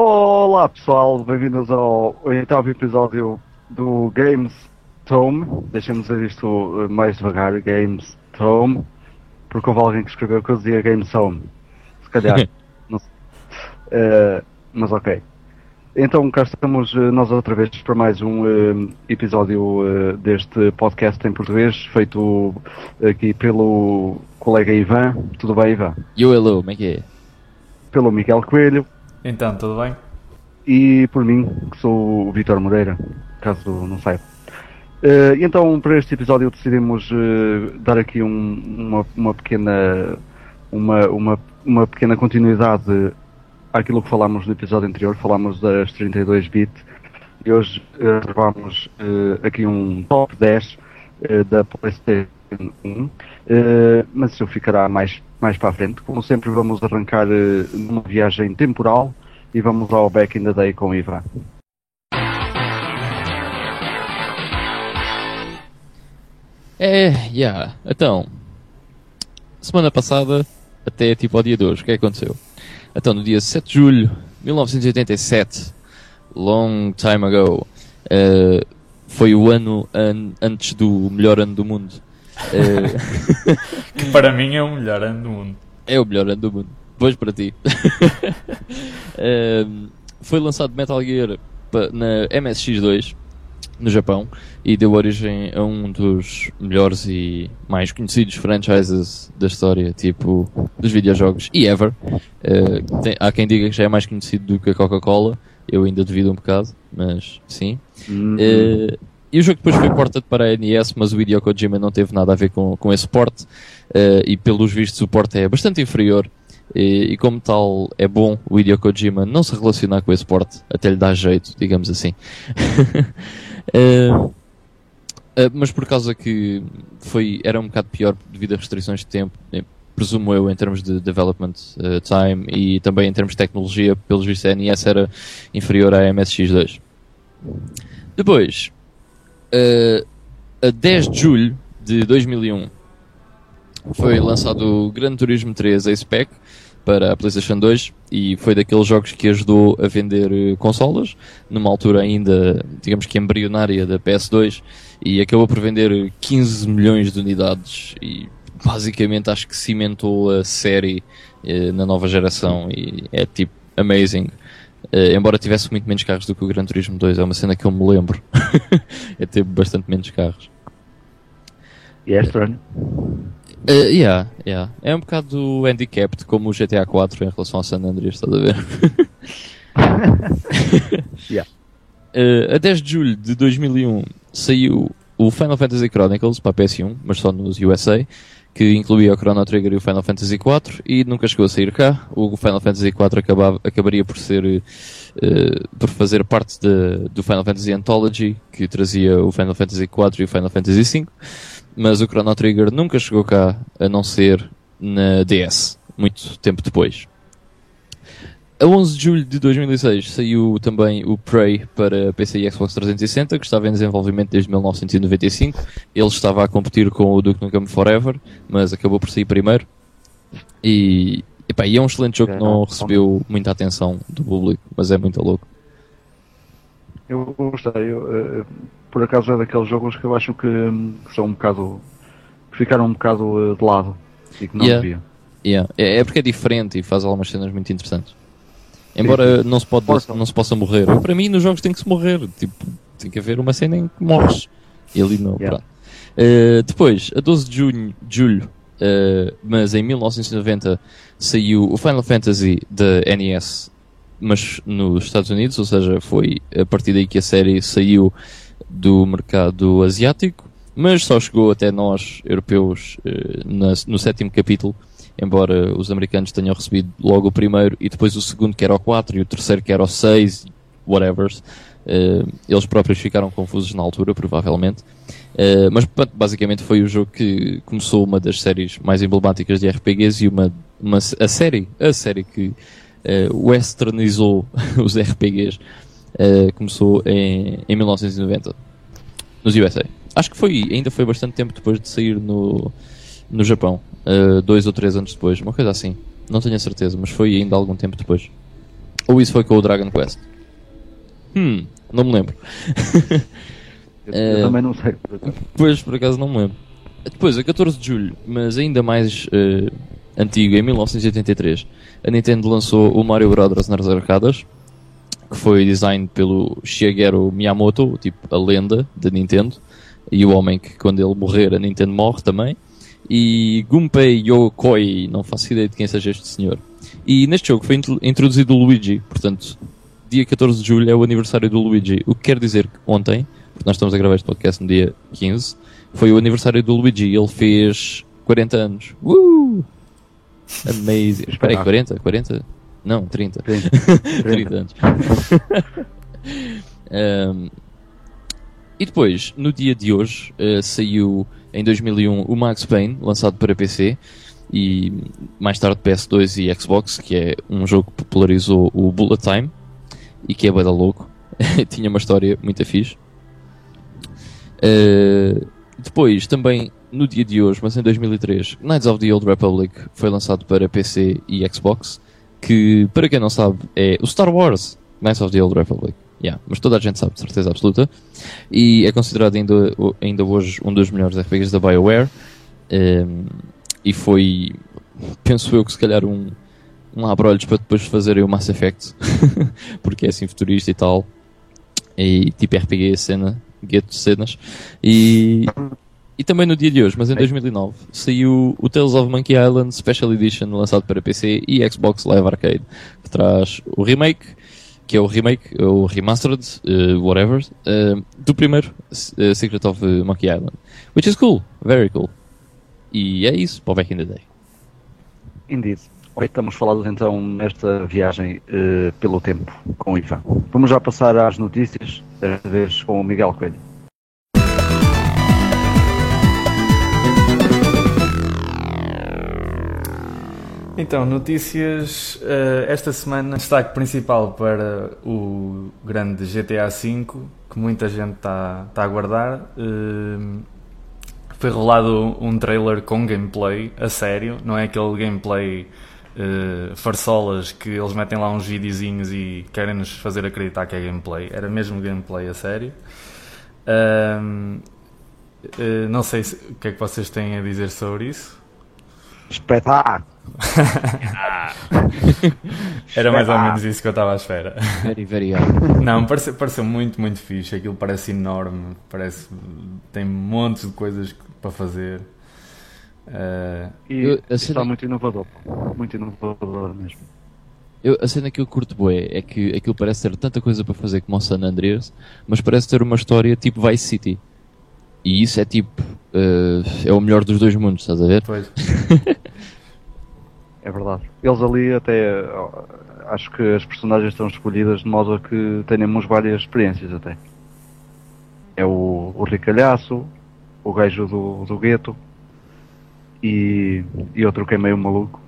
Olá pessoal, bem-vindos ao oitavo episódio do Games Tome. Deixem-me dizer isto eh, mais devagar, Games Tome, porque houve alguém que escreveu que eu dizia Games Home. Se calhar, não sei. Eh, mas ok. Então cá estamos eh, nós outra vez para mais um eh, episódio eh, deste podcast em português, feito aqui pelo colega Ivan. Tudo bem, Ivan? Yo, hello, como é que é? Pelo Miguel Coelho Então, tudo bem? e por mim, que sou o Vitor Moreira, caso não saiba. E então, para este episódio, decidimos eh, dar aqui um- uma, uma pequena uma, uma, uma pequena continuidade àquilo que falámos no episódio anterior. Falámos das 32 bit e hoje eh, reservamos eh, aqui um top 10 eh, da PlayStation 1, eh, mas isso ficará mais, mais para a frente. Como sempre, vamos arrancar eh, numa viagem temporal e vamos ao Back in the Day com Ivan. É, yeah. Então, semana passada, até tipo ao dia de hoje, o que é que aconteceu? Então, no dia 7 de julho de 1987, long time ago, eh, foi o ano an- antes do melhor ano do mundo. Eh, Que para mim é o melhor ano do mundo. É o melhor ano do mundo. Pois para ti. Ehm, foi lançado Metal Gear na MSX2 no Japão e deu origem a um dos melhores e mais conhecidos franchises da história, tipo dos videojogos e ever. Eh, tem- há quem diga que já é mais conhecido do que a Coca-Cola. Eu ainda duvido um bocado, mas sim. Eh, e o jogo depois foi portado para a NES, mas o Hideo Kojima não teve nada a ver com, com esse porte. eh, e pelos vistos o porte é bastante inferior. E, e como tal, é bom o Hideo Kojima não se relacionar com esse porte. Até lhe dá jeito, digamos assim. Eh, eh, mas por causa que foi, era um bocado pior devido a restrições de tempo, presumo eu, em termos de development eh, time e também em termos de tecnologia, pelos vistos a NES era inferior à MSX2. Depois, a 10 de julho de 2001, foi lançado o Gran Turismo 3 Ace Pack para a PlayStation 2 e foi daqueles jogos que ajudou a vender eh, consolas, numa altura ainda, digamos que embrionária da PS2, e acabou por vender 15 milhões de unidades e basicamente acho que cimentou a série eh, na nova geração e é tipo amazing. Eh, embora tivesse muito menos carros do que o Gran Turismo 2, é uma cena que eu me lembro. é ter bastante menos carros. E é estranho. Uh, yeah, yeah. É um bocado handicapped como o GTA 4 em relação ao San Andreas, estás a ver? Yeah. Uh, a 10 de julho de 2001 saiu o Final Fantasy Chronicles para a PS1, mas só nos USA, que incluía o Chrono Trigger e o Final Fantasy IV, e nunca chegou a sair cá. O Final Fantasy IV acabava, acabaria por ser, uh, por fazer parte de- do Final Fantasy Anthology, que trazia o Final Fantasy IV e o Final Fantasy V, mas o Chrono Trigger nunca chegou cá, a não ser na DS, muito tempo depois. A 11 de julho de 2006 saiu também o Prey para PC e Xbox 360, que estava em desenvolvimento desde 1995. Ele estava a competir com o Duke Nukem Forever, mas acabou por sair primeiro. E, epá, e é um excelente jogo que não recebeu muita atenção do público, mas é muito louco. Eu gostei. eu, eh, por acaso é daqueles jogos que eu acho que, hum, que são um bocado. que ficaram um bocado eh, de lado e que não Yeah. deviam. Yeah. É, é porque é diferente e faz algumas cenas muito interessantes. Embora não se, pode, não se possa morrer. Eu, para mim, nos jogos tem que se morrer. Tipo, tem que haver uma cena em que morres. E ali não. Yeah. Uh, depois, a 12 de junho, julho, uh, mas em 1990, saiu o Final Fantasy da NES, mas nos Estados Unidos, ou seja, foi a partir daí que a série saiu do mercado asiático, mas só chegou até nós, europeus, uh, na- no sétimo capítulo, embora os americanos tenham recebido logo o primeiro e depois o segundo que era o 4 e o terceiro que era o 6, whatever. eles próprios ficaram confusos na altura, provavelmente. Eh, mas basicamente foi o jogo que começou uma das séries mais emblemáticas de RPGs e uma, uma a série, a série que eh, westernizou os RPGs eh, começou em, em 1990 nos USA. Acho que foi, ainda foi bastante tempo depois de sair no, no Japão, uh, dois ou três anos depois, uma coisa assim. Não tenho a certeza, mas foi ainda algum tempo depois. Ou isso foi com o Dragon Quest? Hum, não me lembro. Eu, eu também não sei. por acaso. Pois, por acaso não me lembro. Depois, a 14 de julho, mas ainda mais eh, antigo, em 1983, a Nintendo lançou o Mario Bros. nas arcadas, que foi design pelo Shigeru Miyamoto, tipo a lenda da Nintendo, e o homem que quando ele morrer a Nintendo morre também. E Gunpei Yokoi, não faço ideia de quem seja este senhor. E neste jogo foi intro- introduzido o Luigi, portanto, dia 14 de julho é o aniversário do Luigi, o que quer dizer que ontem, porque nós estamos a gravar este podcast no dia 15, foi o aniversário do Luigi, ele fez 40 anos. Uh! Amazing. Espera aí, 40? 40? Não, 30. 30. 30 anos. Um, e depois, no dia de hoje, eh, saiu em 2001 o Max Payne, lançado para PC, e mais tarde PS2 e Xbox, que é um jogo que popularizou o Bullet Time, e que é bada louco. Tinha uma história muito fixe. Eh, depois, também no dia de hoje, mas em 2003, Knights of the Old Republic foi lançado para PC e Xbox, que, para quem não sabe, é o Star Wars Knights of the Old Republic. Yeah, mas toda a gente sabe, de certeza absoluta. E é considerado ainda, ainda hoje um dos melhores RPGs da BioWare. Ehm, e foi, penso eu, que se calhar um, um abrolhos para depois fazerem o Mass Effect, porque é assim futurista e tal. E tipo RPG, cena, gueto de cenas. E, e também no dia de hoje, mas em 2009, saiu o Tales of Monkey Island Special Edition lançado para PC e Xbox Live Arcade, que traz o remake, que é o remake, ou remastered, eh, whatever, eh, do primeiro eh, Secret of Monkey Island. Which is cool, very cool. E é isso, para o Back in the Day. Indeed. Oi, estamos falados então nesta viagem pelo tempo com o Ivan. Vamos já passar às notícias, desta vez com o Miguel Coelho. Então, notícias. eh, esta semana, destaque principal para o grande GTA V, que muita gente está tá a aguardar. Eh, foi rolado um trailer com gameplay, a sério, não é aquele gameplay eh, farsolas que eles metem lá uns videozinhos e querem-nos fazer acreditar que é gameplay. Era mesmo gameplay a sério. Eh, não sei se- o que é que vocês têm a dizer sobre isso. Espetáculo! Era mais ou menos isso que eu estava à espera. Very, very. Não, pareceu, pareceu muito, muito fixe. Aquilo parece enorme. Parece. Tem montes de coisas para fazer. Eh, E Eu- está cena- muito inovador. Muito inovador mesmo. Eu, a cena que eu curto bué é que aquilo parece ter tanta coisa para fazer como o San Andreas, mas parece ter uma história tipo Vice City. E isso é tipo. eh, é o melhor dos dois mundos, estás a ver? pois. É verdade. Eles ali até acho que as personagens estão escolhidas de modo a que tenhamos várias experiências até. É o, o ricalhaço, o gajo do, do gueto e, e outro que é meio maluco.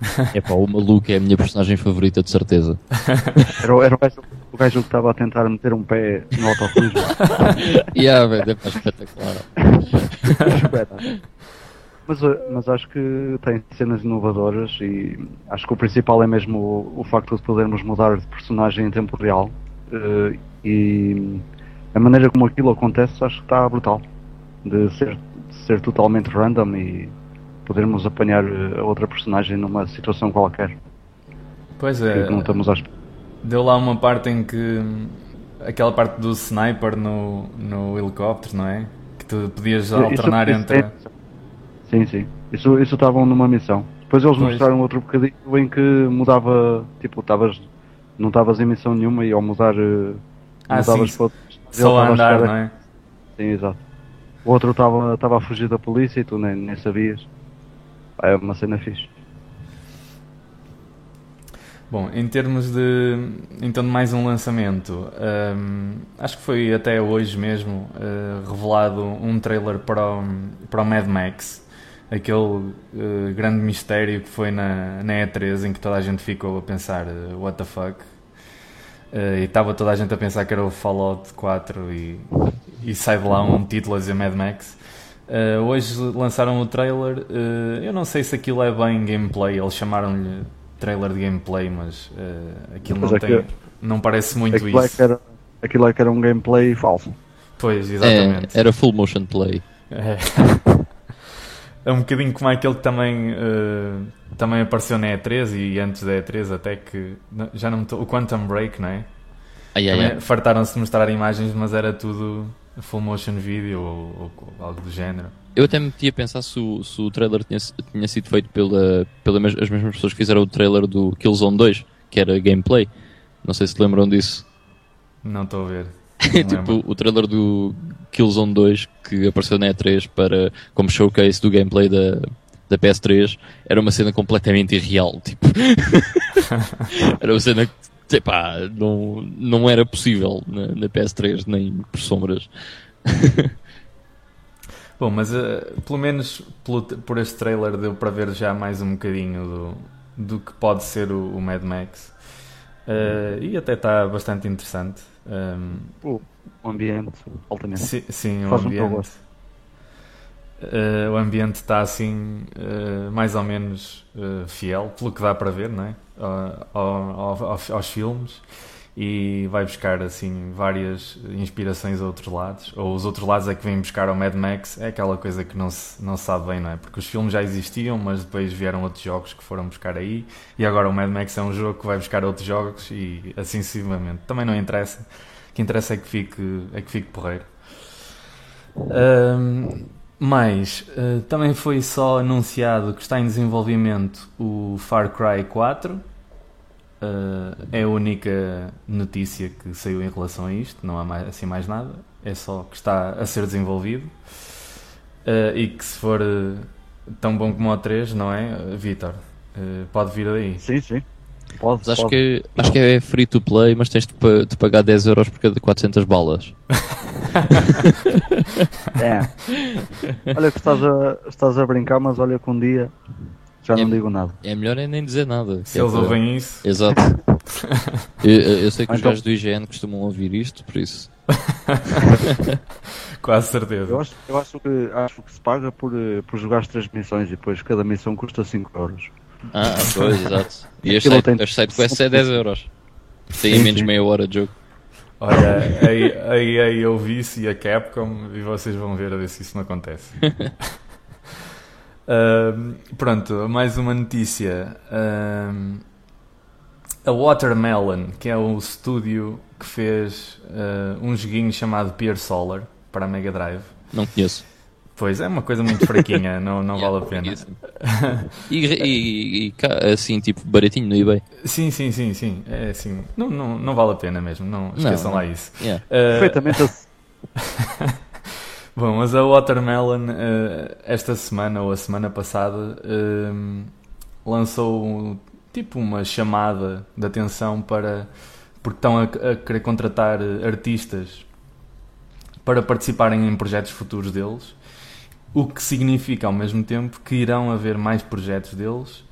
É pá, o maluco é a minha personagem favorita, de certeza. Era, o- era o, gajo, o gajo que estava a tentar meter um pé no autocolismo. yeah, velho, é pá, espetacular. mas, eh, mas acho que tem cenas inovadoras e acho que o principal é mesmo o, o facto de podermos mudar de personagem em tempo real eh, e a maneira como aquilo acontece acho que está brutal de ser, de ser totalmente random e podermos apanhar eh, a outra personagem numa situação qualquer Pois que é. não estamos à espera. Deu lá uma parte em que. Aquela parte do sniper no, no helicóptero, não é? Que tu podias alternar Isso- entre. Sim, sim. Isso isso estavam numa missão. Depois eles Pois. mostraram outro bocadinho em que mudava, tipo, estavas, não estavas em missão nenhuma e ao mudar, eh, Ah, mudavas sim, para Só a andar, não é? Sim, exato. O outro estava estava a fugir da polícia e tu nem, nem sabias. É uma cena fixe. Bom, em termos de então de mais um lançamento, hum, acho que foi até hoje mesmo uh, revelado um trailer para o, para o Mad Max, aquele uh, grande mistério que foi na, na E3 em que toda a gente ficou a pensar uh, what the fuck e estava toda a gente a pensar que era o Fallout 4 e, e sai de lá um título a dizer Mad Max. Uh, hoje lançaram o trailer. uh, eu não sei se aquilo é bem gameplay. Eles chamaram-lhe trailer de gameplay, mas uh, aquilo Mas não, é tem, que- não parece muito Aquilo é, isso. que era, aquilo é que era um gameplay falso. Pois, exatamente. É, era full motion play. É. É um bocadinho como aquele que também, também apareceu na E3 e antes da E3 até que já não me tô- o Quantum Break, não é? Ai, ai, Também ai. fartaram-se de mostrar imagens, mas era tudo full motion video ou, ou algo do género. Eu até me tinha a pensar se o, se o trailer tinha, tinha sido feito pela, pela mes- as mesmas pessoas que fizeram o trailer do Killzone 2, que era gameplay. Não sei se lembram disso. Não estou a ver. Tipo, o trailer do Killzone 2 que apareceu na E3 para, como showcase do gameplay da, da PS3 era uma cena completamente irreal. Tipo, era uma cena que epá, não, não era possível na, na PS3, nem por sombras. Bom, mas eh, pelo menos pelo- por este trailer deu para ver já mais um bocadinho do, do que pode ser o, o Mad Max. Eh, e até está bastante interessante. Um, O ambiente, altamente. Sim, sim o Faz um eu ambiente. gosto. Eh, o ambiente está assim, eh, mais ou menos eh, fiel, pelo que dá para ver, não é? Ao- ao- ao- aos, aos filmes. E vai buscar assim várias inspirações a outros lados. Ou os outros lados é que vêm buscar ao Mad Max. É aquela coisa que não se, não se sabe bem, não é? Porque os filmes já existiam, mas depois vieram outros jogos que foram buscar aí. E agora o Mad Max é um jogo que vai buscar outros jogos e assim sucessivamente. Também não interessa. O que interessa é que fique, é que fique porreiro. Ahm, mais, eh, também foi só anunciado que está em desenvolvimento o Far Cry 4. Eh, é a única notícia que saiu em relação a isto, não há mais, assim mais nada. É só que está a ser desenvolvido. Eh, e que se for tão bom como o 3, não é, Vitor? Pode vir daí. Sim, sim. Pode, Mas acho pode. que, acho que é free to play, mas tens de, de pagar 10 euros por cada 400 balas. É. Olha que estás a, estás a brincar, mas olha que um dia já não É- digo nada. É melhor é nem dizer nada. Se eles ouvem isso, Exato. eu, eu sei que os Então- gajos do IGN costumam ouvir isto, por isso. quase certeza. Eu acho, eu acho, que, acho que se paga por, eh, por jogar as três missões e depois cada missão custa 5 euros. Ah, pois, exato. E as Aquilo side, tem- quests é 10 euros. Tem Sim, menos sim. meia hora de jogo. Olha, a, a EA ouve isso e a Capcom e vocês vão ver a ver se isso não acontece. Ahm, pronto, mais uma notícia. Ahm, a Watermelon, que é o estúdio que fez ah, um joguinho chamado Pier Solar para a Mega Drive. Não conheço. Pois é uma coisa muito fraquinha, não, não Yeah, vale a pena. E, e, e assim, tipo, baratinho no eBay. Sim, sim, sim, sim. É assim, não, não, não vale a pena mesmo, não esqueçam Não. lá isso. Yeah. Ah, Perfeitamente assim. Bom, mas a Watermelon eh, esta semana ou a semana passada eh, lançou tipo uma chamada de atenção para porque estão a, a querer contratar artistas para participarem em projetos futuros deles, o que significa ao mesmo tempo que irão haver mais projetos deles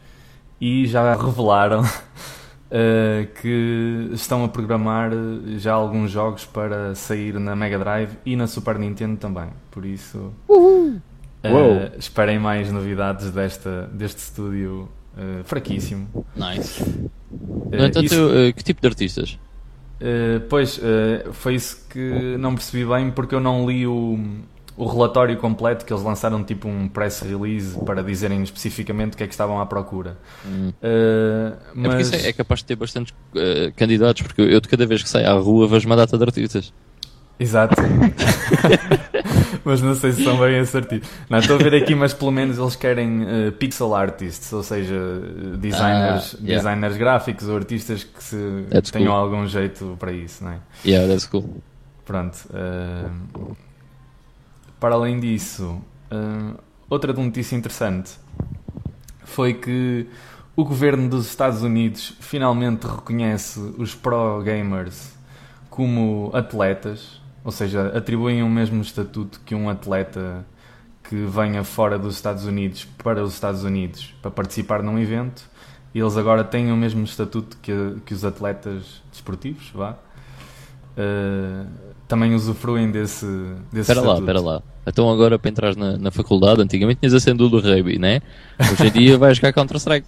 e já revelaram eh, que estão a programar já alguns jogos para sair na Mega Drive e na Super Nintendo também. Por isso, Uou. esperem mais novidades desta, deste estúdio eh, fraquíssimo. Nice. No entanto, isso- que tipo de artistas? Uh, pois, uh, foi isso que não percebi bem porque eu não li o, o relatório completo que eles lançaram tipo um press release para dizerem especificamente o que é que estavam à procura. Hum. Uh, É mas, isso é, é capaz de ter bastantes eh, candidatos, porque eu de cada vez que saio à rua vejo uma data de artistas. Exato. mas não sei se são bem assertivos. Não, estou a ver aqui, mas pelo menos eles querem uh, pixel artists, ou seja, uh, designers, Ah, yeah. designers gráficos ou artistas que se That's tenham cool. algum jeito para isso, não é? Yeah, that's cool. Pronto. uh, para além disso, uh, outra notícia interessante foi que o governo dos Estados Unidos finalmente reconhece os pro gamers como atletas, ou seja, atribuem o mesmo estatuto que um atleta que venha fora dos Estados Unidos para os Estados Unidos para participar num evento. E eles agora têm o mesmo estatuto que, que os atletas desportivos, vá. Uh, também usufruem desse, desse Espera lá, espera lá. Então agora para entrar na, na faculdade, antigamente tinhas a sendo do Raby, né? Hoje em dia vais jogar Counter-Strike.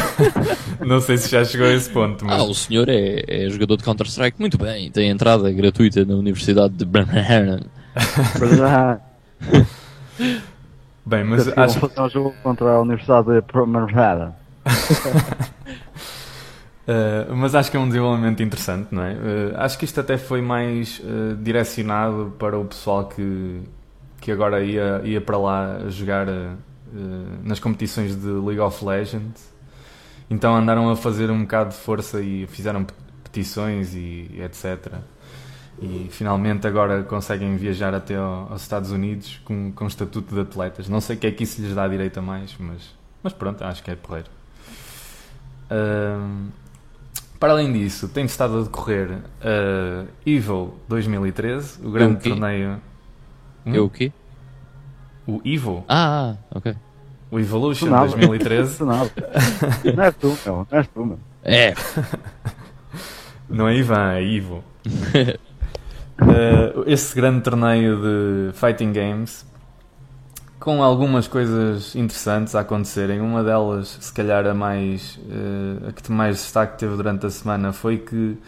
Não sei se já chegou a esse ponto, mas... Ah, o senhor é, é jogador de Counter-Strike, muito bem, tem entrada gratuita na Universidade de bem, mas acho vou fazer um jogo contra a Universidade de Primavera. Uh, mas acho que é um desenvolvimento interessante, não é? Uh, acho que isto até foi mais uh, direcionado para o pessoal que, que agora ia, ia para lá jogar nas competições de League of Legends. Então andaram a fazer um bocado de força e fizeram petições e, e etc. E finalmente agora conseguem viajar até ao, aos Estados Unidos com, com estatuto de atletas. Não sei o que é que isso lhes dá direito a mais, mas, mas pronto, acho que é porreiro. Para além disso, tem estado a decorrer a uh, Evil 2013, o grande o torneio. Hum? É o quê? O Evil. Ah, ok. O Evolution 2013. não és tu, meu. Não és tu, meu. É. Não é Ivan, é Ivo. uh, esse grande torneio de fighting games com algumas coisas interessantes a acontecerem. Uma delas, se calhar a mais uh, a que mais destaque teve durante a semana foi que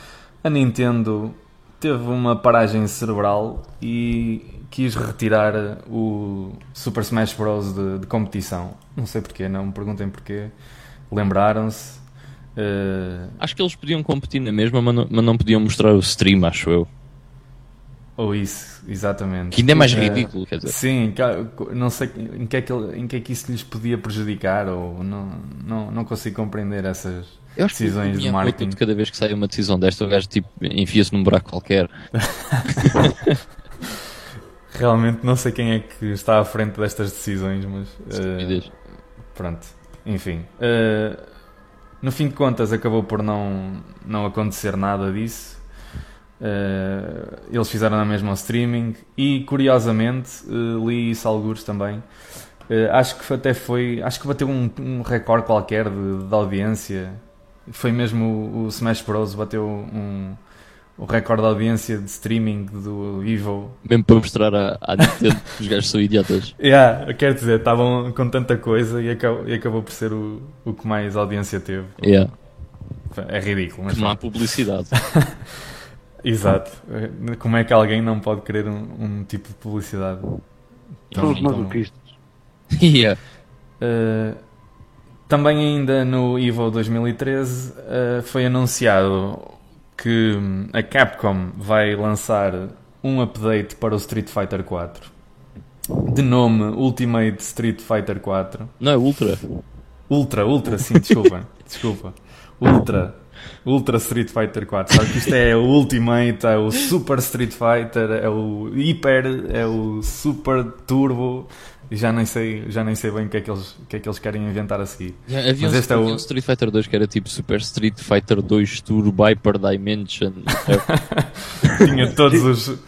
a Nintendo teve uma paragem cerebral e quis retirar o Super Smash Bros. de, de competição. Não sei porquê, não me perguntem porquê. Lembraram-se. Uh... Acho que eles podiam competir na mesma, mas não, mas não podiam mostrar o stream, acho eu. Ou isso, exatamente. Que ainda é mais ridículo, quer dizer. Sim, não sei em que, é que, em que é que isso lhes podia prejudicar, ou não, não, não consigo compreender essas eu acho decisões que de marketing. De cada vez que sai uma decisão desta, o gajo tipo, enfia-se num buraco qualquer. Realmente não sei quem é que está à frente destas decisões, mas. Uh, pronto, enfim. Uh, no fim de contas, acabou por não, não acontecer nada disso. Uh, eles fizeram na mesma streaming e curiosamente uh, li isso alguns também. Uh, acho que até foi, acho que bateu um, um recorde qualquer de, de, audiência. Foi mesmo o, o Smash Bros. bateu um, o recorde de audiência de streaming do Evo. Mesmo para mostrar à, à Nintendo que os gajos são idiotas. Yeah, quer dizer, estavam com tanta coisa e acabou, e acabou por ser o, o que mais audiência teve. Yeah. É ridículo. Mas que má publicidade. Exato. Como é que alguém não pode querer um, um tipo de publicidade? São os masoquistas. yeah. Uh, também ainda no EVO 2013 uh, foi anunciado que a Capcom vai lançar um update para o Street Fighter 4 de nome Ultimate Street Fighter 4. Não é Ultra? Ultra, Ultra, sim, desculpa. desculpa. Ultra. Ultra Street Fighter 4. Sabe que isto é o Ultimate, é o Super Street Fighter, é o Hyper, é o Super Turbo. E já nem sei, já nem sei bem o que é que eles, que é que eles querem inventar a seguir. Yeah, havia Mas um, este é o... Street Fighter 2 que era tipo Super Street Fighter 2 Turbo Hyper Dimension. tinha todos os,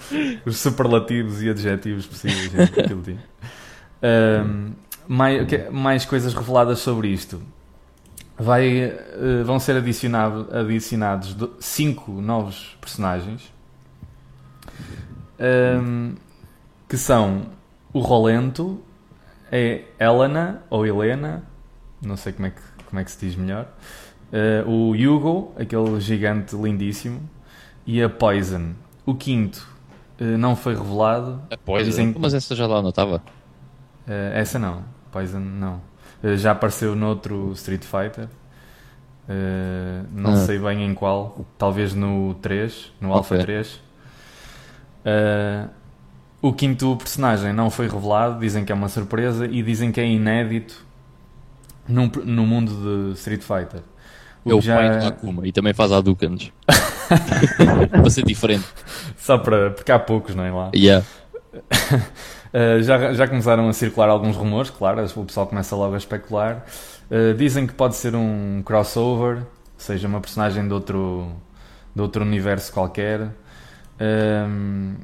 os superlativos e adjetivos possíveis. Aquilo tinha. Um, mais, mais coisas reveladas sobre isto vai, uh, vão ser adicionado, adicionados do, cinco novos personagens um, ehm, que são o Rolento, é Helena ou Helena, não sei como é que, como é que se diz melhor, uh, o Hugo, aquele gigante lindíssimo, e a Poison. O quinto uh, não foi revelado. A Poison? Dizem... Mas essa já lá não estava? essa não, Poison não. Eh, já apareceu noutro Street Fighter. Uh, não ah. sei bem em qual. Talvez no 3, no okay. Alpha 3. Uh, eh, o quinto personagem não foi revelado, dizem que é uma surpresa e dizem que é inédito no, no mundo de Street Fighter. O é o já... pai do Akuma e também faz Hadoukens. para ser diferente. Só para. porque há poucos, não é lá? Yeah. Uh, já, já começaram a circular alguns rumores, claro, o pessoal começa logo a especular. Uh, dizem que pode ser um crossover, seja, uma personagem de outro, de outro universo qualquer. Uh,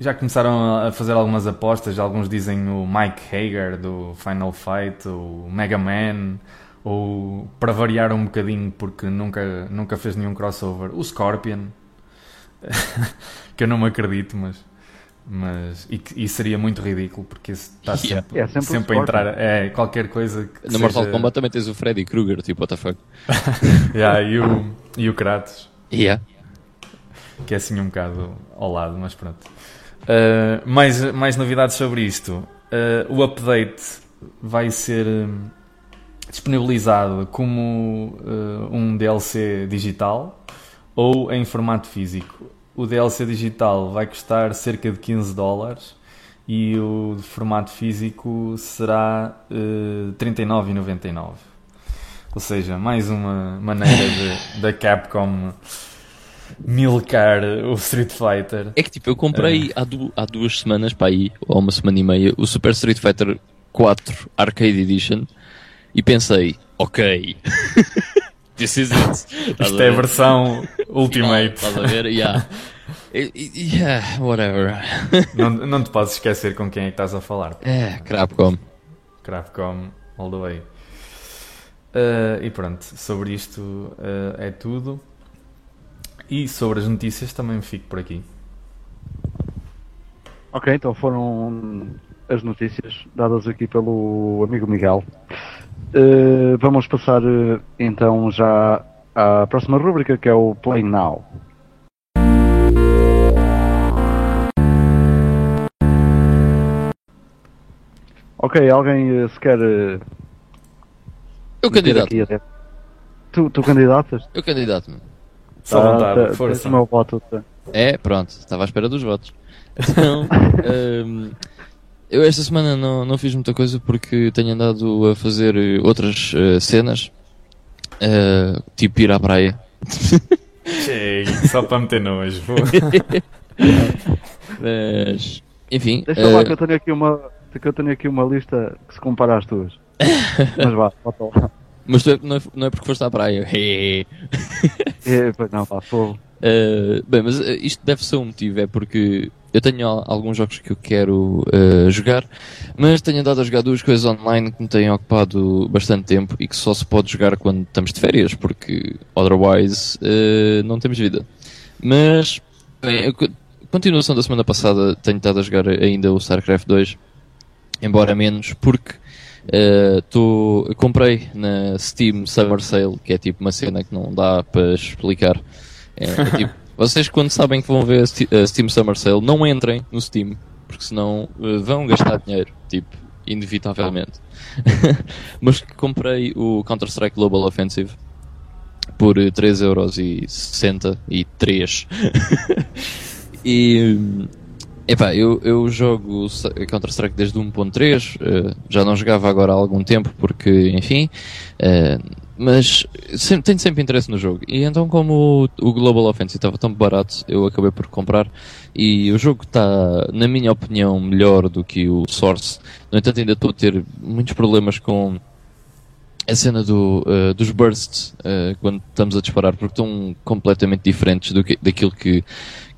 já começaram a fazer algumas apostas, alguns dizem o Mike Hager do Final Fight, o Mega Man, ou para variar um bocadinho, porque nunca, nunca fez nenhum crossover, o Scorpion. que eu não me acredito, mas. Mas e, e seria muito ridículo porque está Yeah. sempre, É sempre sempre a entrar. É qualquer coisa que. No Mortal seja- Kombat também tens o Freddy Krueger, tipo, what the fuck. Yeah, e, o, e o Kratos. Yeah. que é assim um bocado ao lado, mas pronto. Uh, mais, mais novidades sobre isto. Uh, o update vai ser disponibilizado como uh, um DLC digital ou em formato físico. O DLC digital vai custar cerca de 15 dólares e o de formato físico será uh, 39,99. Ou seja, mais uma maneira da Capcom milcar o Street Fighter. É que tipo, eu comprei há, du- há duas semanas para aí, ou uma semana e meia, o Super Street Fighter 4 Arcade Edition e pensei, ok, this is it. Isto é a ver? Versão Final, Ultimate. Estás a ver? Yeah. Yeah, whatever. não, não te podes esquecer com quem é que estás a falar. É, Capcom. Capcom all the way. Uh, e pronto, sobre isto uh, é tudo. E sobre as notícias também fico por aqui. Ok, então foram as notícias dadas aqui pelo amigo Miguel. Eh, vamos passar eh, então já à próxima rúbrica que é o Playing Now. Ok, alguém eh, se quer eh, Eu candidato. aqui Tu, tu candidatas? Eu candidato-me. Só Tá, vontade, tá, força. meu voto. tá. É, pronto, estava à espera dos votos. Então, hum, eu esta semana não, não fiz muita coisa porque tenho andado a fazer eh, outras eh, cenas, eh, tipo ir à praia. Chega, só para meter nojo. vou. Mas, enfim, Deixa lá eh, que eu tenho aqui uma que eu tenho aqui uma lista que se compara às tuas. Mas vá, bota lá. mas tu é- não, é, não é porque foste à praia. É, pois não, pá, fogo. Uh, bem, mas uh, isto deve ser um motivo, é porque eu tenho al- alguns jogos que eu quero uh, jogar, mas tenho andado a jogar duas coisas online que me têm ocupado bastante tempo e que só se pode jogar quando estamos de férias, porque otherwise uh, não temos vida. Mas, bem, eu co- continuação da semana passada, tenho estado a jogar ainda o StarCraft 2, embora menos, porque Uh, tô- comprei na Steam Summer Sale, que é tipo uma cena que não dá para explicar. É, é tipo, vocês quando sabem que vão ver a Ste- a Steam Summer Sale, não entrem no Steam, porque senão uh, vão gastar dinheiro, tipo, inevitavelmente. Mas comprei o Counter-Strike Global Offensive por eh, 3,63€ e 3. e hum, epá, eu, eu jogo Counter-Strike desde o 1.3, eh, já não jogava agora há algum tempo porque, enfim, eh, mas sempre, tenho sempre interesse no jogo. E então, como o, o Global Offensive estava tão barato, eu acabei por comprar. E o jogo está, na minha opinião, melhor do que o Source. No entanto, ainda estou a ter muitos problemas com a cena do, eh, dos bursts eh, quando estamos a disparar, porque estão completamente diferentes do que, daquilo que,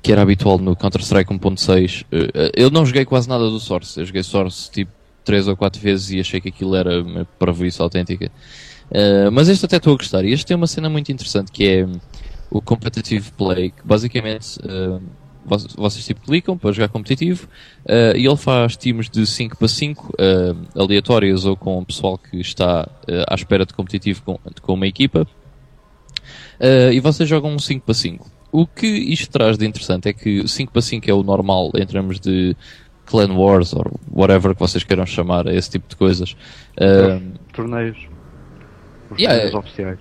que era habitual no Counter-Strike 1.6. Eh, eh, eu não joguei quase nada do Source. Eu joguei Source tipo 3 ou 4 vezes e achei que aquilo era uma prejuízo autêntica. Uh, mas este até estou a gostar. E este tem uma cena muito interessante que é hum, o competitive play, que basicamente uh, vo- vocês tipo clicam para jogar competitivo uh, e ele faz times de 5 para 5, uh, aleatórios ou com o pessoal que está uh, à espera de competitivo com, com uma equipa. E vocês jogam um 5 para 5. O que isto traz de interessante é que 5 para 5 é o normal em termos de Clan Wars ou whatever que vocês queiram chamar a esse tipo de coisas. Uh, Torneios. Os Yeah, é. oficiais.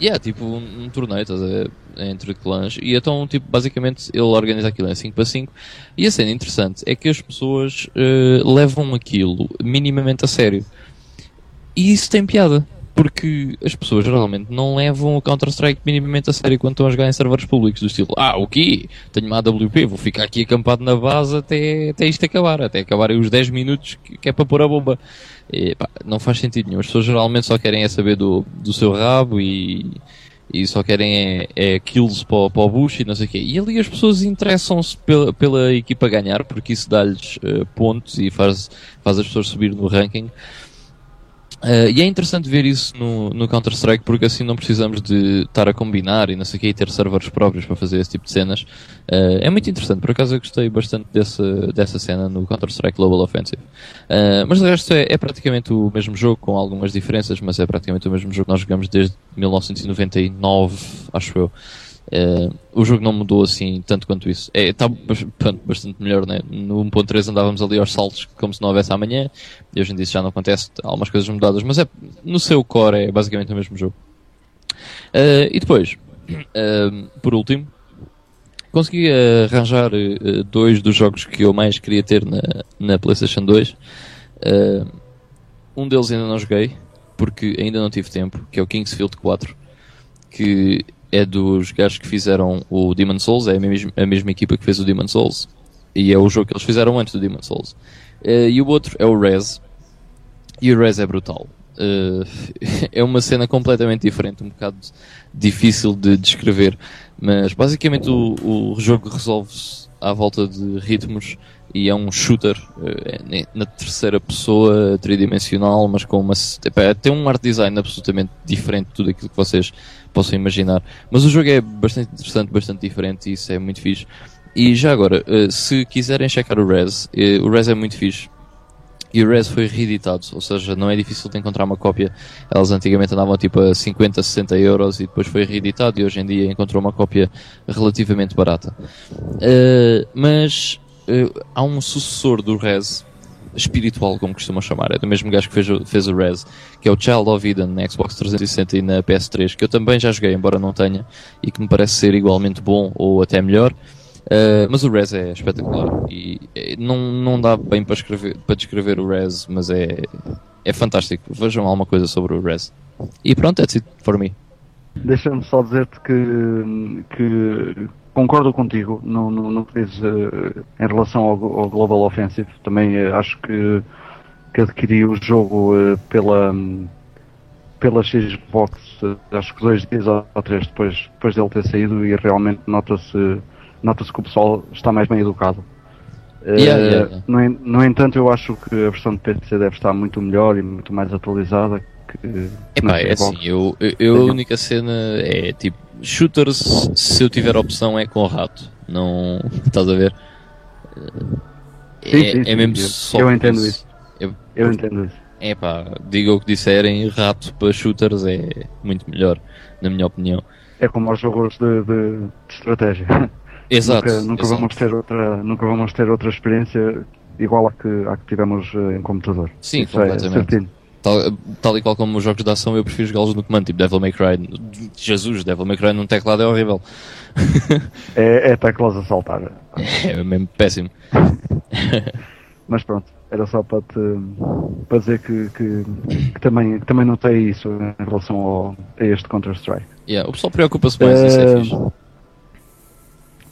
E é tipo um, um torneio, estás a ver? Entre clãs. E então, tipo, basicamente ele organiza aquilo em 5 para 5. E a cena interessante é que as pessoas eh, levam aquilo minimamente a sério. E isso tem piada. Porque as pessoas geralmente não levam o Counter-Strike minimamente a sério quando estão a jogar em servers públicos. Do estilo, ah, o quê? Tenho uma AWP, vou ficar aqui acampado na base até, até isto acabar. Até acabarem os 10 minutos que, é para pôr a bomba. E, pá, não faz sentido nenhum. As pessoas geralmente só querem é saber do, do seu rabo e, e só querem é, é kills para, para o bush e não sei o quê. E ali as pessoas interessam-se pela, pela equipa ganhar porque isso dá-lhes eh, pontos e faz, faz as pessoas subir no ranking. Uh, e é interessante ver isso no, no Counter-Strike porque assim não precisamos de estar a combinar e não sei o que e ter servers próprios para fazer esse tipo de cenas. Uh, é muito interessante, por acaso eu gostei bastante dessa, dessa cena no Counter-Strike Global Offensive. Uh, mas de resto é, é, praticamente o mesmo jogo, com algumas diferenças, mas é praticamente o mesmo jogo que nós jogamos desde 1999, acho eu. Uh, o jogo não mudou assim tanto quanto isso. Está é, bastante melhor, né? No 1.3 andávamos ali aos saltos como se não houvesse amanhã, e hoje em dia isso já não acontece, há algumas coisas mudadas, mas é, no seu core é basicamente o mesmo jogo. Uh, e depois, uh, por último, consegui arranjar dois dos jogos que eu mais queria ter na, na PlayStation 2. um deles ainda não joguei, porque ainda não tive tempo, que é o Kingsfield 4, que é dos gajos que fizeram o Demon Souls, é a mesma, a mesma equipa que fez o Demon Souls. E é o jogo que eles fizeram antes do Demon Souls. Uh, e o outro é o Res. E o Res é brutal. Uh, é uma cena completamente diferente, um bocado difícil de descrever. Mas basicamente o, o jogo resolve-se à volta de ritmos e é um shooter uh, na terceira pessoa, tridimensional, mas com uma. Epá, tem um art design absolutamente diferente de tudo aquilo que vocês possam imaginar. Mas o jogo é bastante interessante, bastante diferente e isso é muito fixe. E já agora, uh, se quiserem checar o Res, uh, o Res é muito fixe. E o Res foi reeditado, ou seja, não é difícil de encontrar uma cópia. Elas antigamente andavam tipo a 50, 60 euros e depois foi reeditado e hoje em dia encontrou uma cópia relativamente barata. Uh, mas há um sucessor do Res, espiritual, como costuma chamar. É do mesmo gajo que fez, fez o Res, que é o Child of Eden na Xbox 360 e na PS3, que eu também já joguei, embora não tenha, e que me parece ser igualmente bom ou até melhor. Uh, mas o Res é espetacular e não, não dá bem para, escrever, para descrever o Res, mas é, é fantástico. Vejam alguma coisa sobre o Res. E pronto, that's it for me. Deixa-me só dizer-te que, que concordo contigo no, no, no que dizes uh, em relação ao, ao, Global Offensive. Também uh, acho que, que adquiri o jogo uh, pela, um, pela Xbox, acho que dois dias ou três depois, depois dele ter saído e realmente nota-se nota que o pessoal está mais bem educado. Yeah, yeah, yeah. No, no, entanto, eu acho que a versão de PC deve estar muito melhor e muito mais atualizada. Que, Epá, é assim, eu, eu, a única cena é tipo shooters, se eu tiver opção, é com o rato. Não. Estás a ver? É, sim, sim, é mesmo só. Eu entendo isso. Eu, eu entendo isso. É pá, diga o que disserem, rato para shooters é muito melhor, na minha opinião. É como os jogos de, de, de estratégia. Exato. Nunca, nunca exato. Vamos ter outra, nunca vamos ter outra experiência igual à que, à que tivemos eh, em computador. Sim, Isso é completamente. É Tal, tal e qual como os jogos de ação, eu prefiro jogá-los no comando, tipo Devil May Cry. Jesus, Devil May Cry num teclado é horrível. é, é teclas a saltar. É mesmo péssimo. Mas pronto, era só para, te, para dizer que, que, que também, que também notei isso em relação ao, a este Counter-Strike. Yeah, o pessoal preocupa-se bem, uh, isso é fixe.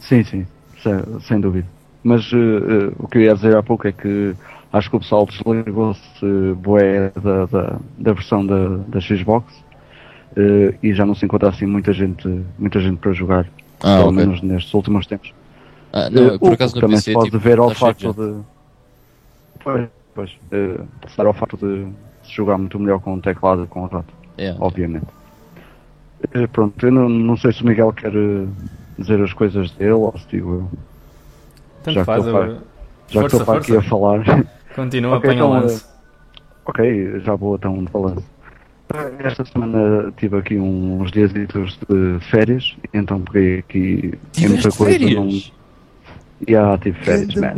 Sim, sim, sem, sem dúvida. Mas uh, uh, o que eu ia dizer há pouco é que acho que o pessoal desligou-se boé da, da, da, versão da, da Xbox uh, e já não se encontra assim muita gente, muita gente para jogar, ah, pelo okay. menos nestes últimos tempos. Ah, não, por acaso no também PC, se pode tipo, ver ao facto de. Pois, pois uh, dar ao facto de se jogar muito melhor com o teclado e com o rato, yeah, obviamente. Yeah. Uh, pronto, eu não, não sei se o Miguel quer dizer as coisas dele ou se digo eu. Tanto já faz, que eu, já que estou para aqui a falar. Continua, okay, apanha então, o lance. Ok, já vou então de balanço. Esta semana tive aqui uns dias de férias, então peguei aqui em muita coisa. Férias? Não... Yeah, tive férias, man.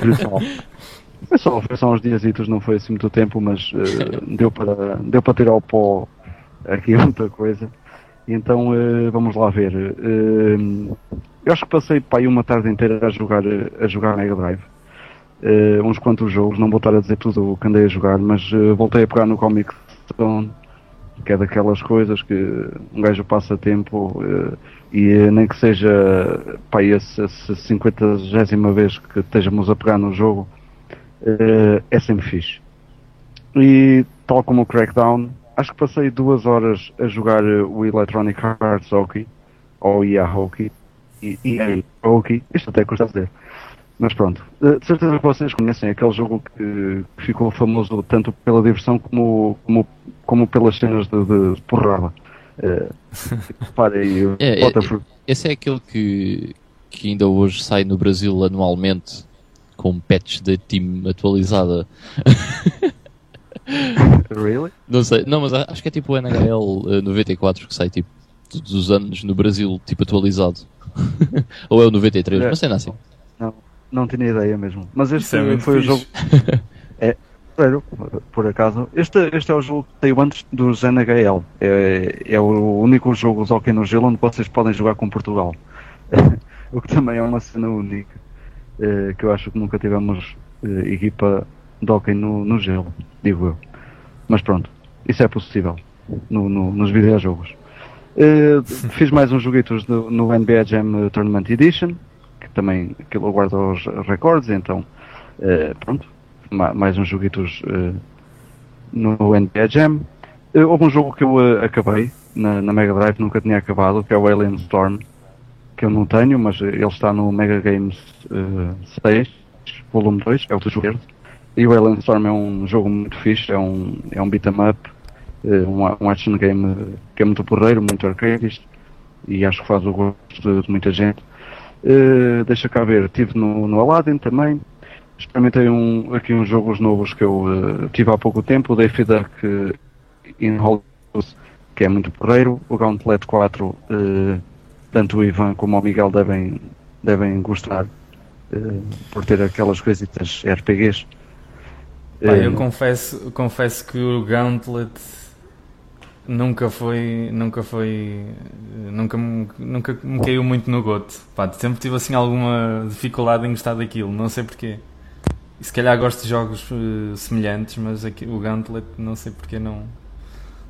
Brutal. Foi só, foi só uns dias, não foi assim muito tempo, mas uh, deu, para, deu para tirar o pó aqui muita coisa. Então uh, vamos lá ver. Uh, eu acho que passei para aí uma tarde inteira a jogar, a jogar Mega Drive uh, uns quantos jogos, não vou estar a dizer tudo o que andei a jogar, mas uh, voltei a pegar no Comic Zone, que é daquelas coisas que um gajo passa tempo uh, e nem que seja pá, essa, 50 vez que estejamos a pegar no jogo, é sempre fixe. E tal como o Crackdown, acho que passei duas horas a jogar o Electronic Arts Hockey, ou EA Hockey, e EA Hockey, isto até custa dizer. Mas pronto, Eh, de certeza que vocês conhecem aquele jogo que, que ficou famoso tanto pela diversão como, como, como pelas cenas de, de porrada. Eh, Reparem aí, o É, é, Esse é aquele que, que ainda hoje sai no Brasil anualmente com patch da team atualizada. Really? Não sei, não, mas acho que é tipo o NHL eh, 94 que sai tipo todos os anos no Brasil, tipo atualizado. Ou é o 93, É. mas sei assim. Não, tinha ideia mesmo. Mas este é foi o fixe. jogo. É, sério, por acaso. Este, este é o jogo que saiu antes dos NHL. É, é o único jogo de hockey no gelo onde vocês podem jogar com Portugal. o que também é uma cena única. eh, que eu acho que nunca tivemos eh, equipa de hockey no, no gelo, digo eu. Mas pronto, isso é possível no, no- nos videojogos. Eh, fiz mais uns joguitos no, no NBA Jam Tournament Edition, também aquilo guarda os recordes, então eh, pronto, ma- mais uns joguitos eh, no NBA Jam. Eh, houve um jogo que eu eh, acabei na, na Mega Drive, nunca tinha acabado, que é o Alien Storm, que eu não tenho, mas ele está no Mega Games eh, 6, volume 2, é o do verde. E o Alien Storm é um jogo muito fixe, é um, é um beat'em up, um, um action game que é muito porreiro, muito arcade e acho que faz o gosto de, de muita gente. Eh, deixa cá ver, estive no, no Aladdin também. Experimentei um, aqui uns jogos novos que eu eh, tive há pouco tempo, o Daffy Duck eh, in Hollywood, que é muito porreiro, o Gauntlet 4, eh, tanto o Ivan como o Miguel devem, devem gostar por ter aquelas coisitas RPGs. Eh, eu confesso, confesso que o Gauntlet nunca foi, nunca foi, nunca, me- nunca me caiu muito no goto. Pá, sempre tive assim alguma dificuldade em gostar daquilo, não sei porquê. E se calhar gosto de jogos eh, semelhantes, mas aqui, o Gauntlet não sei porque não,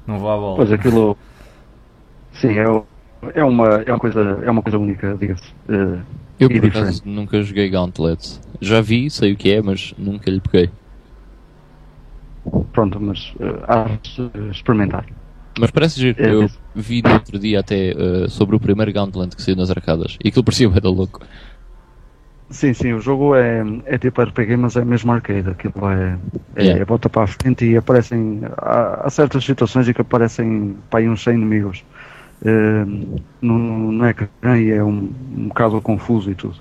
não vou à bola. Pois aquilo. Sim, é, é, uma, é, uma, coisa, é uma coisa única, diga-se. Eh, Eu por acaso nunca joguei Gauntlet. Já vi, sei o que é, mas nunca lhe peguei. pronto, mas há de experimentar. Mas parece giro. É, Eu vi no outro dia até eh, sobre o primeiro Gauntlet que saiu nas arcadas. E aquilo parecia bem da louco. Sim, sim, o jogo é, é tipo RPG, mas é mesmo arcade. Aquilo é, é, Yeah. é bota para a frente e aparecem. Há, há certas situações em que aparecem para uns 100 inimigos. Eh, no, no ecrã e é um, um bocado confuso e tudo.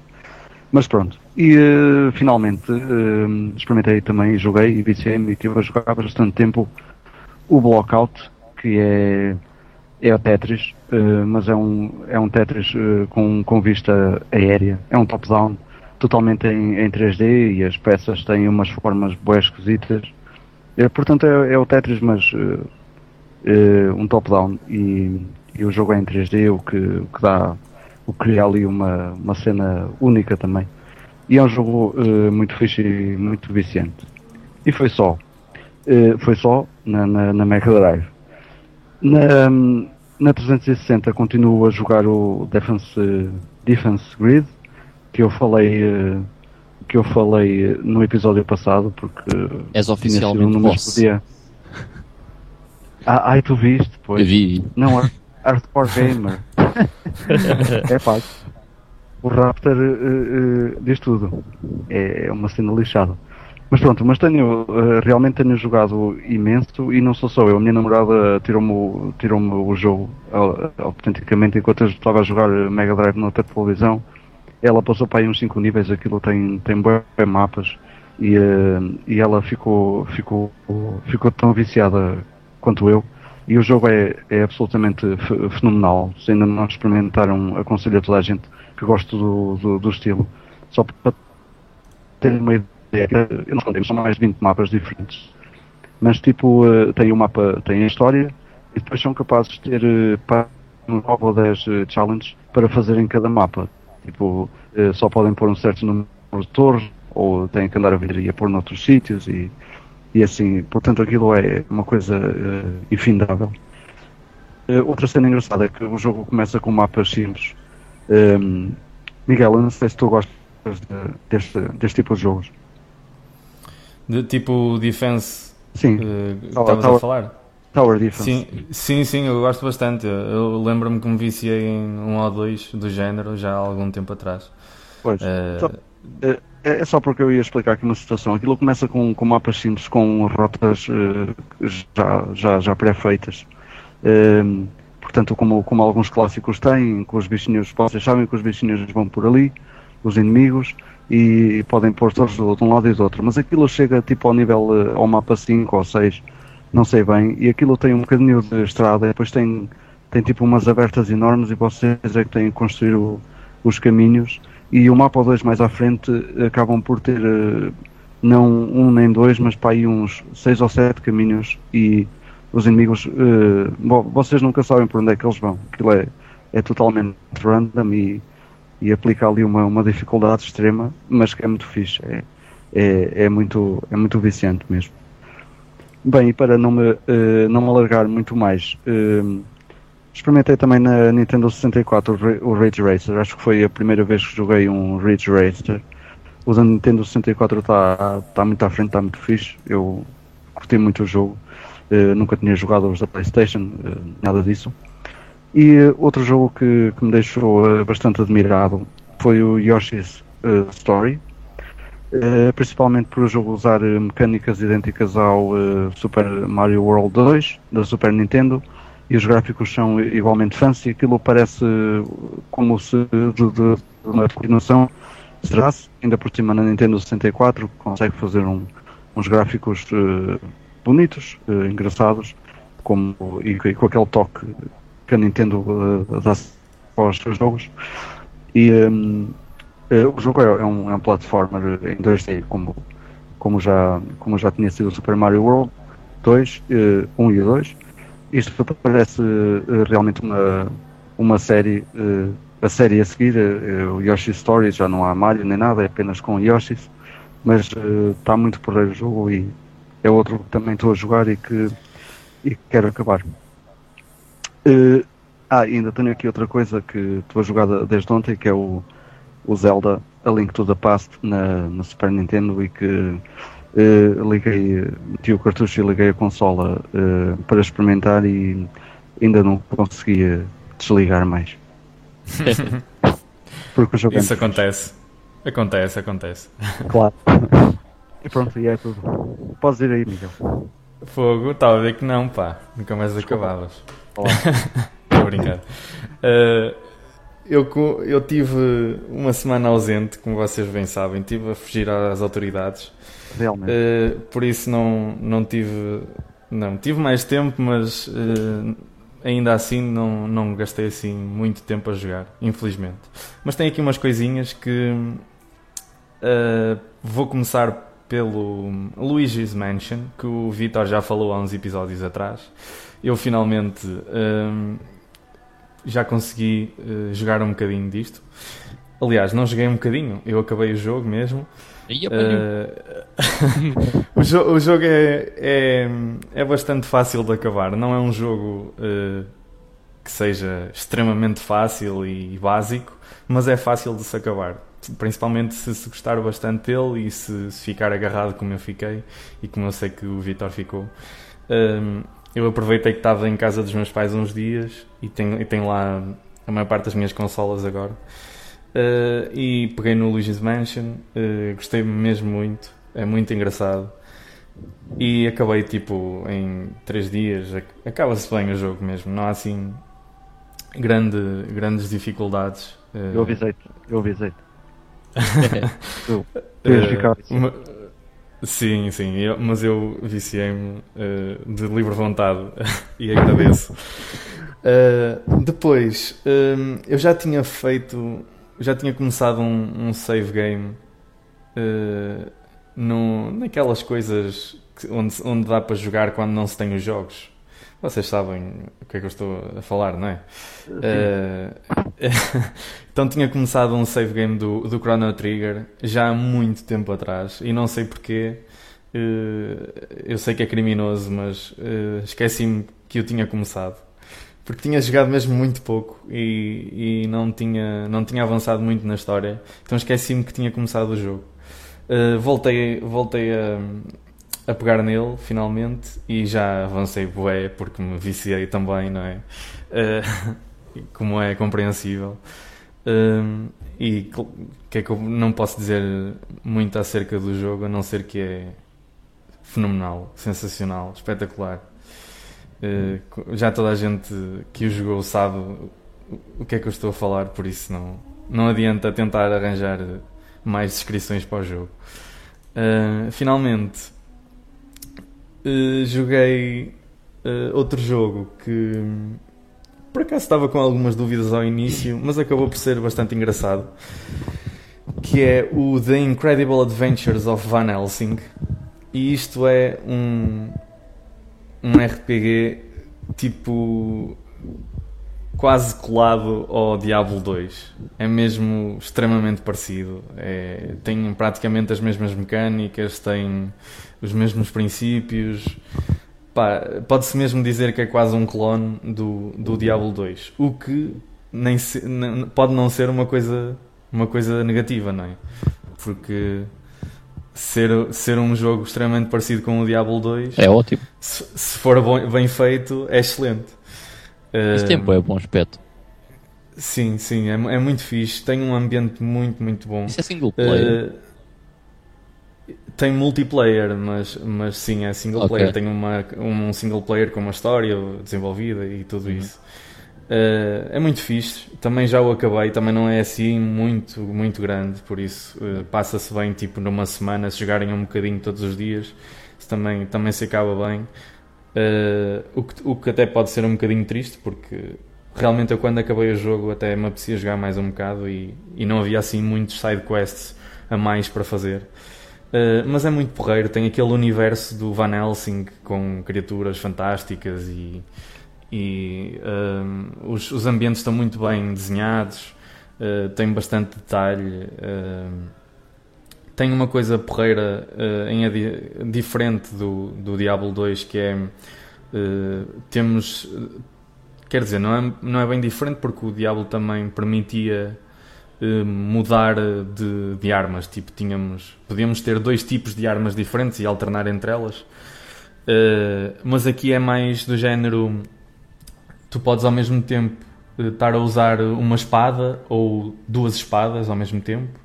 Mas pronto. E eh, finalmente eh, experimentei também, joguei e viciei-me e estive a jogar bastante tempo o Blockout, que é, é o Tetris, eh, mas é um, é um Tetris eh, com, com vista aérea. É um top-down, totalmente em, em 3D e as peças têm umas formas boas esquisitas. Eh, portanto, é, é o Tetris, mas um top-down e, e o jogo é em 3D, o que, o que dá o que cria ali uma, uma cena única também. E é um jogo muito fixe e muito viciante. E foi só. Foi só na, na, na Mega Drive. Na, na 360 continuo a jogar o Defense, Defense Grid, que eu falei eh, que eu falei eh, no episódio passado, porque És oficialmente no mesmo boss. dia. Ah, ai, tu viste, pois. Eu vi. Não, Hard- Hardcore Gamer. é pá. O Raptor eh, eh, diz tudo. É uma cena lixada. Mas pronto, mas tenho, eh, realmente tenho jogado imenso e não sou só eu. A minha namorada tirou-me o, tirou o jogo au- autenticamente enquanto eu estava a jogar Mega Drive na televisão. Ela passou para aí uns 5 níveis, aquilo tem, tem bué mapas e, eh, e ela ficou, ficou, ficou tão viciada quanto eu. E o jogo é, é absolutamente fe- fenomenal. Se ainda não experimentaram, aconselho a toda a gente que gosta do, do, do estilo. Só para ter uma ideia, eu não contei, são mais de 20 mapas diferentes. Mas tipo, eh, tem o mapa, tem a história e depois são capazes de ter eh, pá, um 9 ou 10 eh, challenges para fazer em cada mapa. Tipo, eh, só podem pôr um certo número de torres ou têm que andar a vir e a pôr noutros sítios e e assim, portanto aquilo é uma coisa eh, infindável. Eh, outra cena engraçada é que o jogo começa com mapas simples. Ehm, Miguel, não sei se tu gostas de- deste, deste tipo de jogos. De tipo Defense Sim, que Tower- estavas a falar? Tower Defense. Sim, sim, sim, eu gosto bastante. Eu lembro-me que me viciei em um ou dois do género já há algum tempo atrás. Pois. Só- é, é só porque eu ia explicar aqui uma situação. Aquilo começa com, com mapas simples, com rotas uh, já, já, já pré-feitas. Uh, portanto, como, como alguns clássicos têm, com os bichinhos, vocês sabem que os bichinhos vão por ali, os inimigos, e podem pôr todos de um lado e do outro. Mas aquilo chega tipo ao nível, uh, ao mapa 5 ou 6, não sei bem, e aquilo tem um bocadinho de estrada, e depois tem, tem tipo umas abertas enormes, e vocês é que têm que construir o, os caminhos e o mapa 2 mais à frente acabam por ter uh, não um nem dois, mas para aí uns seis ou sete caminhos e os inimigos, uh, bom, vocês nunca sabem por onde é que eles vão. Aquilo é, é totalmente random e, e aplica ali uma, uma dificuldade extrema, mas que é muito fixe. É, é, é, muito, é muito viciante mesmo. Bem, e para não me, uh, não me alargar muito mais, uh, Experimentei também na Nintendo 64 o Ridge Racer, acho que foi a primeira vez que joguei um Ridge Racer. O da Nintendo 64 está tá muito à frente, está muito fixe. Eu curti muito o jogo, uh, nunca tinha jogado os da PlayStation, nada disso. E uh, outro jogo que, que me deixou bastante admirado foi o Yoshi's Story, principalmente por o jogo usar mecânicas idênticas ao Super Mario World 2 da Super Nintendo e os gráficos são igualmente fancy. Aquilo parece como se de, de, de uma continuação será-se, ainda por cima na Nintendo 64 consegue fazer um, uns gráficos uh, bonitos, uh, engraçados, como, e, e, com aquele toque que a Nintendo uh, dá aos seus jogos. E um, o jogo é, é, um, é um platformer em 2D, como, como, já, como já tinha sido o Super Mario World 2, 1 e 2 isto parece uh, realmente uma, uma série, uh, a série a seguir, uh, o Yoshi Stories, já não há Mario nem nada, é apenas com Yoshis, mas está muito por aí o jogo e é outro que também estou a jogar e que, e que quero acabar. Ah, ainda tenho aqui outra coisa que estou a jogar desde ontem, que é o, o Zelda A Link to the Past na, na Super Nintendo e que Uh, liguei, meti o cartucho e liguei a consola uh, para experimentar e ainda não conseguia desligar mais. Porque o jogo Isso acontece. Acontece, acontece. Claro. E pronto, e é tudo. Podes ir aí, Miguel. Fogo, estava a ver que não, pá. Nunca mais Desculpa. acabavas. Estou a brincar. Uh, eu, eu tive uma semana ausente, como vocês bem sabem, tive a fugir às autoridades realmente. Uh, por isso não, não tive. Não, tive mais tempo, mas uh, ainda assim não, não gastei assim muito tempo a jogar, infelizmente. Mas tem aqui umas coisinhas que uh, vou começar pelo Luigi's Mansion, que o Vitor já falou há uns episódios atrás. Eu finalmente já consegui jogar um bocadinho disto. Aliás, não joguei um bocadinho, eu acabei o jogo mesmo. Uh, o, jo o, jogo é, é, é, bastante fácil de acabar. Não é um jogo uh, que seja extremamente fácil e básico, mas é fácil de se acabar. Principalmente se se gostar bastante dele e se, se ficar agarrado como eu fiquei e como eu sei que o Vitor ficou. Um, eu aproveitei que estava em casa dos meus pais uns dias e tenho, e tenho lá a maior parte das minhas consolas agora. Uh, e peguei no Luigi's Mansion, uh, gostei mesmo muito, é muito engraçado. E acabei tipo em 3 dias, acaba-se bem o jogo mesmo, não há assim grande, grandes dificuldades. Uh, eu avisei-te, eu avisei-te. tu, Sim, sim, eu, mas eu viciei-me de livre vontade e agradeço. depois, eu já tinha feito já tinha começado um, um save game uh, no, naquelas coisas que, onde, onde dá para jogar quando não se tem os jogos. Vocês sabem o que é que eu estou a falar, não é? Uh, então tinha começado um save game do, do Chrono Trigger já há muito tempo atrás e não sei porquê. Uh, eu sei que é criminoso, mas uh, esqueci-me que eu tinha começado porque tinha jogado mesmo muito pouco e, e não, tinha, não tinha avançado muito na história, então esqueci-me que tinha começado o jogo. Voltei voltei a, a pegar nele finalmente e já avancei bué porque me viciei também, não é? Uh, como é compreensível. Um, e o que é que eu não posso dizer muito acerca do jogo, a não ser que é fenomenal, sensacional, espetacular. Uh, já toda a gente que o jogou sabe o que é que eu estou a falar, por isso não, não adianta tentar arranjar mais descrições para o jogo. Uh, finalmente, uh, joguei outro jogo que por acaso estava com algumas dúvidas ao início, mas acabou por ser bastante engraçado. Que é o The Incredible Adventures of Van Helsing. E isto é um, um RPG tipo quase colado ao Diablo 2. É mesmo extremamente parecido. É, tem praticamente as mesmas mecânicas, tem os mesmos princípios pode-se mesmo dizer que é quase um clone do, do Diablo 2. O que nem se, pode não ser uma coisa, uma coisa negativa, não é? Porque ser, ser um jogo extremamente parecido com o Diablo 2 é ótimo. Se, se for bom, bem feito, é excelente. Esse tempo é bom aspecto. Sim, sim, é, é muito fixe. Tem um ambiente muito, muito bom. Isso é single player. Uh, tem multiplayer, mas, mas sim, é single okay. player. Tem uma, um single player com uma história desenvolvida e tudo uhum. isso. Uh, é muito fixe. Também já o acabei. Também não é assim muito, muito grande. Por isso, uh, passa-se bem, tipo, numa semana, se jogarem um bocadinho todos os dias. também, também se acaba bem. Uh, o, que, o que até pode ser um bocadinho triste, porque realmente eu, quando acabei o jogo, até me apetecia jogar mais um bocado e, e não havia assim muitos side quests a mais para fazer. Uh, mas é muito porreiro, tem aquele universo do Van Helsing com criaturas fantásticas e, e uh, os, os, ambientes estão muito bem desenhados, uh, tem bastante detalhe. Tem uma coisa porreira em, diferente do, do Diablo 2 que é temos quer dizer, não é, não é bem diferente porque o Diablo também permitia eh, mudar de, de, armas. Tipo, tínhamos, podíamos ter dois tipos de armas diferentes e alternar entre elas. Uh, mas aqui é mais do género: tu podes ao mesmo tempo uh, estar a usar uma espada ou duas espadas ao mesmo tempo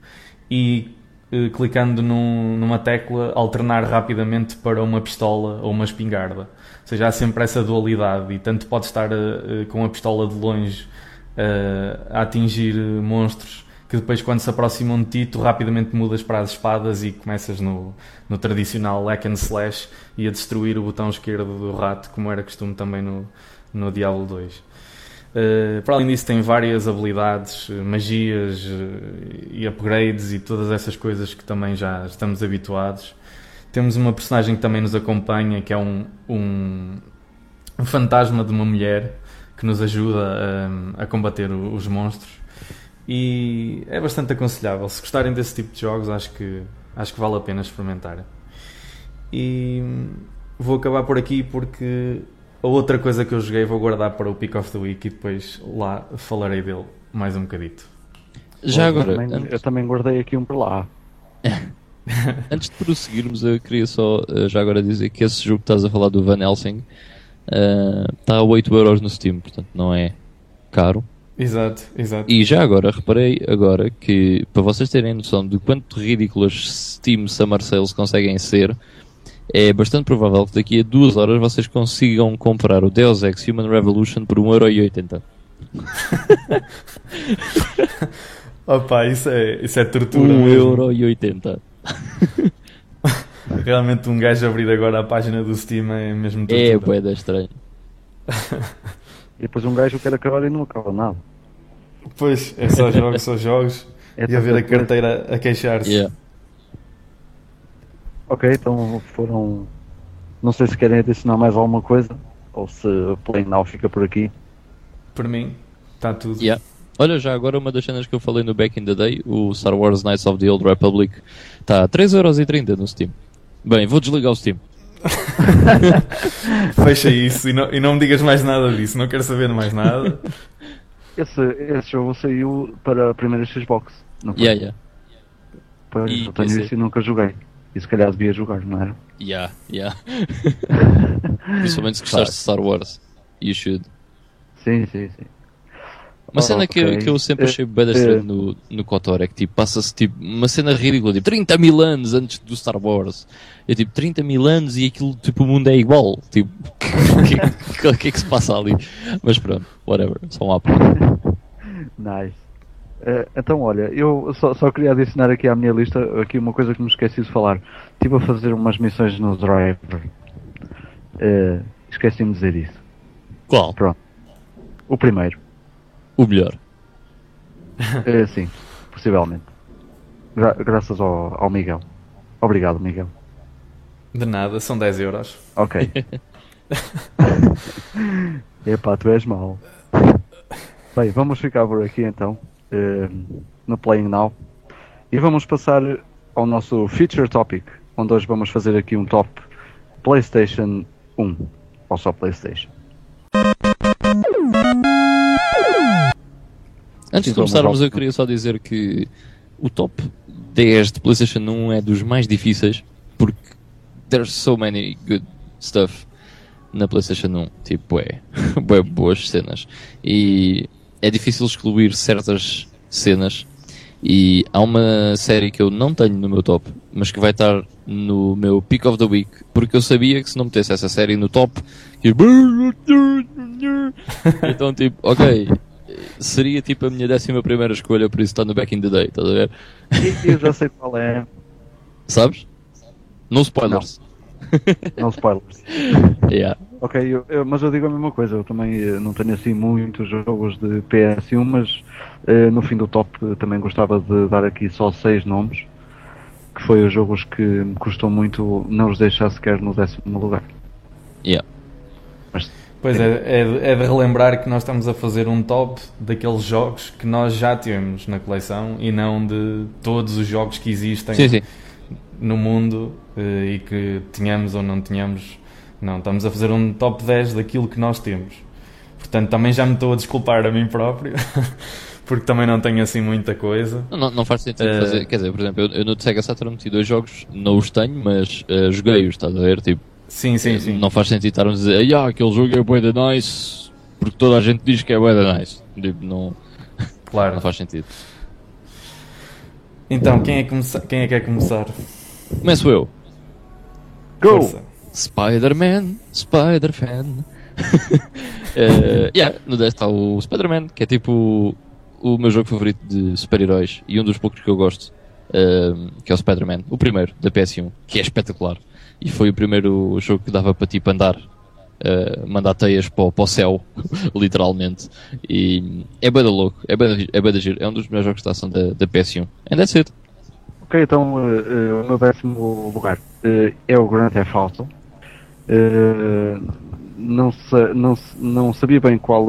e uh, clicando num, numa tecla alternar rapidamente para uma pistola ou uma espingarda. Ou seja, há sempre essa dualidade e tanto podes estar com a pistola de longe a atingir monstros que depois quando se aproximam de ti tu rapidamente mudas para as espadas e começas no, no tradicional hack and slash e a destruir o botão esquerdo do rato como era costume também no, no Diablo 2 eh, para além disso tem várias habilidades, eh, magias uh, e upgrades e todas essas coisas que também já estamos habituados temos uma personagem que também nos acompanha que é um, um, um fantasma de uma mulher que nos ajuda a, a combater os monstros e é bastante aconselhável. Se gostarem desse tipo de jogos, acho que, acho que vale a pena experimentar. E vou acabar por aqui porque a outra coisa que eu joguei vou guardar para o Pick of the Week e depois lá falarei dele mais um bocadito. Já agora, eu também, antes... eu também guardei aqui um para lá. antes de prosseguirmos, eu queria só eh, já agora dizer que esse jogo que estás a falar do Van Helsing uh, está a 8€ no Steam, portanto não é caro. Exato, exato. E já agora, reparei agora que, para vocês terem noção de quanto ridículas Steam Summer Sales conseguem ser, é bastante provável que daqui a duas horas vocês consigam comprar o Deus Ex Human Revolution por 1,80€. Opa, isso é, isso é tortura 1,80€. Realmente um gajo abrir agora a página do Steam é mesmo tortura. É, boeda estranho. E depois um gajo quer acabar e não acaba nada. Pois, é só jogos, só jogos. É e a ver a carteira a queixar-se. Yeah. Ok, então foram. Não sei se querem adicionar mais alguma coisa ou se o Play Now fica por aqui. Por mim, está tudo. Yeah. Olha, já agora uma das cenas que eu falei no Back in the Day, o Star Wars Knights of the Old Republic, está a 3,30€ no Steam. Bem, vou desligar o Steam. Fecha isso e não, e não me digas mais nada disso, não quero saber mais nada. Esse, esse jogo saiu para a primeira Xbox, não foi? Yeah, yeah. Pois, e, eu tenho isso e nunca joguei. E se calhar devia jogar, não era? Yeah, yeah. Principalmente se gostaste de Star Wars. You should. Sim, sim, sim. Uma cena que, Ok. que eu sempre achei bem eh, estranho no, no KOTOR é que tipo, passa-se tipo, uma cena ridícula, tipo 30 mil anos antes do Star Wars. É tipo 30 mil anos e aquilo, tipo, o mundo é igual. Tipo, o que, o que é que se passa ali? Mas pronto, whatever, só uma parte. Nice. Eh, então, olha, eu só, só queria adicionar aqui à minha lista aqui uma coisa que me esqueci de falar. Estive a fazer umas missões no Driver. Eh, Esqueci-me de dizer isso. Qual? Pronto. O primeiro. O melhor. Eh, sim, possivelmente. Gra- graças ao, ao Miguel. Obrigado, Miguel. De nada, são 10 euros. Ok. Epá, tu és mau. Bem, vamos ficar por aqui então, no Playing Now. E vamos passar ao nosso Feature Topic, onde hoje vamos fazer aqui um top PlayStation 1. Ou só PlayStation. Antes de começarmos, eu queria só dizer que o top 10 de PlayStation 1 é dos mais difíceis porque there's so many good stuff na PlayStation 1. Tipo, é, é boas cenas. E é difícil excluir certas cenas. E há uma série que eu não tenho no meu top, mas que vai estar no meu Pick of the Week, porque eu sabia que se não metesse essa série no top, então tipo, ok, seria tipo a minha décima primeira escolha, por isso está no Back in the Day, estás a ver? Eu já sei qual é. Sabes? No spoilers. Não spoilers. Yeah. Ok, eu- eu- mas eu digo a mesma coisa, eu também eh, não tenho assim muitos jogos de PS1, mas eh, no fim do top eh, também gostava de dar aqui só seis nomes, que foi os jogos que me custou muito não os deixar sequer no décimo lugar. Yeah. Mas Pois é, é, de- é de relembrar que nós estamos a fazer um top daqueles jogos que nós já temos na coleção e não de todos os jogos que existem Sim, sim. No mundo eh, e que tenhamos ou não tenhamos. Não, estamos a fazer um top 10 daquilo que nós temos. Portanto, também já me estou a desculpar a mim próprio, porque também não tenho assim muita coisa. Não, não, faz sentido Eh, fazer. Quer dizer, por exemplo, eu, eu no Sega Saturn meti dois jogos, não os tenho, mas eh, joguei-os, estás a ver? Tipo, Sim, sim, sim. não faz sentido estarmos a dizer, ah, aquele jogo é bué da nice, porque toda a gente diz que é bué da nice. Tipo, não, Claro. não faz sentido. Então, quem é, que quem é que quer começar? Começo eu. Go! Spider-Man, Spider-Fan. Eh, yeah, no 10 está o Spider-Man, que é tipo o, meu jogo favorito de super-heróis e um dos poucos que eu gosto, eh, que é o Spider-Man, o primeiro da PS1, que é espetacular. E foi o primeiro jogo que dava para tipo andar, eh, mandar teias para, o- para o céu, literalmente. E é bada louco, é bada, é bada giro, é um dos melhores jogos de ação da, da PS1. And that's it. Ok, então eh, eh, o meu décimo lugar eh, é o Grand Theft Auto. Não, sa- não, não sabia bem qual,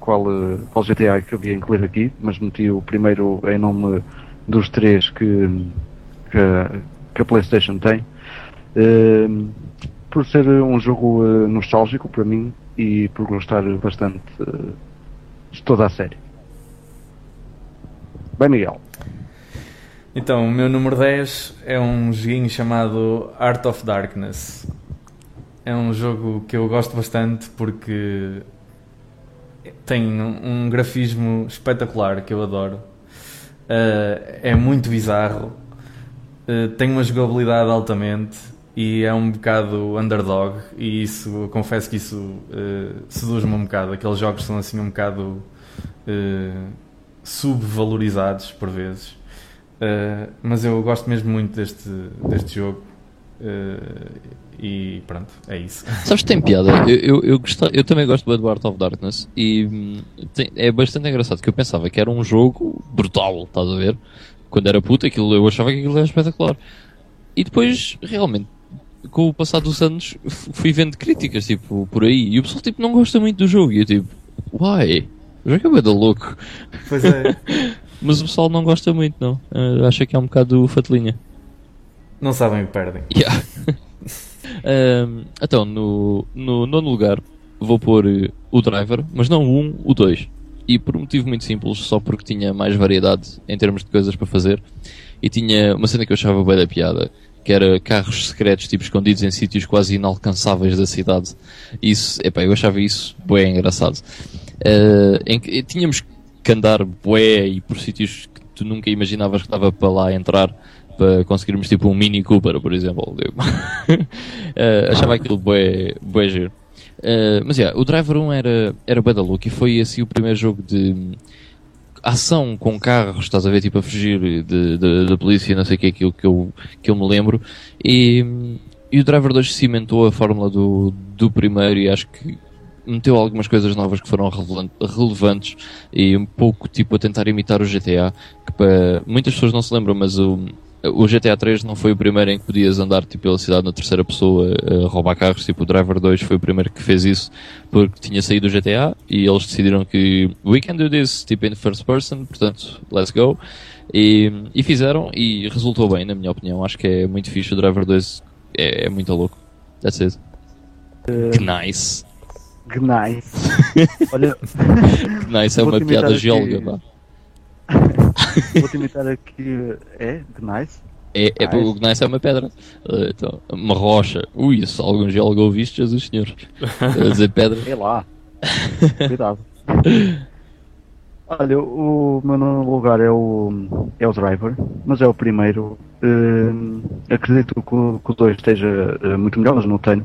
qual, qual GTA que havia incluir aqui, mas meti o primeiro em nome dos três que, que, a- que a PlayStation tem. Por ser um jogo nostálgico para mim e por gostar bastante de toda a série. Bem, Miguel. Então, o meu número 10 é um joguinho chamado Art of Darkness. É um jogo que eu gosto bastante porque tem um grafismo espetacular que eu adoro. Uh, é muito bizarro, uh, tem uma jogabilidade altamente e é um bocado underdog. E isso, confesso que isso uh, seduz-me um bocado. Aqueles jogos são assim um bocado subvalorizados por vezes. Uh, mas eu gosto mesmo muito deste, deste jogo. Uh, e pronto, é isso. Sabes que tem piada? Eu, eu, eu, gostava- eu também gosto de Art of Darkness e hum, tem- é bastante engraçado que eu pensava que era um jogo brutal, estás a ver? Quando era puta, aquilo, eu achava que aquilo era espetacular. E depois, realmente, com o passar dos anos, fui vendo críticas, tipo, por aí, e o pessoal, tipo, não gosta muito do jogo. E eu, tipo, why? O jogo é da louco. Pois é. Mas o pessoal não gosta muito, não. Ah, acha que é um bocado fatelinha. Não sabem perdem. Yeah. Ahm, então, no, no nono lugar, vou pôr eh, o Driver, mas não o 1, o 2. E por um motivo muito simples, só porque tinha mais variedade em termos de coisas para fazer. E tinha uma cena que eu achava bem da piada, que era carros secretos, tipo escondidos em sítios quase inalcançáveis da cidade. Isso, epá, eu achava isso bem engraçado. Ah, em que tínhamos que andar bué e por sítios que tu nunca imaginavas que estava para lá entrar para conseguirmos tipo um Mini Cooper, por exemplo. Uh, achava aquilo bué, bué giro. Uh, mas yeah, o Driver 1 era, era bué da e foi assim o primeiro jogo de ação com carros, estás a ver, tipo a fugir da polícia, não sei o que, aquilo que eu, que eu me lembro. E, e o Driver 2 cimentou a fórmula do, do primeiro e acho que meteu algumas coisas novas que foram relevantes e um pouco tipo a tentar imitar o GTA, que para muitas pessoas não se lembram, mas o, o GTA 3 não foi o primeiro em que podias andar tipo, pela cidade na terceira pessoa a roubar carros, tipo o Driver 2 foi o primeiro que fez isso porque tinha saído do GTA e eles decidiram que we can do this tipo in first person, portanto let's go. E, e fizeram e resultou bem na minha opinião, acho que é muito fixe o Driver 2 é, é muito louco. That's it. Uh, nice Gnice. Olha. Gnice é uma piada geóloga, pá. Vou-te imitar aqui. É? Gneiss? É, é, o Gneiss é uma pedra. Uh, então, uma rocha. Ui, se algum geólogo ouviste, Jesus Senhor. A dizer pedra. É lá. Cuidado. Olha, o meu nono lugar é o, é o Driver, mas é o primeiro. Uh, acredito que o, que o 2 esteja uh, muito melhor, mas não tenho.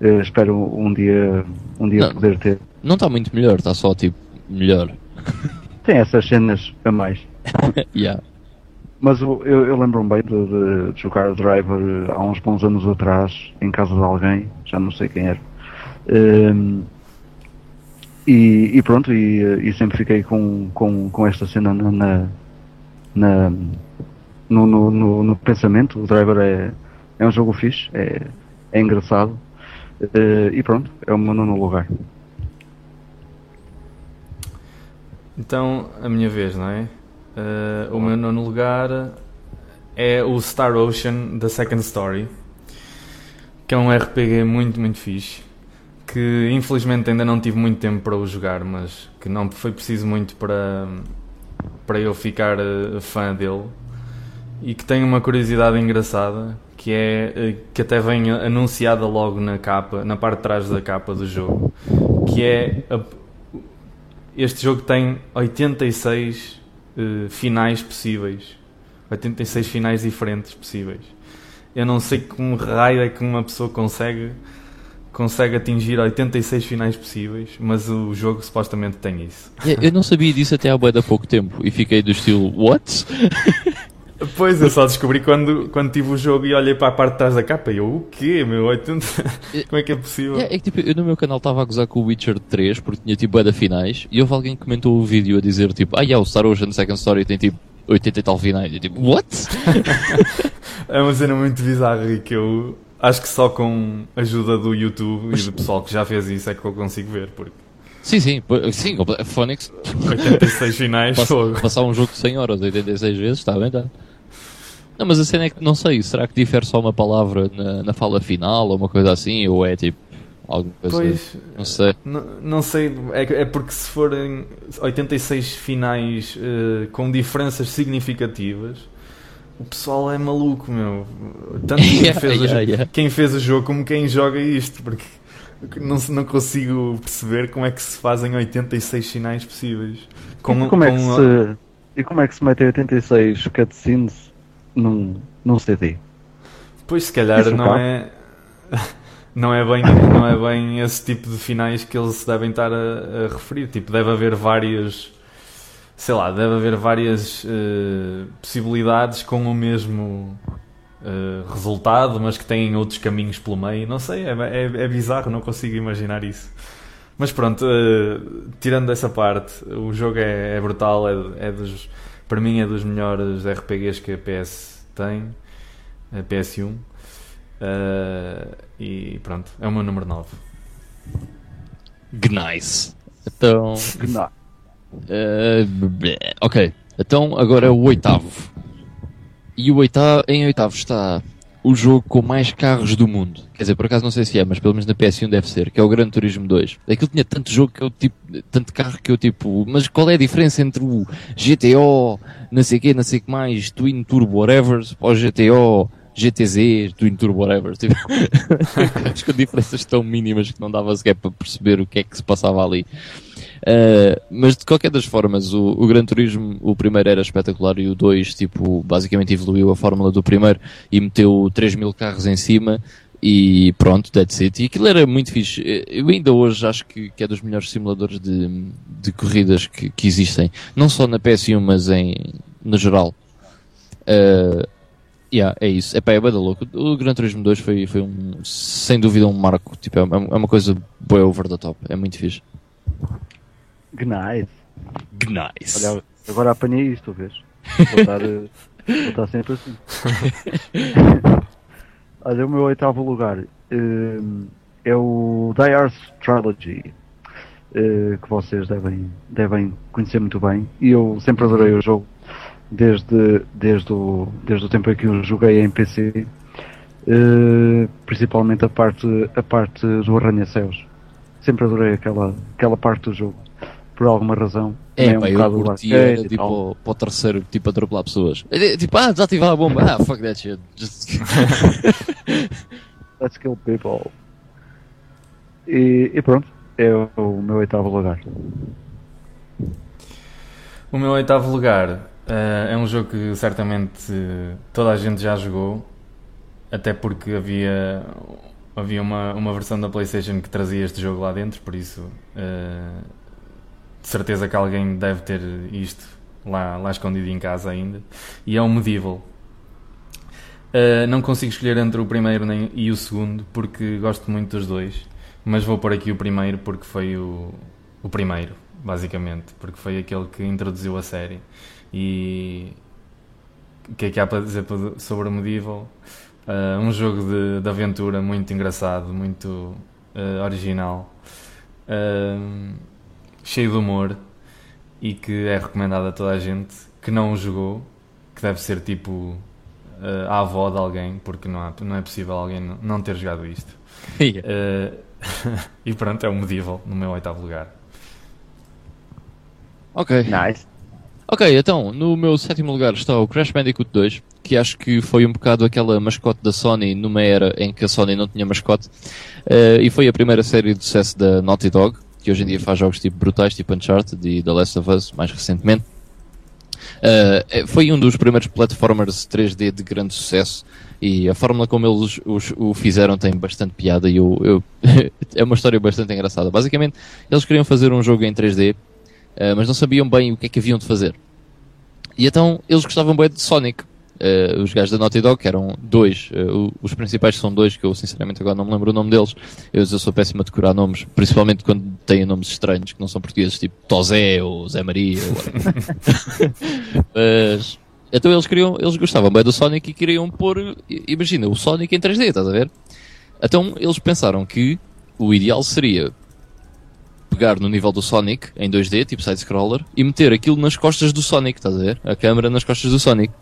Uh, espero um dia, um dia não, poder ter. Não está muito melhor, está só tipo melhor. Tem essas cenas a mais. yeah. Mas eu, eu lembro-me bem de, de, jogar Driver há uns bons anos atrás, em casa de alguém, já não sei quem era. Um, e, e, pronto, e, e, sempre fiquei com, com, com esta cena na, na, na no, no, no, no, pensamento. O Driver é, é um jogo fixe, é, é engraçado. Uh, e pronto, é o meu nono lugar. Então, a minha vez, não é? Uh, o meu nono lugar é o Star Ocean da Second Story, que é um RPG muito, muito fixe. Que infelizmente ainda não tive muito tempo para o jogar, mas que não foi preciso muito para, para eu ficar uh, fã dele. E que tem uma curiosidade engraçada, que é uh, que até vem anunciada logo na capa, na parte de trás da capa do jogo, que é a, este jogo tem 86 uh, finais possíveis. 86 finais diferentes possíveis. Eu não sei como raio é que uma pessoa consegue consegue atingir 86 finais possíveis, mas o jogo supostamente tem isso. eu não sabia disso até há bem pouco tempo e fiquei do estilo What? Pois, eu só descobri quando, quando tive o jogo e olhei para a parte de trás da capa e eu, o quê, meu? 80... Como é que é possível? É, é que tipo, eu no meu canal estava a gozar com o Witcher 3 porque tinha tipo da finais e houve alguém que comentou o vídeo a dizer tipo, ah, yeah, o Star Ocean Second Story tem tipo 80 e tal finais. E tipo, what? é uma cena muito bizarra e que eu acho que só com a ajuda do YouTube Mas... e do pessoal que já fez isso é que eu consigo ver, porque. Sim, sim, sim, Phonics. 86 finais. Passar um jogo de 100 horas 86 vezes, está bem, está. Não, mas a cena é que não sei, será que difere só uma palavra na, na fala final ou uma coisa assim? Ou é tipo alguma coisa? Pois, não sei. Não, não sei, é, é, porque se forem 86 finais uh, com diferenças significativas, o pessoal é maluco, meu. Tanto quem, yeah, fez yeah, o, yeah. quem fez o jogo como quem joga isto, porque não, não consigo perceber como é que se fazem 86 finais possíveis. Com, e, como é que se, e como é que se metem 86 cutscenes num, num CD. Pois se calhar Isso não é. Não é, bem, não é bem esse tipo de finais que eles devem estar a, a referir. Tipo, deve haver várias. Sei lá, deve haver várias uh, possibilidades com o mesmo uh, resultado, mas que têm outros caminhos pelo meio. Não sei, é, é, é bizarro, não consigo imaginar isso. Mas pronto, uh, tirando essa parte, o jogo é, é brutal, é, é dos para mim é dos melhores RPGs que a PS tem, a PS1. Uh, eh, e pronto, é o meu número 9. Nice. Então. Uh, ok. Então agora é o oitavo. E o oitavo, em oitavo está o jogo com mais carros do mundo. Quer dizer, por acaso não sei se é, mas pelo menos na PS1 deve ser, que é o Gran Turismo 2. Aquilo tinha tanto jogo que eu tipo, tanto carro que eu tipo, mas qual é a diferença entre o GTO, não sei quê, não sei que mais, Twin Turbo whatever, ou GTO, GTZ, Twin Turbo whatever, tipo, acho que diferenças tão mínimas que não dava sequer para perceber o que é que se passava ali. Uh, mas de qualquer das formas, o, o Gran Turismo, o primeiro era espetacular e o 2, tipo, basicamente evoluiu a fórmula do primeiro e meteu 3 mil carros em cima e pronto, that's it. E aquilo era muito fixe. Eu ainda hoje acho que, que é dos melhores simuladores de, de corridas que, que existem. Não só na PS1, mas em, no geral. Uh, yeah, é isso. É pá, é bada louco. O Gran Turismo 2 foi, foi um, sem dúvida um marco. Tipo, é, é uma coisa boa over the top. É muito fixe. Gnais. Gnais. Olha, agora apanhei isto, vês? Vou estar, vou estar sempre assim. Olha, o meu oitavo lugar uh, é o Die Earth Trilogy, uh, que vocês devem, devem conhecer muito bem. E eu sempre adorei o jogo, desde, desde, o, desde o tempo em que eu joguei em PC, uh, eh, principalmente a parte, a parte do arranha-céus. Sempre adorei aquela, aquela parte do jogo por alguma razão. É, é um pá, eu curtia tipo, para o terceiro, tipo, atropelar pessoas. É, tipo, ah, desativar a bomba. Ah, fuck that shit. Just... Let's kill people. E, e, pronto, é o meu oitavo lugar. O meu oitavo lugar uh, é um jogo que certamente toda a gente já jogou, até porque havia havia uma, uma versão da PlayStation que trazia este jogo lá dentro, por isso uh, de certeza que alguém deve ter isto lá, lá escondido em casa ainda. E é um Medieval. Uh, não consigo escolher entre o primeiro nem, e o segundo porque gosto muito dos dois, mas vou pôr aqui o primeiro porque foi o, o primeiro, basicamente, porque foi aquele que introduziu a série. E o que é que há para dizer sobre o Medieval? Uh, um jogo de, de, aventura muito engraçado, muito uh, original. Uh, cheio de humor e que é recomendado a toda a gente que não o jogou, que deve ser tipo uh, a avó de alguém, porque não, há, não é possível alguém não ter jogado isto. uh, e pronto, é o Medieval no meu oitavo lugar. Ok. Nice. Ok, então, no meu sétimo lugar está o Crash Bandicoot 2, que acho que foi um bocado aquela mascote da Sony numa era em que a Sony não tinha mascote, uh, e foi a primeira série de sucesso da Naughty Dog, que hoje em dia faz jogos tipo brutais, tipo Uncharted e The Last of Us, mais recentemente. Uh, foi um dos primeiros platformers 3D de grande sucesso e a fórmula como eles os, o fizeram tem bastante piada e eu, eu é uma história bastante engraçada. Basicamente, eles queriam fazer um jogo em 3D, uh, ah, mas não sabiam bem o que é que haviam de fazer. E então eles gostavam bem de Sonic, Uh, os gajos da Naughty Dog, que eram dois, uh, os principais são dois, que eu sinceramente agora não me lembro o nome deles. Eu, eu sou péssimo a decorar nomes, principalmente quando têm nomes estranhos, que não são portugueses, tipo Tozé ou Zé Maria. Ou... Mas, então eles queriam, eles gostavam bem do Sonic e queriam pôr, imagina, o Sonic em 3D, estás a ver? Então eles pensaram que o ideal seria pegar no nível do Sonic em 2D, tipo side-scroller, e meter aquilo nas costas do Sonic, estás a ver? A câmera nas costas do Sonic.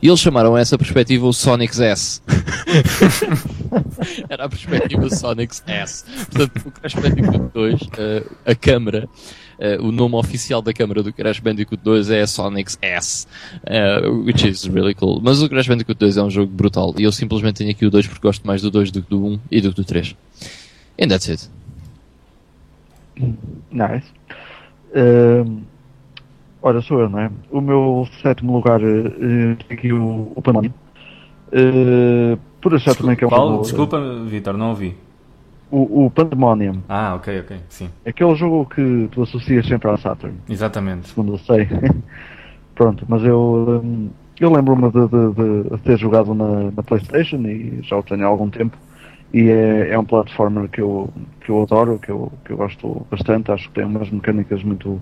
E eles chamaram essa perspectiva o Sonic's S. Era a perspectiva Sonic's S. Portanto, o Crash Bandicoot 2, uh, eh, a câmara, uh, o nome oficial da câmara do Crash Bandicoot 2 é Sonic's S. Uh, which is really cool. Mas o Crash Bandicoot 2 é um jogo brutal. E eu simplesmente tenho aqui o 2 porque gosto mais do 2 do que do 1 e do que do 3. And that's it. Nice. Um... Ora, sou eu, não é? O meu sétimo lugar uh, aqui o, o Pandemonium. Uh, por achar desculpa, também que é um qual? jogo. Desculpa, Vitor, não ouvi. O, o Pandemonium. Ah, ok, ok, sim. Aquele jogo que tu associas sempre à Saturn. Exatamente. Segundo eu sei. Pronto, mas eu, eu lembro-me de, de, de, ter jogado na, na, PlayStation e já o tenho há algum tempo. E é, é um platformer que eu, que eu adoro, que eu, que eu gosto bastante. Acho que tem umas mecânicas muito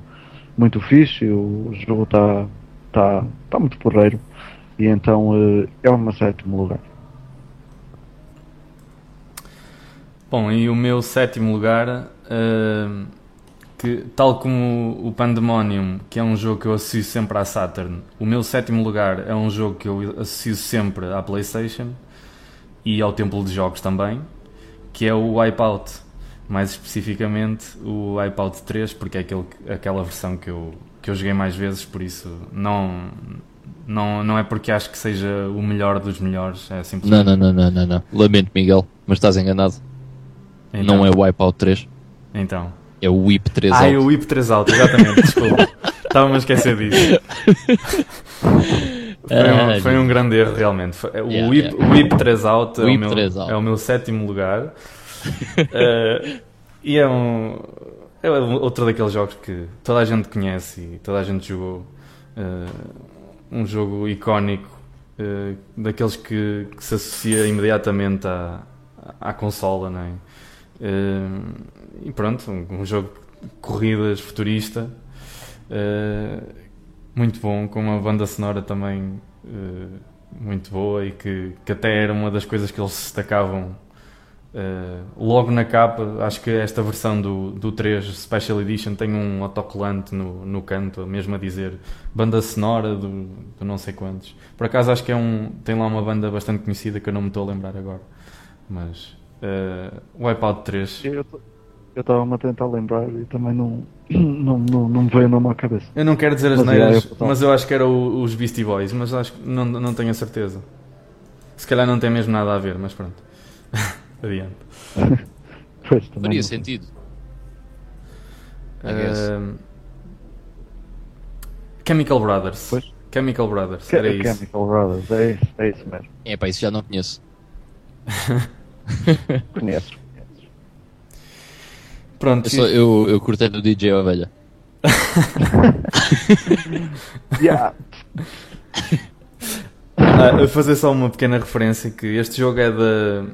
muito fixe, o jogo está tá, tá muito porreiro e então uh, é o meu sétimo lugar. Bom, e o meu sétimo lugar, uh, que tal como o Pandemonium, que é um jogo que eu associo sempre à Saturn, o meu sétimo lugar é um jogo que eu associo sempre à PlayStation e ao Templo de Jogos também, que é o Wipeout mais especificamente o Wipeout 3, porque é aquele, aquela versão que eu, que eu joguei mais vezes, por isso não, não, não é porque acho que seja o melhor dos melhores, é simplesmente... Não, não, não, não, não, lamento Miguel, mas estás enganado. Então, não é o Wipeout 3. Então, É o Whip 3 Ah, Alto. é o Whip 3 Alto, exatamente, desculpa. Estava-me a esquecer disso. Foi um, Ah, foi um grande erro, realmente. O, Yeah, Whip, yeah. o Whip 3 Alto, é, o Whip meu, 3 Alto. é o meu sétimo lugar. Eh, e é um. É outro daqueles jogos que toda a gente conhece e toda a gente jogou. Eh, um jogo icónico, eh, daqueles que, que se associa imediatamente à, à consola, não é? E pronto, um, um jogo de corridas futurista. muito bom, com uma banda sonora também muito boa e que, que até era uma das coisas que eles destacavam eh, logo na capa. Acho que esta versão do, do 3 Special Edition tem um autocolante no, no canto, mesmo a dizer banda sonora do, do não sei quantos. Por acaso acho que é um, tem lá uma banda bastante conhecida que eu não me estou a lembrar agora. Mas eh, Wipeout 3 Eu estava-me a tentar lembrar e também não, não, não, não me veio o nome à cabeça. Eu não quero dizer as Mas, neiras, é, eu- mas eu acho que era o- os Beastie Boys, mas acho que não, não tenho a certeza. Se calhar não tem mesmo nada a ver, mas pronto. Adiante. Pois, Faria sentido. Ahm, Chemical Brothers. Pois. Chemical Brothers, era isso. Chemical Brothers, é isso, é isso mesmo. É pá, isso já não conheço. Conheces. Pronto, Eu, só, eu, eu curtei do DJ Ovelha. Yeah. Ah, a fazer só uma pequena referência que este jogo é de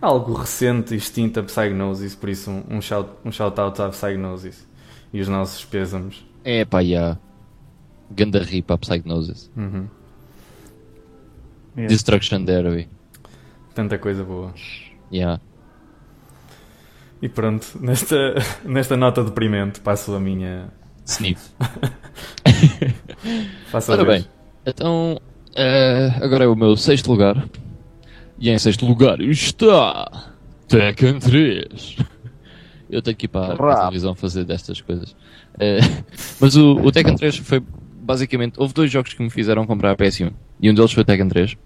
algo recente e extinto a Psygnosis, por isso um, um shout, um shout out à Psygnosis e os nossos pésamos. É pá, já. Ganda ripa, Psygnosis. Uhum. Yeah. Destruction Derby. Tanta coisa boa. Yeah. E pronto, nesta, nesta nota deprimente passo a minha. Sniff. Passo a Ora bem, então eh, agora é o meu sexto lugar. E em sexto lugar está Tekken 3. Eu tenho que ir para, para a televisão fazer destas coisas. Eh, mas o, o Tekken 3 foi basicamente. Houve dois jogos que me fizeram comprar a PS1. E um deles foi o Tekken 3.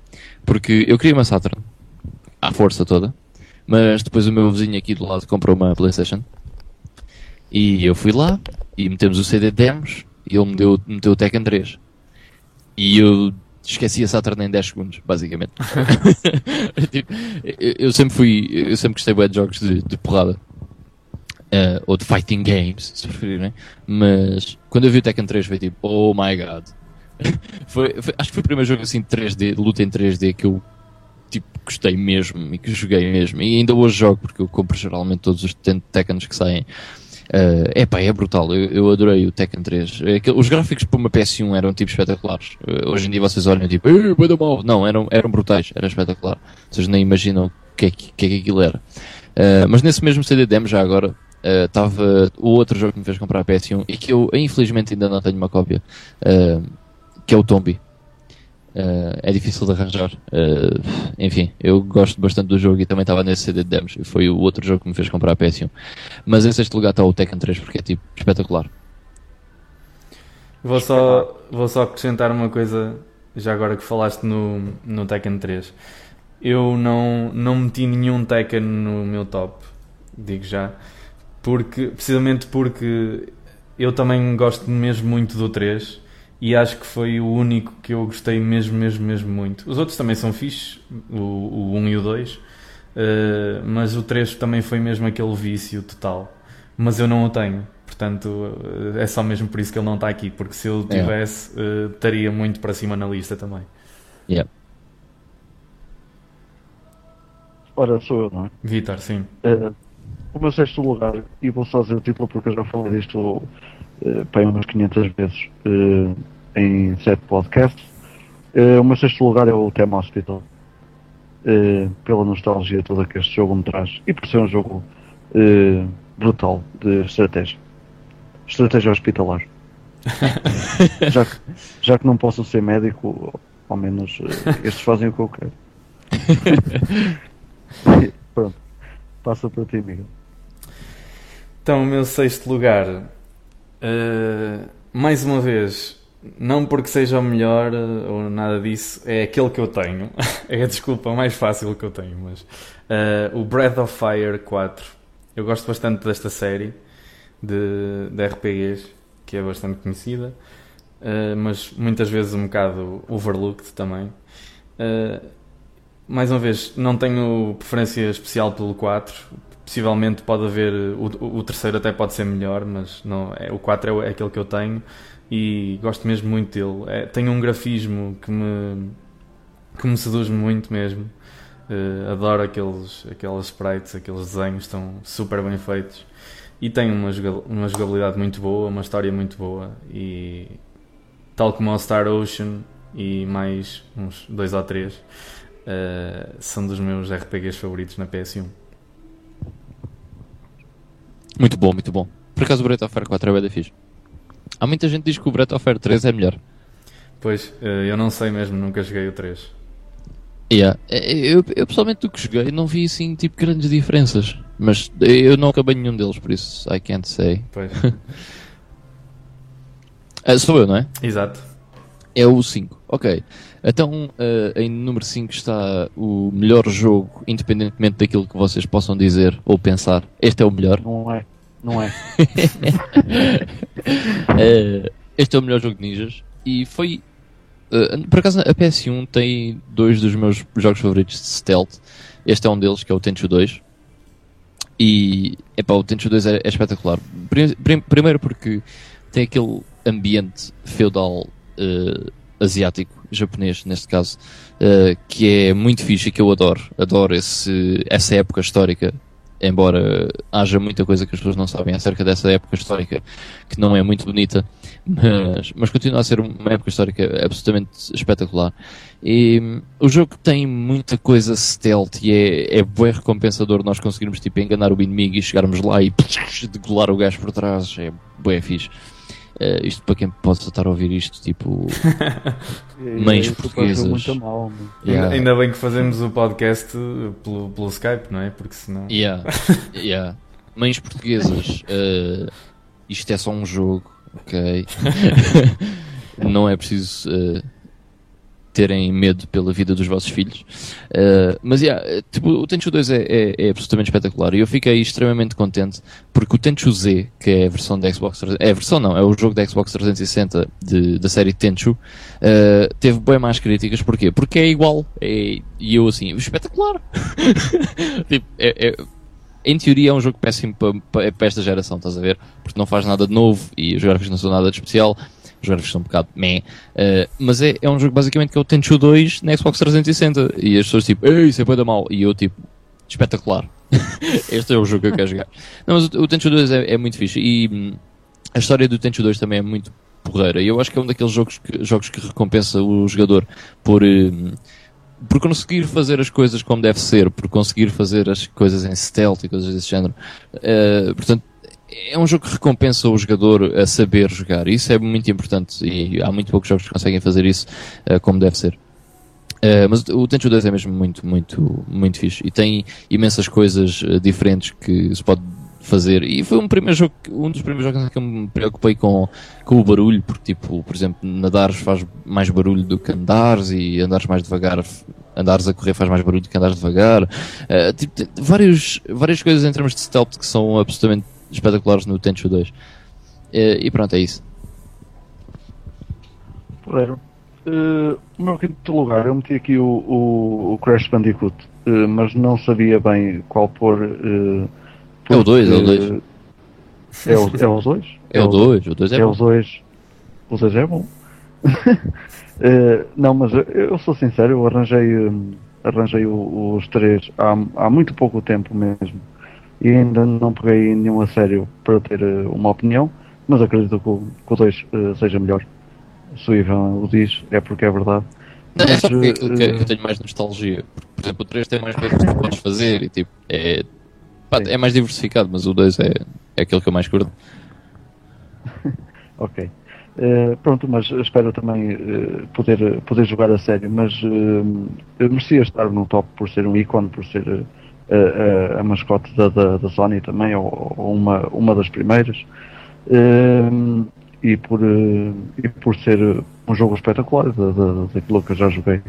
Porque eu queria uma Saturn. À força toda. Mas depois o meu vizinho aqui do lado comprou uma PlayStation. E eu fui lá e metemos o CD de demos e ele me deu, meteu o Tekken 3. E eu esqueci a Saturn em 10 segundos, basicamente. Tipo, eu, sempre fui, eu sempre gostei de jogos de, de porrada. Eh, ou de fighting games, se preferirem. Mas quando eu vi o Tekken 3 foi tipo, oh my god. Foi- foi- acho que foi o primeiro jogo assim de 3D, de luta em 3D que eu tipo, gostei mesmo e que joguei mesmo. E ainda hoje jogo, porque eu compro geralmente todos os Tekkens que saem. É epá, é brutal. Eu, eu adorei o Tekken 3. É aquele- os gráficos para uma PS1 eram tipo espetaculares. Eh, hoje em dia vocês olham tipo, "Eh, bué da mal. Não, eram, eram brutais, era espetacular. Vocês nem imaginam o que é que, que, é que aquilo era. Eh, mas nesse mesmo CD demo, já agora, estava o outro jogo que me fez comprar a PS1 e que eu infelizmente ainda não tenho uma cópia, que é o Tombi. Uh, é difícil de arranjar. Uh, enfim, eu gosto bastante do jogo e também estava nesse CD de demos. Foi o outro jogo que me fez comprar a PS1. Mas em sexto lugar está o Tekken 3 porque é tipo espetacular. Vou só, vou só acrescentar uma coisa, já agora que falaste no, no Tekken 3. Eu não, não meti nenhum Tekken no meu top, digo já, porque, precisamente porque eu também gosto mesmo muito do 3 e acho que foi o único que eu gostei mesmo, mesmo, mesmo muito. Os outros também são fixes, o, o 1 e o 2, eh, mas o 3 também foi mesmo aquele vício total. Mas eu não o tenho, portanto eh, é só mesmo por isso que ele não está aqui, porque se eu É. tivesse, eh, estaria muito para cima na lista também. Yeah. Ora, sou eu, não é? Vitor, sim. Eh, o meu sexto lugar, e vou só dizer o título porque eu já falei disto uh, para aí umas 500 vezes eh, em sete podcasts. Eh, o meu sexto lugar é o Tema Hospital. Eh, pela nostalgia toda que este jogo me traz e por ser um jogo eh, brutal de estratégia. Estratégia hospitalar. já, que, já que não posso ser médico, ao menos eh, estes fazem o que eu quero. Pronto, passa para ti, Miguel. Então, o meu sexto lugar, eh, mais uma vez, não porque seja o melhor eh, ou nada disso, é aquele que eu tenho. é a desculpa mais fácil que eu tenho, mas eh, o Breath of Fire 4. Eu gosto bastante desta série de, de RPGs, que é bastante conhecida, uh, mas muitas vezes um bocado overlooked também. Uh, mais uma vez, não tenho preferência especial pelo 4. Possivelmente pode haver. O, o terceiro até pode ser melhor, mas não, é, o 4 é, é aquele que eu tenho e gosto mesmo muito dele. É, tem um grafismo que me, que me seduz muito mesmo. Uh, adoro aqueles, aqueles sprites, aqueles desenhos, estão super bem feitos. E tem uma, uma jogabilidade muito boa, uma história muito boa. E tal como o Star Ocean e mais uns dois ou três, uh, são dos meus RPGs favoritos na PS1. Muito bom, muito bom. Por acaso o Breath of Fire 4 é bem fixe. Há muita gente que diz que o Breath of Fire 3 é melhor. Pois, eh, eu não sei mesmo, nunca joguei o 3. Yeah. É, eu, eu pessoalmente do que joguei não vi assim tipo grandes diferenças. Mas eu não acabei nenhum deles, por isso I can't say. Pois. uh, sou eu, não é? Exato. É o 5. Ok. Então, uh, em número 5 está o melhor jogo, independentemente daquilo que vocês possam dizer ou pensar. Este é o melhor. Não é. Não é. uh, este é o melhor jogo de ninjas. E foi. Uh, por acaso, a PS1 tem dois dos meus jogos favoritos de stealth. Este é um deles, que é o Tenchu 2. E epá, o Tenchu 2 é, é espetacular. Primeiro porque tem aquele ambiente feudal uh, asiático, japonês neste caso, uh, que é muito fixe e que eu adoro. Adoro esse, essa época histórica embora haja muita coisa que as pessoas não sabem acerca dessa época histórica que não é muito bonita, mas, mas continua a ser uma época histórica absolutamente espetacular. E o jogo tem muita coisa stealth e é, é bem recompensador nós conseguirmos tipo, enganar o inimigo e chegarmos lá e degolar o gajo por trás, é bem fixe. Uh, isto para quem possa estar a ouvir isto, tipo mães portuguesas. Muito mal, yeah. ainda, bem que fazemos o podcast pelo, pelo Skype, não é? Porque senão. Yeah. yeah. Mães portuguesas, uh, isto é só um jogo, ok? não é preciso uh, terem medo pela vida dos vossos filhos. Uh, mas, yeah, tipo, o Tenchu 2 é, é, é, absolutamente espetacular e eu fiquei extremamente contente porque o Tenchu Z, que é a versão da Xbox 360, é a versão não, é o jogo da Xbox 360 de, da série Tenchu, uh, teve bem mais críticas. Porquê? Porque é igual. É, e eu assim, espetacular! tipo, é, é, em teoria é um jogo péssimo para, para, esta geração, estás a ver? Porque não faz nada de novo e os gráficos não são nada de especial os gráficos são um bocado meh, uh, mas é, é um jogo basicamente que é o Tenchu 2 na Xbox 360 e as pessoas tipo, ei, isso é da mal, e eu tipo, espetacular. este é o jogo que eu quero jogar. Não, mas o, o Tenchu 2 é, é, muito fixe e hum, a história do Tenchu 2 também é muito porreira e eu acho que é um daqueles jogos que, jogos que recompensa o jogador por. Hum, por conseguir fazer as coisas como deve ser, por conseguir fazer as coisas em stealth e coisas desse género. Uh, portanto, é um jogo que recompensa o jogador a saber jogar. Isso é muito importante e há muito poucos jogos que conseguem fazer isso uh, como deve ser. Uh, mas o Tenchu 2 é mesmo muito, muito, muito fixe e tem imensas coisas uh, diferentes que se pode fazer. E foi um primeiro jogo, um dos primeiros jogos que eu me preocupei com, com o barulho, porque tipo, por exemplo, nadares faz mais barulho do que andares e andares mais devagar, andares a correr faz mais barulho do que andares devagar. Uh, tipo, várias coisas em termos de stealth que são absolutamente espetaculares no Tenchu 2. E, e pronto, é isso. Porreiro. Uh, no meu quinto lugar, eu meti aqui o, o, o Crash Bandicoot, uh, mas não sabia bem qual pôr. Uh, é o 2, é o 2. É o 2? É o 2, é o 2 o dois é, é bom. o 2. O 2 é bom. uh, não, mas eu sou sincero, eu arranjei, arranjei os três há, há muito pouco tempo mesmo e ainda não peguei nenhum a sério para ter uh, uma opinião, mas acredito que o, que o 2 uh, eh, seja melhor. Se o Ivan o diz, é porque é verdade. Não, é só porque uh, eu tenho mais nostalgia. Por exemplo, o 3 tem mais coisas que tu podes fazer e tipo, é, pá, é mais diversificado, mas o 2 é, é aquele que eu mais curto. ok. Uh, pronto, mas espero também uh, poder, poder jogar a sério, mas uh, merecia estar no top por ser um ícone, por ser a, a, mascote da, da, da, Sony também, ou, ou, uma, uma das primeiras. Uh, e, por, uh, e por ser um jogo espetacular da, da, daquilo que eu já joguei,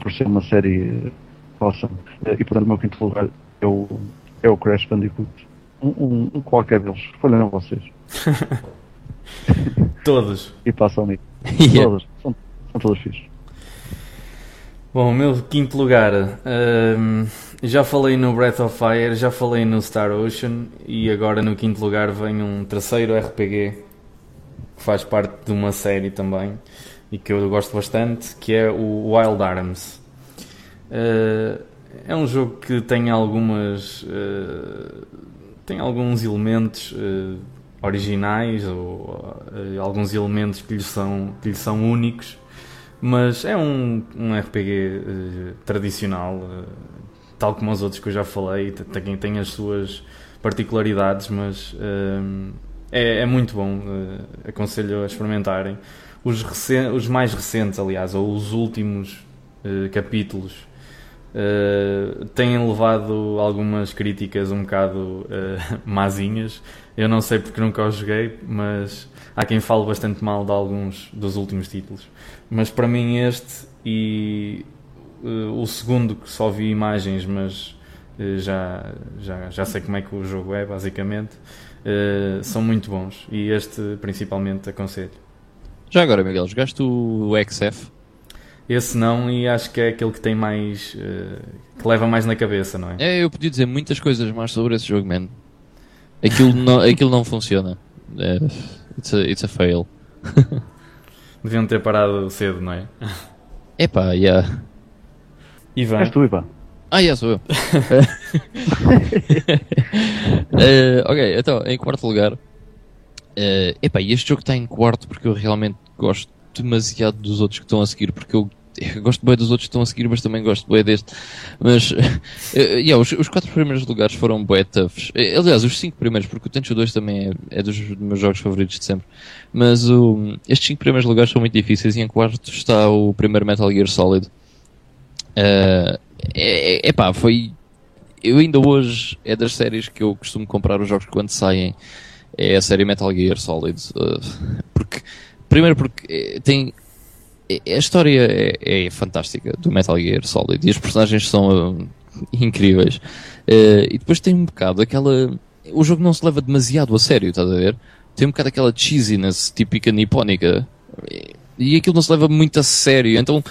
por ser uma série awesome. Uh, e portanto, o meu quinto lugar é o, é o Crash Bandicoot. Um, um, um qualquer deles. Escolham vocês. Todos. E passam nisso. Yeah. Todos. São, são todos fixos. Bom, o meu quinto lugar. hum, já falei no Breath of Fire, já falei no Star Ocean e agora no quinto lugar vem um terceiro RPG que faz parte de uma série também e que eu gosto bastante, que é o Wild Arms. Uh, é um jogo que tem algumas uh, tem alguns elementos uh, originais ou alguns elementos que lhe são que lhe são únicos mas é um, um RPG tradicional tal como os outros que eu já falei tem, tem as suas particularidades mas uh, é, é muito bom uh, aconselho a experimentarem. Os, recen- os mais recentes aliás ou os últimos uh, capítulos uh, têm levado algumas críticas um bocado mazinhas. Eu não sei porque nunca os joguei mas há quem fale bastante mal de alguns dos últimos títulos. Mas para mim este e o segundo que só vi imagens mas uh, já, já, já sei como é que o jogo é basicamente uh, são muito bons e este principalmente aconselho Já agora, Miguel, jogaste o XF? esse não e acho que é aquele que tem mais que leva mais na cabeça não é? É, eu podia dizer muitas coisas mais sobre esse jogo, man. Aquilo não, aquilo não funciona. É, it's, a, it's a fail. deviam ter parado cedo não é? Epá, yeah. Ivan És tu, Ivan. Ah, yeah, sou eu. Eh, ok, então, em quarto lugar. Uh, epá, este jogo está em quarto porque eu realmente gosto demasiado dos outros que estão a seguir, porque eu, eu gosto bem dos outros que estão a seguir, mas também gosto bem deste. Mas, eh, yeah, os, os quatro primeiros lugares foram bué toughs. Aliás, os cinco primeiros, porque o Tenchu 2 também é, é dos meus jogos favoritos de sempre. Mas o, estes cinco primeiros lugares são muito difíceis e em quarto está o primeiro Metal Gear Solid. Uh, é, é pá, foi. Eu ainda hoje é das séries que eu costumo comprar os jogos quando saem. É a série Metal Gear Solid. uh, porque, primeiro porque eh, tem. A história é, é fantástica do Metal Gear Solid e os personagens são uh, incríveis. E depois tem um bocado aquela. O jogo não se leva demasiado a sério, estás a ver? Tem um bocado aquela cheesiness típica nipónica. E aquilo não se leva muito a sério. Então,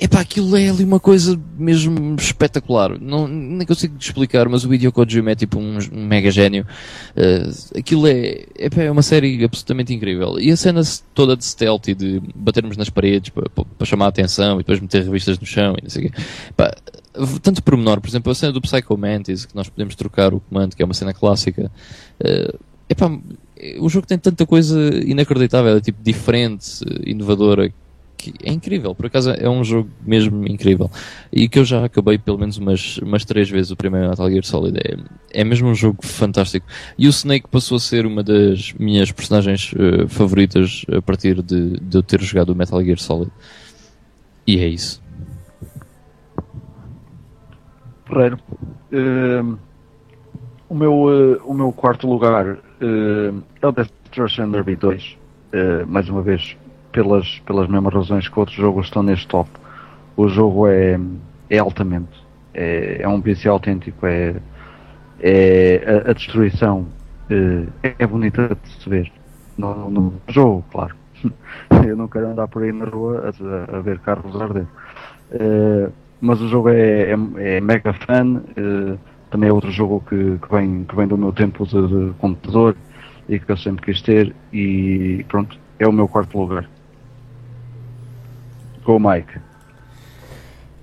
Epá, aquilo é ali uma coisa mesmo espetacular. Não, nem consigo explicar, mas o Hideo Kojima é tipo um, mega gênio. Uh, aquilo é, epá, é uma série absolutamente incrível. E a cena toda de stealth e de batermos nas paredes para, chamar a atenção e depois meter revistas no chão e não sei o quê. Epá, tanto por menor, por exemplo, a cena do Psycho Mantis, que nós podemos trocar o comando, que é uma cena clássica. Uh, epá, o jogo tem tanta coisa inacreditável, é tipo diferente, inovadora, que é incrível, por acaso é um jogo mesmo incrível. E que eu já acabei pelo menos umas, umas três vezes o primeiro Metal Gear Solid. É, é mesmo um jogo fantástico. E o Snake passou a ser uma das minhas personagens uh, favoritas a partir de, de eu ter jogado o Metal Gear Solid. E é isso. Ferreiro uh, o, meu, uh, o meu quarto lugar uh, é o Destruction Derby 2 mais uma vez pelas, pelas mesmas razões que outros jogos estão neste top. O jogo é, é altamente. É, é um PC autêntico. É, é a, a destruição é, é, bonita de se ver. No, no, jogo, claro. Eu não quero andar por aí na rua a, a ver carros arder. É, mas o jogo é, é, é mega fun. também é outro jogo que, que, vem, que vem do meu tempo de, de computador e que eu sempre quis ter. E pronto, é o meu quarto lugar. Com o Mike.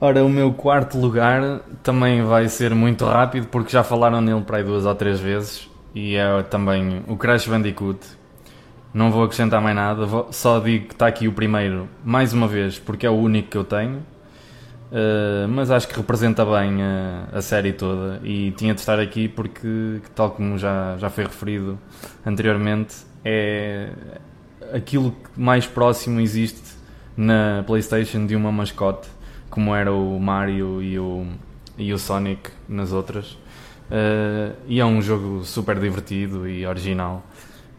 Ora, o meu quarto lugar também vai ser muito rápido porque já falaram nele para aí duas ou três vezes e é também o Crash Bandicoot. Não vou acrescentar mais nada, só digo que está aqui o primeiro mais uma vez porque é o único que eu tenho, uh, mas acho que representa bem a, a, série toda e tinha de estar aqui porque, tal como já, já foi referido anteriormente, é aquilo que mais próximo existe na PlayStation de uma mascote, como era o Mario e o, e o Sonic nas outras. Uh, e é um jogo super divertido e original.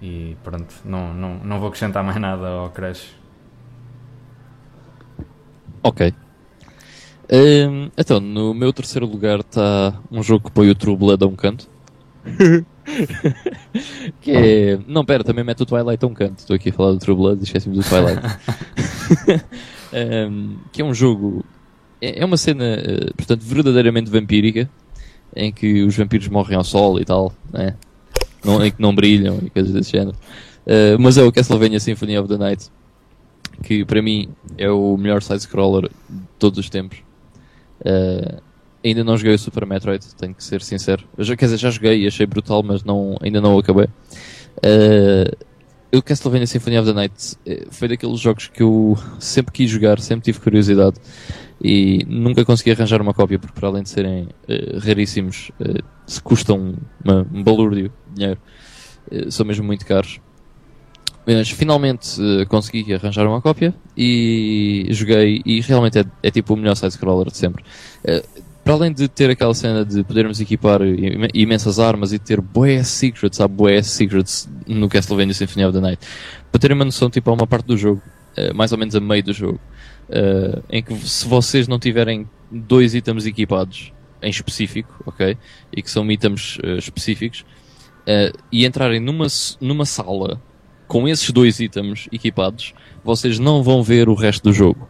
E pronto, não, não, não vou acrescentar mais nada ao Crash. Ok. Um, então, no meu terceiro lugar está um jogo que põe o True Blood a um canto. que é. Não, pera, também mete o Twilight a um canto. Estou aqui a falar do True Blood, esqueci-me do Twilight. um, que é um jogo. É, é uma cena, eh, portanto, verdadeiramente vampírica, em que os vampiros morrem ao sol e tal, né? não, em que não brilham e coisas desse género. Uh, mas é o Castlevania Symphony of the Night, que para mim é o melhor side-scroller de todos os tempos. Uh, ainda não joguei o Super Metroid, tenho que ser sincero. Eu já, quer dizer, já joguei e achei brutal, mas não, ainda não o acabei. Uh, o Castlevania Symphony of the Night eh, foi daqueles jogos que eu sempre quis jogar, sempre tive curiosidade e nunca consegui arranjar uma cópia porque para além de serem uh, raríssimos uh, se custam uma, um balúrdio de dinheiro uh, são mesmo muito caros mas finalmente consegui arranjar uma cópia e joguei e realmente é, é tipo o melhor side-scroller de sempre para além de ter aquela cena de podermos equipar imensas armas e ter boé secrets, há boé secrets no Castlevania Symphony of the Night. Para terem uma noção, tipo, há uma parte do jogo, uh, mais ou menos a meio do jogo, uh, em que se vocês não tiverem dois itens equipados em específico, ok? E que são itens uh, específicos, e entrarem numa, numa sala com esses dois itens equipados, vocês não vão ver o resto do jogo.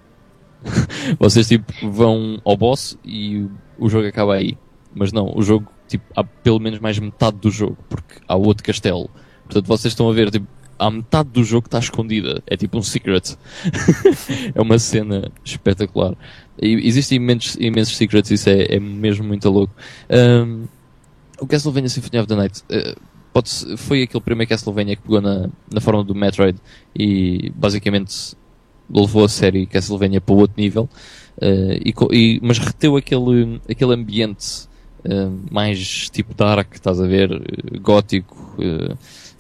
Vocês tipo vão ao boss e o jogo acaba aí. Mas não, o jogo, tipo, há pelo menos mais metade do jogo, porque há outro castelo. Portanto, vocês estão a ver, tipo, há metade do jogo que está escondida. É tipo um secret. é uma cena espetacular. E existem imensos, imensos secrets, isso é, é mesmo muito louco. Um, o Castlevania Symphony of the Night uh, pode foi aquele primeiro Castlevania que pegou na, na forma do Metroid e basicamente levou a série Castlevania para outro nível. Uh, e, e, mas reteu aquele, aquele ambiente uh, mais tipo dark, estás a ver, uh, gótico,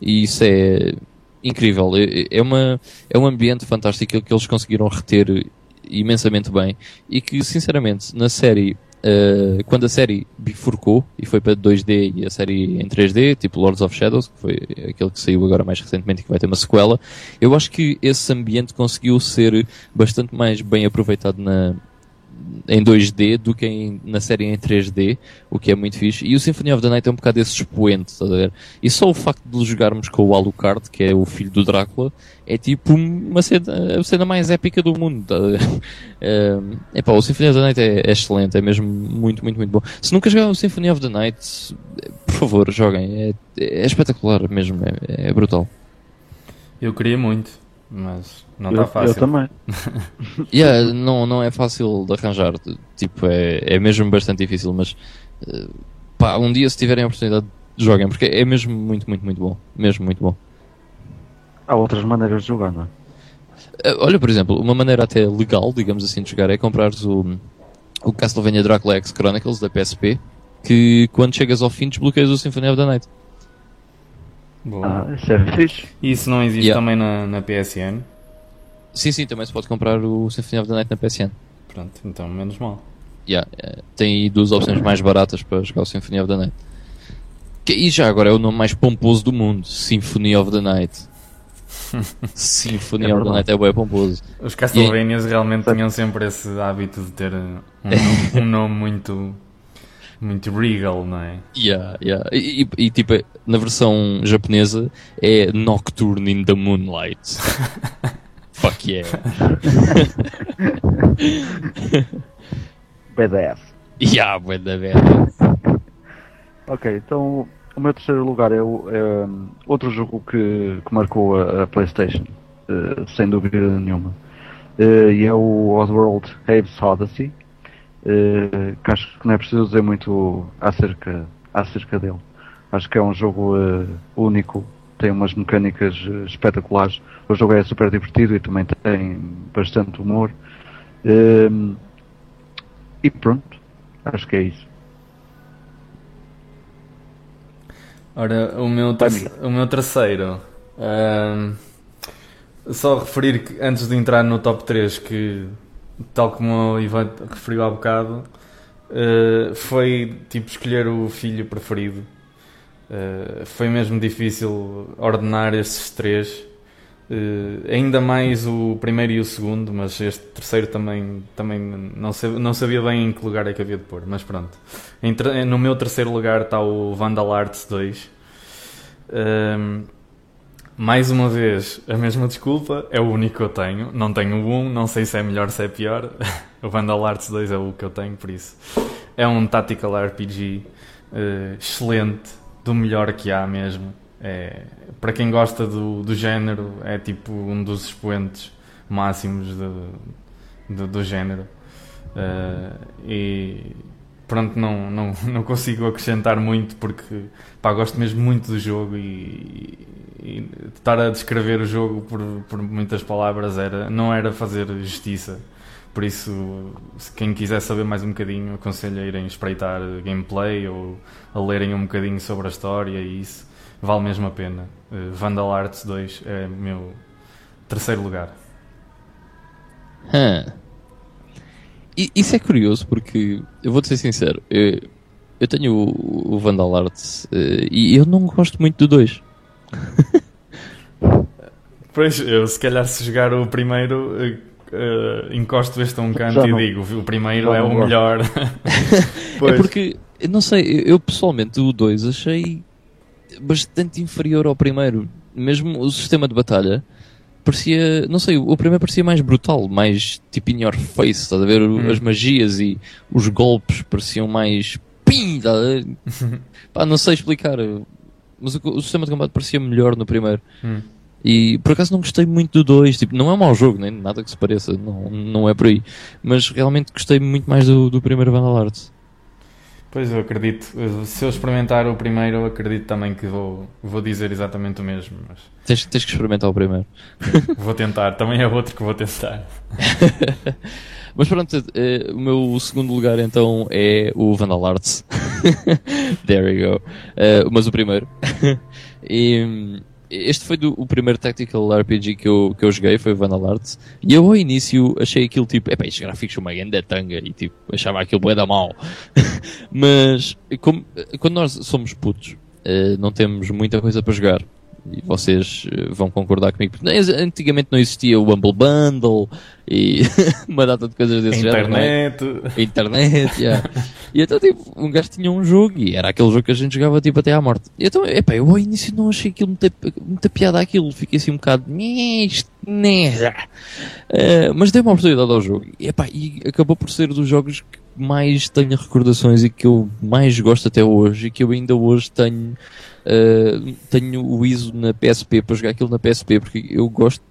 e isso é incrível. É, é, uma, é um ambiente fantástico que eles conseguiram reter imensamente bem e que, sinceramente, na série Uh, quando a série bifurcou e foi para 2D e a série em 3D, tipo Lords of Shadows, que foi aquele que saiu agora mais recentemente e que vai ter uma sequela, eu acho que esse ambiente conseguiu ser bastante mais bem aproveitado na, em 2D do que em, na série em 3D, o que é muito fixe. E o Symphony of the Night é um bocado esse expoente, estás a ver? E só o facto de jogarmos com o Alucard, que é o filho do Drácula, é tipo uma cena, a cena mais épica do mundo, estás a ver? É, epá, o Symphony of the Night é, é, excelente, é mesmo muito, muito, muito bom. Se nunca jogaram o Symphony of the Night, por favor, joguem. É, é espetacular mesmo, é, é brutal. Eu queria muito. Mas não está fácil. Eu também. yeah, não, não é fácil de arranjar. Tipo, é, é mesmo bastante difícil, mas uh, pá, um dia se tiverem a oportunidade, joguem, porque é mesmo muito, muito, muito bom. Mesmo muito bom. Há outras maneiras de jogar, não é? Uh, olha, por exemplo, uma maneira até legal, digamos assim, de jogar é comprares o, o Castlevania Dracula X Chronicles da PSP, que quando chegas ao fim desbloqueias o Symphony of the Night. Boa. Ah, isso é fixe. E isso não existe yeah. também na, na PSN? Sim, sim, também se pode comprar o Symphony of the Night na PSN. Pronto, então menos mal. Yeah, é, tem aí duas opções mais baratas para jogar o Symphony of the Night. Que, e já agora é o nome mais pomposo do mundo, Symphony of the Night. Symphony é of the Night é bem pomposo. Os Castlevanias realmente tinham sempre esse hábito de ter um, nome, um nome muito muito regal, não é? Yeah, yeah. E, e, e, tipo, na versão japonesa é Nocturne in the Moonlight. Fuck yeah. BDF. Yeah, BDF. Ok, então o meu terceiro lugar é, o, é outro jogo que, que marcou a, a PlayStation, uh, sem dúvida nenhuma. Uh, e é o Oddworld Abe's Odyssey uh, que acho que não é preciso dizer muito acerca, acerca dele. Acho que é um jogo uh, único, tem umas mecânicas uh, espetaculares. O jogo é super divertido e também tem bastante humor. Uh, e pronto, acho que é isso. Ora, o meu, o meu terceiro. só referir que antes de entrar no top 3 que tal como o Ivan referiu há bocado, uh, foi tipo escolher o filho preferido. Uh, foi mesmo difícil ordenar esses três. Uh, ainda mais o primeiro e o segundo, mas este terceiro também, também não, sabia, não sabia bem em que lugar é que havia de pôr, mas pronto. No meu terceiro lugar está o Vandal Arts 2. Um, mais uma vez, a mesma desculpa, é o único que eu tenho. Não tenho um, não sei se é melhor se é pior. o Vandal Arts 2 é o que eu tenho, por isso. É um Tactical RPG uh, eh, excelente, do melhor que há mesmo. É, para quem gosta do, do género, é tipo um dos expoentes máximos do, do, do género. Uh, e pronto, não, não, não consigo acrescentar muito porque pá, gosto mesmo muito do jogo e, e estar a descrever o jogo por, por muitas palavras era, não era fazer justiça. Por isso, se quem quiser saber mais um bocadinho, aconselho a irem espreitar gameplay ou a lerem um bocadinho sobre a história e isso vale mesmo a pena. Uh, Vandal Arts 2 é meu terceiro lugar. Hum. Isso é curioso porque, eu vou-te ser sincero, eu, eu tenho o, o Vandal Arts uh, e eu não gosto muito do 2. pois, eu se calhar se jogar o primeiro. Uh, encosto este a um canto Já e não. digo o primeiro Já é o melhor. é porque, não sei, eu pessoalmente o 2 achei bastante inferior ao primeiro. Mesmo o sistema de batalha parecia, não sei, o primeiro parecia mais brutal, mais tipo in your face, estás a ver? Hum. As magias e os golpes pareciam mais pim, tá Pá, não sei explicar, mas o, o, sistema de combate parecia melhor no primeiro. Hum. E por acaso não gostei muito do 2, tipo, não é um mau jogo, nem nada que se pareça, não, não é por aí. Mas realmente gostei muito mais do, do primeiro Vandal Arts. Pois eu acredito. Se eu experimentar o primeiro, eu acredito também que vou, vou dizer exatamente o mesmo. Mas... Tens, tens que experimentar o primeiro. vou tentar, também é outro que vou tentar. mas pronto, uh, o meu segundo lugar então é o Vandal Arts. There you go. Uh, mas o primeiro. e este foi do, o primeiro Tactical RPG que eu, que eu joguei, foi o Arts. E eu ao início achei aquilo tipo, epá, estes gráficos são uma grande tanga e tipo, achava aquilo bué da mal. Mas como, quando nós somos putos, uh, não temos muita coisa para jogar e vocês eh, vão concordar comigo, antigamente não existia o Humble Bundle e uma data de coisas desse Internet. género. Internet. Internet, yeah. E então, tipo, um gajo tinha um jogo e era aquele jogo que a gente jogava, tipo, até à morte. E então, epá, eu ao início não achei aquilo muita, muita piada aquilo, fiquei assim um bocado, uh, mas dei uma oportunidade ao jogo. E, epá, e acabou por ser dos jogos que mais tenho recordações e que eu mais gosto até hoje e que eu ainda hoje tenho Uh, tenho o ISO na PSP para jogar aquilo na PSP porque eu gosto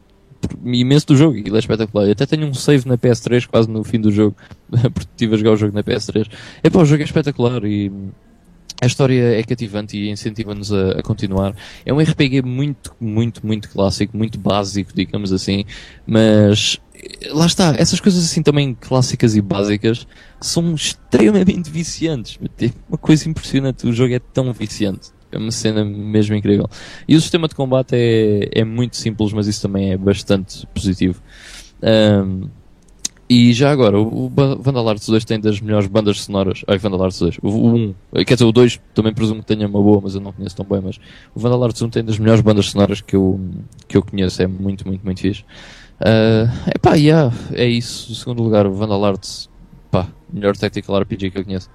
imenso do jogo, aquilo é espetacular. Eu até tenho um save na PS3 quase no fim do jogo, porque estive a jogar o jogo na PS3. É pá, o jogo é espetacular e a história é cativante e incentiva-nos a, a, continuar. É um RPG muito, muito, muito clássico, muito básico, digamos assim, mas lá está, essas coisas assim também clássicas e básicas são extremamente viciantes. Uma coisa impressionante, o jogo é tão viciante. É uma cena mesmo incrível. E o sistema de combate é, é muito simples, mas isso também é bastante positivo. Um, e já agora, o, Vandal Arts 2 tem das melhores bandas sonoras. Ai, Vandal Arts 2. O, o 1, quer dizer, o 2 também presumo que tenha uma boa, mas eu não conheço tão bem. Mas o Vandal Arts 1 tem das melhores bandas sonoras que eu, que eu conheço. É muito, muito, muito fixe. Uh, epá, yeah, é isso. O segundo lugar, o Vandal Arts. Pá, melhor Tactical RPG que eu conheço.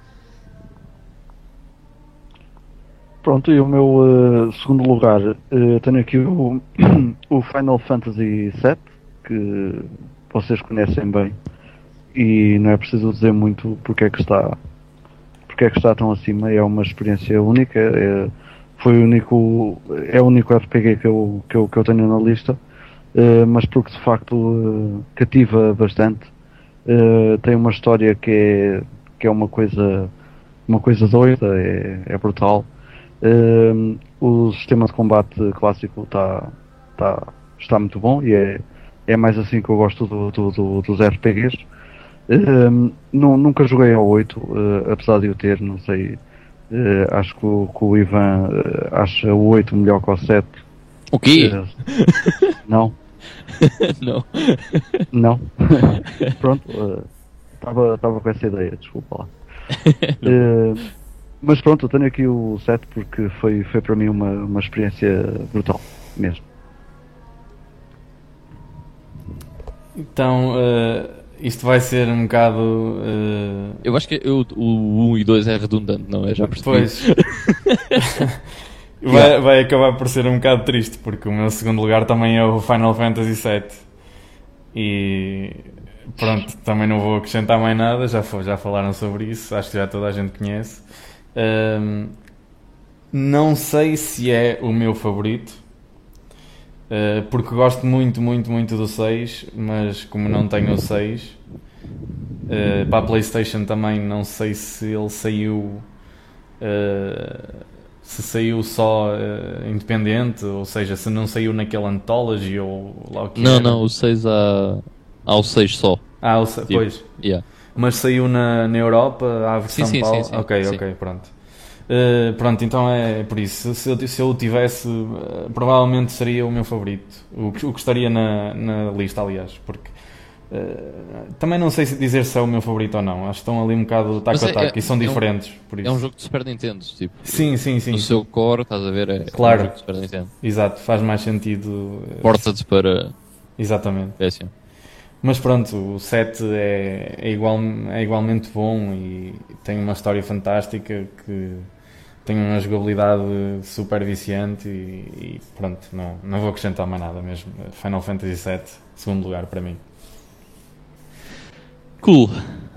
Pronto, e o meu uh, segundo lugar, uh, tenho aqui o, o Final Fantasy VII, que vocês conhecem bem, e não é preciso dizer muito porque é que está, porque é que está tão acima, é uma experiência única, é, foi o único, é o único RPG que eu, que eu, que eu tenho na lista, uh, mas porque de facto cativa bastante, tem uma história que é, que é uma coisa, uma coisa doida, é, é brutal. Uh, o sistema de combate clássico tá, tá, está muito bom e é, é mais assim que eu gosto do, do, do, dos RPGs. Uh, nunca joguei ao 8, uh, eh, apesar de eu ter, não sei, eh, acho que o, que o Ivan eh, acha o 8 melhor que o 7. O quê? não. não. Não. Pronto, estava uh, com essa ideia, desculpa lá. Mas pronto, eu tenho aqui o 7 porque foi, foi para mim uma, uma experiência brutal, mesmo. Então, uh, isto vai ser um bocado. Uh... Eu acho que eu, o 1 e 2 é redundante, não é? Já percebi. Pois. Vai, vai acabar por ser um bocado triste, porque o meu segundo lugar também é o Final Fantasy VII. E pronto, também não vou acrescentar mais nada, já, já falaram sobre isso, acho que já toda a gente conhece. Ahm, não sei se é o meu favorito, ah, porque gosto muito, muito, muito do 6, mas como não tenho o 6, ah, para a PlayStation também não sei se ele saiu. ah, se saiu só independente, ou seja, se não saiu naquele Anthology ou lá o que Não, era. não, o 6 há, há o 6 só. Ah, o se- Tipo, pois. Yeah. Mas saiu na, na Europa, à versão Sim, sim, Paulo? sim, sim, Ok, sim. ok, pronto. Uh, pronto, então é por isso. Se eu, se eu o tivesse, uh, provavelmente seria o meu favorito. O, que- o que estaria na, na lista, aliás. Porque uh, também não sei se dizer se é o meu favorito ou não. Acho que estão ali um bocado taco a é- taco é- e são é um- diferentes. por isso. É um jogo de Super Nintendo, tipo. Sim, sim, sim. No seu core, estás a ver? É Claro. um jogo de Super Nintendo. Exato, faz mais sentido. Porta-te para Exatamente. PS1. Mas pronto, o 7 é, é, igual, é igualmente bom e tem uma história fantástica que tem uma jogabilidade super viciante e, e pronto, não, não vou acrescentar mais nada mesmo. Final Fantasy VII, segundo lugar para mim. Cool.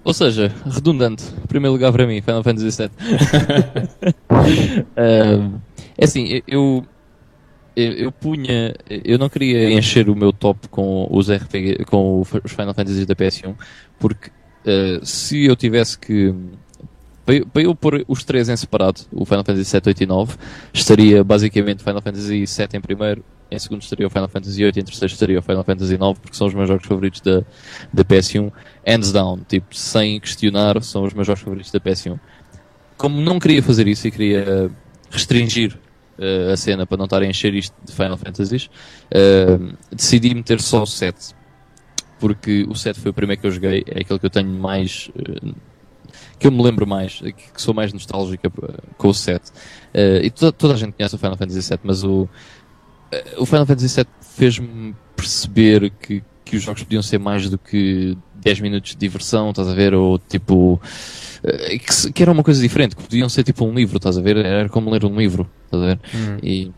Ou seja, redundante. Primeiro lugar para mim, Final Fantasy VII. É assim, eu, eu, eu punha. Eu não queria encher o meu top com os RPG, com os Final Fantasy da PS1, porque ah, se eu tivesse que. Para eu, eu pôr os três em separado, o Final Fantasy 7, 8 e 9, estaria basicamente Final Fantasy 7 em primeiro, em segundo estaria o Final Fantasy 8 e em terceiro estaria o Final Fantasy 9, porque são os meus jogos favoritos da, da PS1, hands down, tipo, sem questionar, são os meus jogos favoritos da PS1. Como não queria fazer isso e queria restringir eh, a cena para não estar a encher isto de Final Fantasies, eh, decidi meter só o 7. Porque o 7 foi o primeiro que eu joguei, é aquele que eu tenho mais. eh, que eu me lembro mais, que sou mais nostálgica com o 7. Eh, e toda, toda a gente conhece o Final Fantasy 7, mas o, o Final Fantasy 7 fez-me perceber que, que os jogos podiam ser mais do que 10 minutos de diversão, estás a ver? Ou tipo. eh, Que, que era uma coisa diferente, que podiam ser tipo um livro, estás a ver? Era como ler um livro, estás a ver? E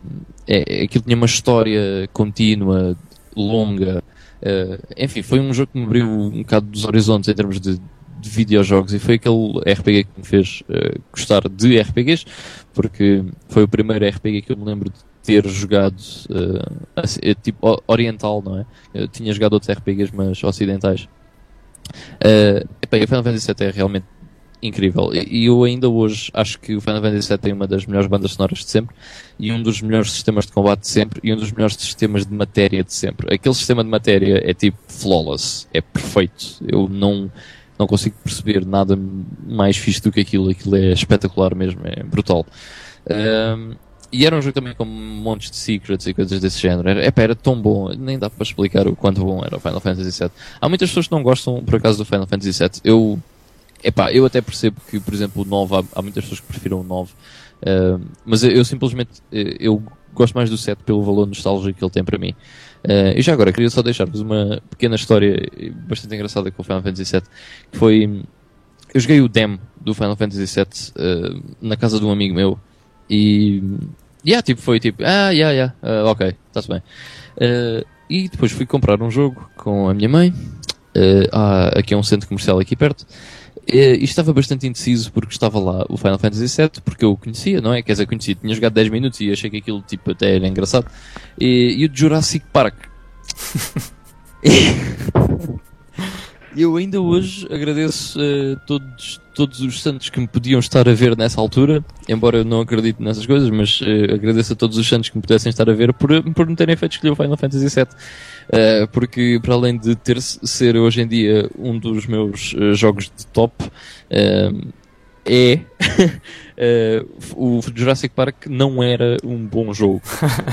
é, é- aquilo tinha uma história contínua, longa. eh, enfim, foi um jogo que me abriu um bocado dos horizontes em termos de, de videojogos e foi aquele RPG que me fez eh, gostar de RPGs, porque foi o primeiro RPG que eu me lembro de ter jogado eh, assim, tipo oriental, não é? Eu tinha jogado outros RPGs, mas ocidentais. Uh, o Final Fantasy VII é realmente incrível. E eu ainda hoje acho que o Final Fantasy VII tem uma das melhores bandas sonoras de sempre e um dos melhores sistemas de combate de sempre e um dos melhores sistemas de matéria de sempre. Aquele sistema de matéria é tipo flawless, é perfeito. Eu não, não consigo perceber nada mais fixe do que aquilo. Aquilo é espetacular mesmo, é brutal. Um, e era um jogo também com montes de secrets e coisas desse género. Era, epá, era tão bom, nem dá para explicar o quanto bom era o Final Fantasy VII. Há muitas pessoas que não gostam, por acaso, do Final Fantasy VII. Eu, epá, eu até percebo que, por exemplo, o 9, há, há muitas pessoas que prefiram o 9. Uh, mas eu, eu simplesmente, eh, eu gosto mais do 7 pelo valor nostálgico que ele tem para mim. Uh, e já agora, queria só deixar-vos uma pequena história bastante engraçada com o Final Fantasy VII, que foi... Eu joguei o demo do Final Fantasy VII uh, na casa de um amigo meu e... Yeah, tipo, foi tipo, ah, yeah, yeah, uh, ok, está-se bem. Uh, e depois fui comprar um jogo com a minha mãe, uh, há, aqui é um centro comercial aqui perto, e estava bastante indeciso porque estava lá o Final Fantasy VII, porque eu o conhecia, não é? Quer dizer, conhecia, tinha jogado 10 minutos e achei que aquilo tipo, até era engraçado. E, e o Jurassic Park. Eu ainda hoje agradeço uh, todos, todos os santos que me podiam estar a ver nessa altura, embora eu não acredite nessas coisas, mas uh, agradeço a todos os santos que me pudessem estar a ver por, por me terem feito escolher o Final Fantasy VII. Uh, porque para além de ter ser hoje em dia um dos meus uh, jogos de top, é o Jurassic Park não era um bom jogo.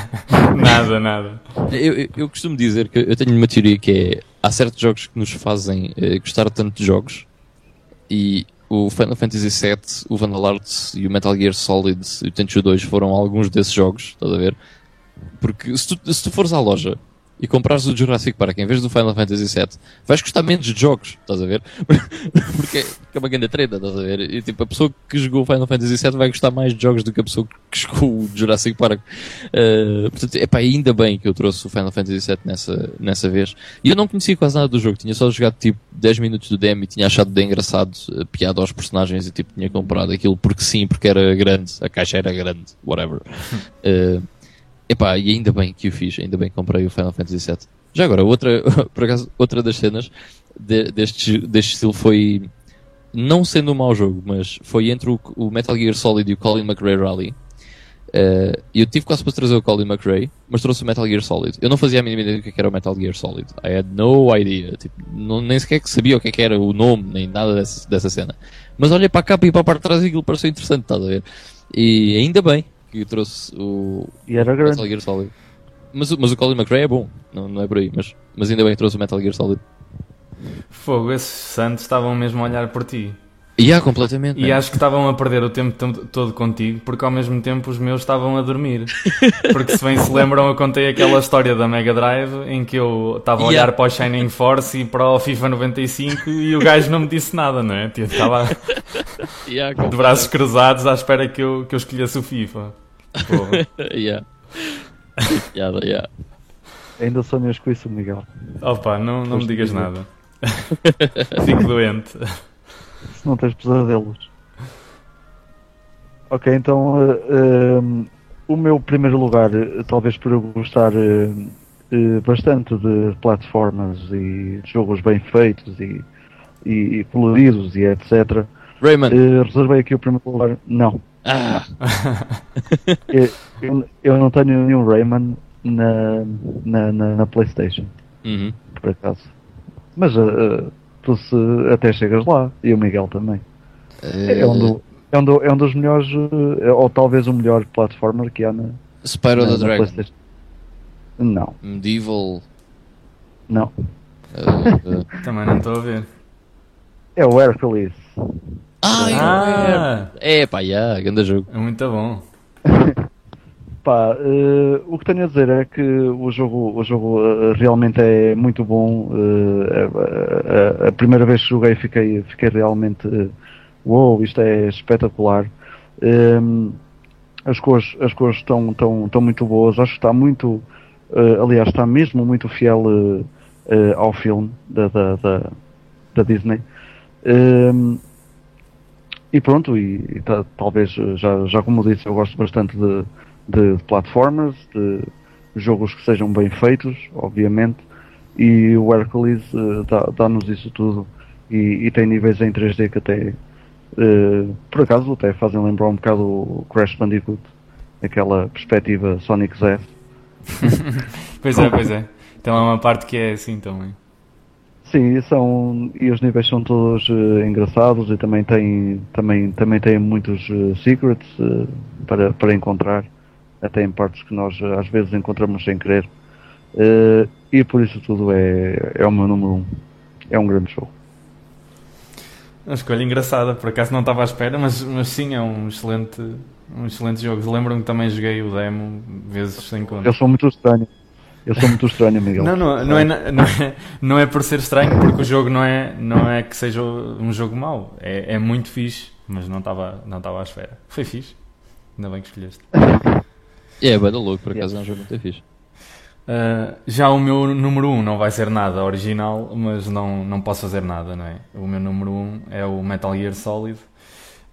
nada, nada. Eu, eu, eu, costumo dizer que eu tenho uma teoria que é há certos jogos que nos fazem uh, gostar tanto de jogos e o Final Fantasy VII, o Vandal Hearts e o Metal Gear Solid e o Tenchu 2 foram alguns desses jogos, estás a ver? Porque se tu, se tu fores à loja e comprares o Jurassic Park em vez do Final Fantasy VII, vais gostar menos de jogos, estás a ver? porque, é, porque é uma grande treta, estás a ver? E tipo, a pessoa que jogou o Final Fantasy VII vai gostar mais de jogos do que a pessoa que jogou o Jurassic Park. Uh, portanto, é pá, ainda bem que eu trouxe o Final Fantasy VII nessa, nessa vez. E eu não conhecia quase nada do jogo, tinha só jogado tipo 10 minutos do demo e tinha achado bem engraçado, a piada aos personagens e tipo, tinha comprado aquilo porque sim, porque era grande, a caixa era grande, whatever. Uh, Epá, e ainda bem que o fiz, ainda bem que comprei o Final Fantasy VII. Já agora, outra, por acaso, outra das cenas de, deste, deste estilo foi, não sendo um mau jogo, mas foi entre o, o Metal Gear Solid e o Colin McRae Rally. Uh, eu tive quase para trazer o Colin McRae, mas trouxe o Metal Gear Solid. Eu não fazia a mínima ideia do que era o Metal Gear Solid. I had no idea. Tipo, não, nem sequer sabia o que era o nome, nem nada dessa, dessa cena. Mas olha para a capa e para a parte de trás e aquilo pareceu interessante, estás a ver? E ainda bem, que trouxe o e era grande. Metal Gear Solid. Mas, mas o Colin McRae é bom, não, não é por aí, mas, mas ainda bem que trouxe o Metal Gear Solid. Fogo, esses Santos estavam mesmo a olhar por ti. E yeah, completamente. E né? acho que estavam a perder o tempo todo contigo, porque ao mesmo tempo os meus estavam a dormir. Porque se bem se lembram, eu contei aquela história da Mega Drive em que eu estava a olhar yeah. para o Shining Force e para o FIFA 95 e o gajo não me disse nada, não é? Estava yeah, de braços cruzados à espera que eu, que eu escolhesse o FIFA. yeah. yeah, yeah. Ainda sonhas com isso, Miguel? Opa, não, não me digas nada. Fico doente se não tens pesadelos. Ok, então uh, uh, o meu primeiro lugar, uh, talvez por eu gostar bastante de plataformas e de jogos bem feitos e, e, e coloridos e etc. Rayman. reservei aqui o primeiro lugar. Não. Ah. eu, eu, não tenho nenhum Rayman na, na, na, na Playstation. Uhum. Por acaso. Mas tu se até chegas lá, e o Miguel também. É, é, um, do, é, um, do, é um dos melhores, eh, ou talvez o melhor platformer que há na. Spyro the Dragon. Não. Medieval. Não. Uh, uh. também não estou a ver. É o Hercules. Ah, ah. é pá, yeah, grande jogo. É muito bom. Pá, uh, o que tenho a dizer é que o jogo, o jogo uh, realmente é muito bom. Uh, a, primeira vez que joguei fiquei, fiquei realmente uou, wow, isto é espetacular. Um, as cores, as cores estão, estão, estão muito boas, acho que está muito, aliás, está mesmo muito fiel ao filme da, da, da, da Disney. Um, e pronto, e, e talvez, já, já como disse, eu gosto bastante de de platformers, de jogos que sejam bem feitos, obviamente, e o Hercules uh, dá-nos isso tudo e, e, tem níveis em 3D que até uh, por acaso até fazem lembrar um bocado o Crash Bandicoot, aquela perspectiva Sonic Z. pois é, pois é. Então é uma parte que é assim também. Sim, são e os níveis são todos uh, engraçados e também tem também também tem muitos secrets para para encontrar até em partes que nós às vezes encontramos sem querer. Uh, e por isso tudo é, é o meu número um. É um grande show. Uma escolha engraçada, por acaso não estava à espera, mas, mas sim, é um excelente, um excelente jogo. Lembro-me que também joguei o demo vezes sem conta. Eu sou muito estranho. Eu sou muito estranho, Miguel. Não, não, não, é, não, é, não é por ser estranho, porque o jogo não é, não é que seja um jogo mau. É, é muito fixe, mas não estava não estava à espera. Foi fixe. Ainda bem que escolheste. É, bem louco, por acaso é um jogo muito fixe. Uh, já o meu número 1 um não vai ser nada original, mas não, não posso fazer nada, não é? O meu número 1 um é o Metal Gear Solid.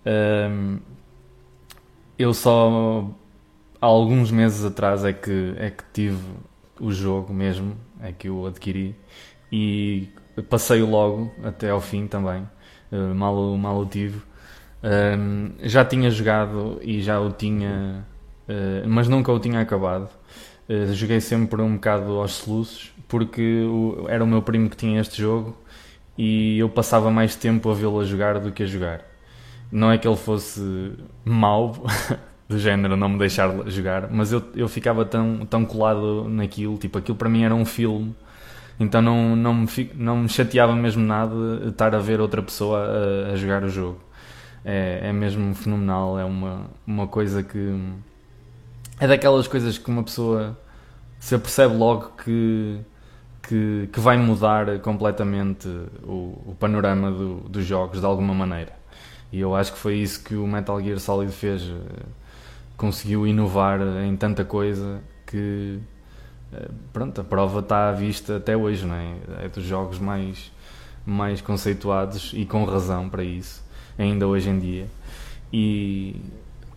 Uh, eu só há alguns meses atrás é que, é que tive o jogo mesmo, é que eu adquiri e passei logo até ao fim também, uh, mal, mal o tive. já tinha jogado e já o tinha uh, mas nunca o tinha acabado. Uh, joguei sempre um bocado aos soluços, porque o, era o meu primo que tinha este jogo e eu passava mais tempo a vê-lo a jogar do que a jogar. Não é que ele fosse mau, do género não me deixar jogar, mas eu, eu ficava tão, tão colado naquilo, tipo, aquilo para mim era um filme, então não, não, me, não me chateava mesmo nada estar a ver outra pessoa a, a jogar o jogo. É, é mesmo fenomenal, é uma, uma coisa que é daquelas coisas que uma pessoa se apercebe logo que, que, que vai mudar completamente o, o panorama do, dos jogos de alguma maneira. E eu acho que foi isso que o Metal Gear Solid fez. Conseguiu inovar em tanta coisa que pronto, a prova está à vista até hoje, não é? É dos jogos mais, mais conceituados e com razão para isso, ainda hoje em dia. E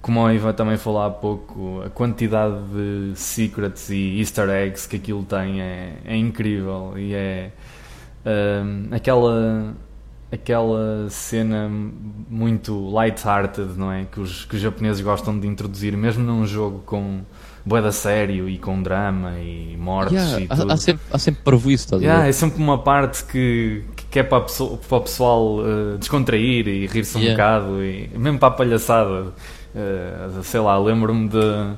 como a Iva também falou há pouco, a quantidade de secrets e easter eggs que aquilo tem é, é incrível e é um, aquela aquela cena muito light-hearted, não é? Que os, que os japoneses gostam de introduzir, mesmo num jogo com boeda sério e com drama e mortes yeah, e tudo. Há, há sempre, há sempre para isso, estás yeah? É sempre uma parte que, que é para, a pessoa, para o pessoal uh, descontrair e rir-se um Yeah. bocado, e mesmo para a palhaçada. Uh, sei lá, lembro-me de,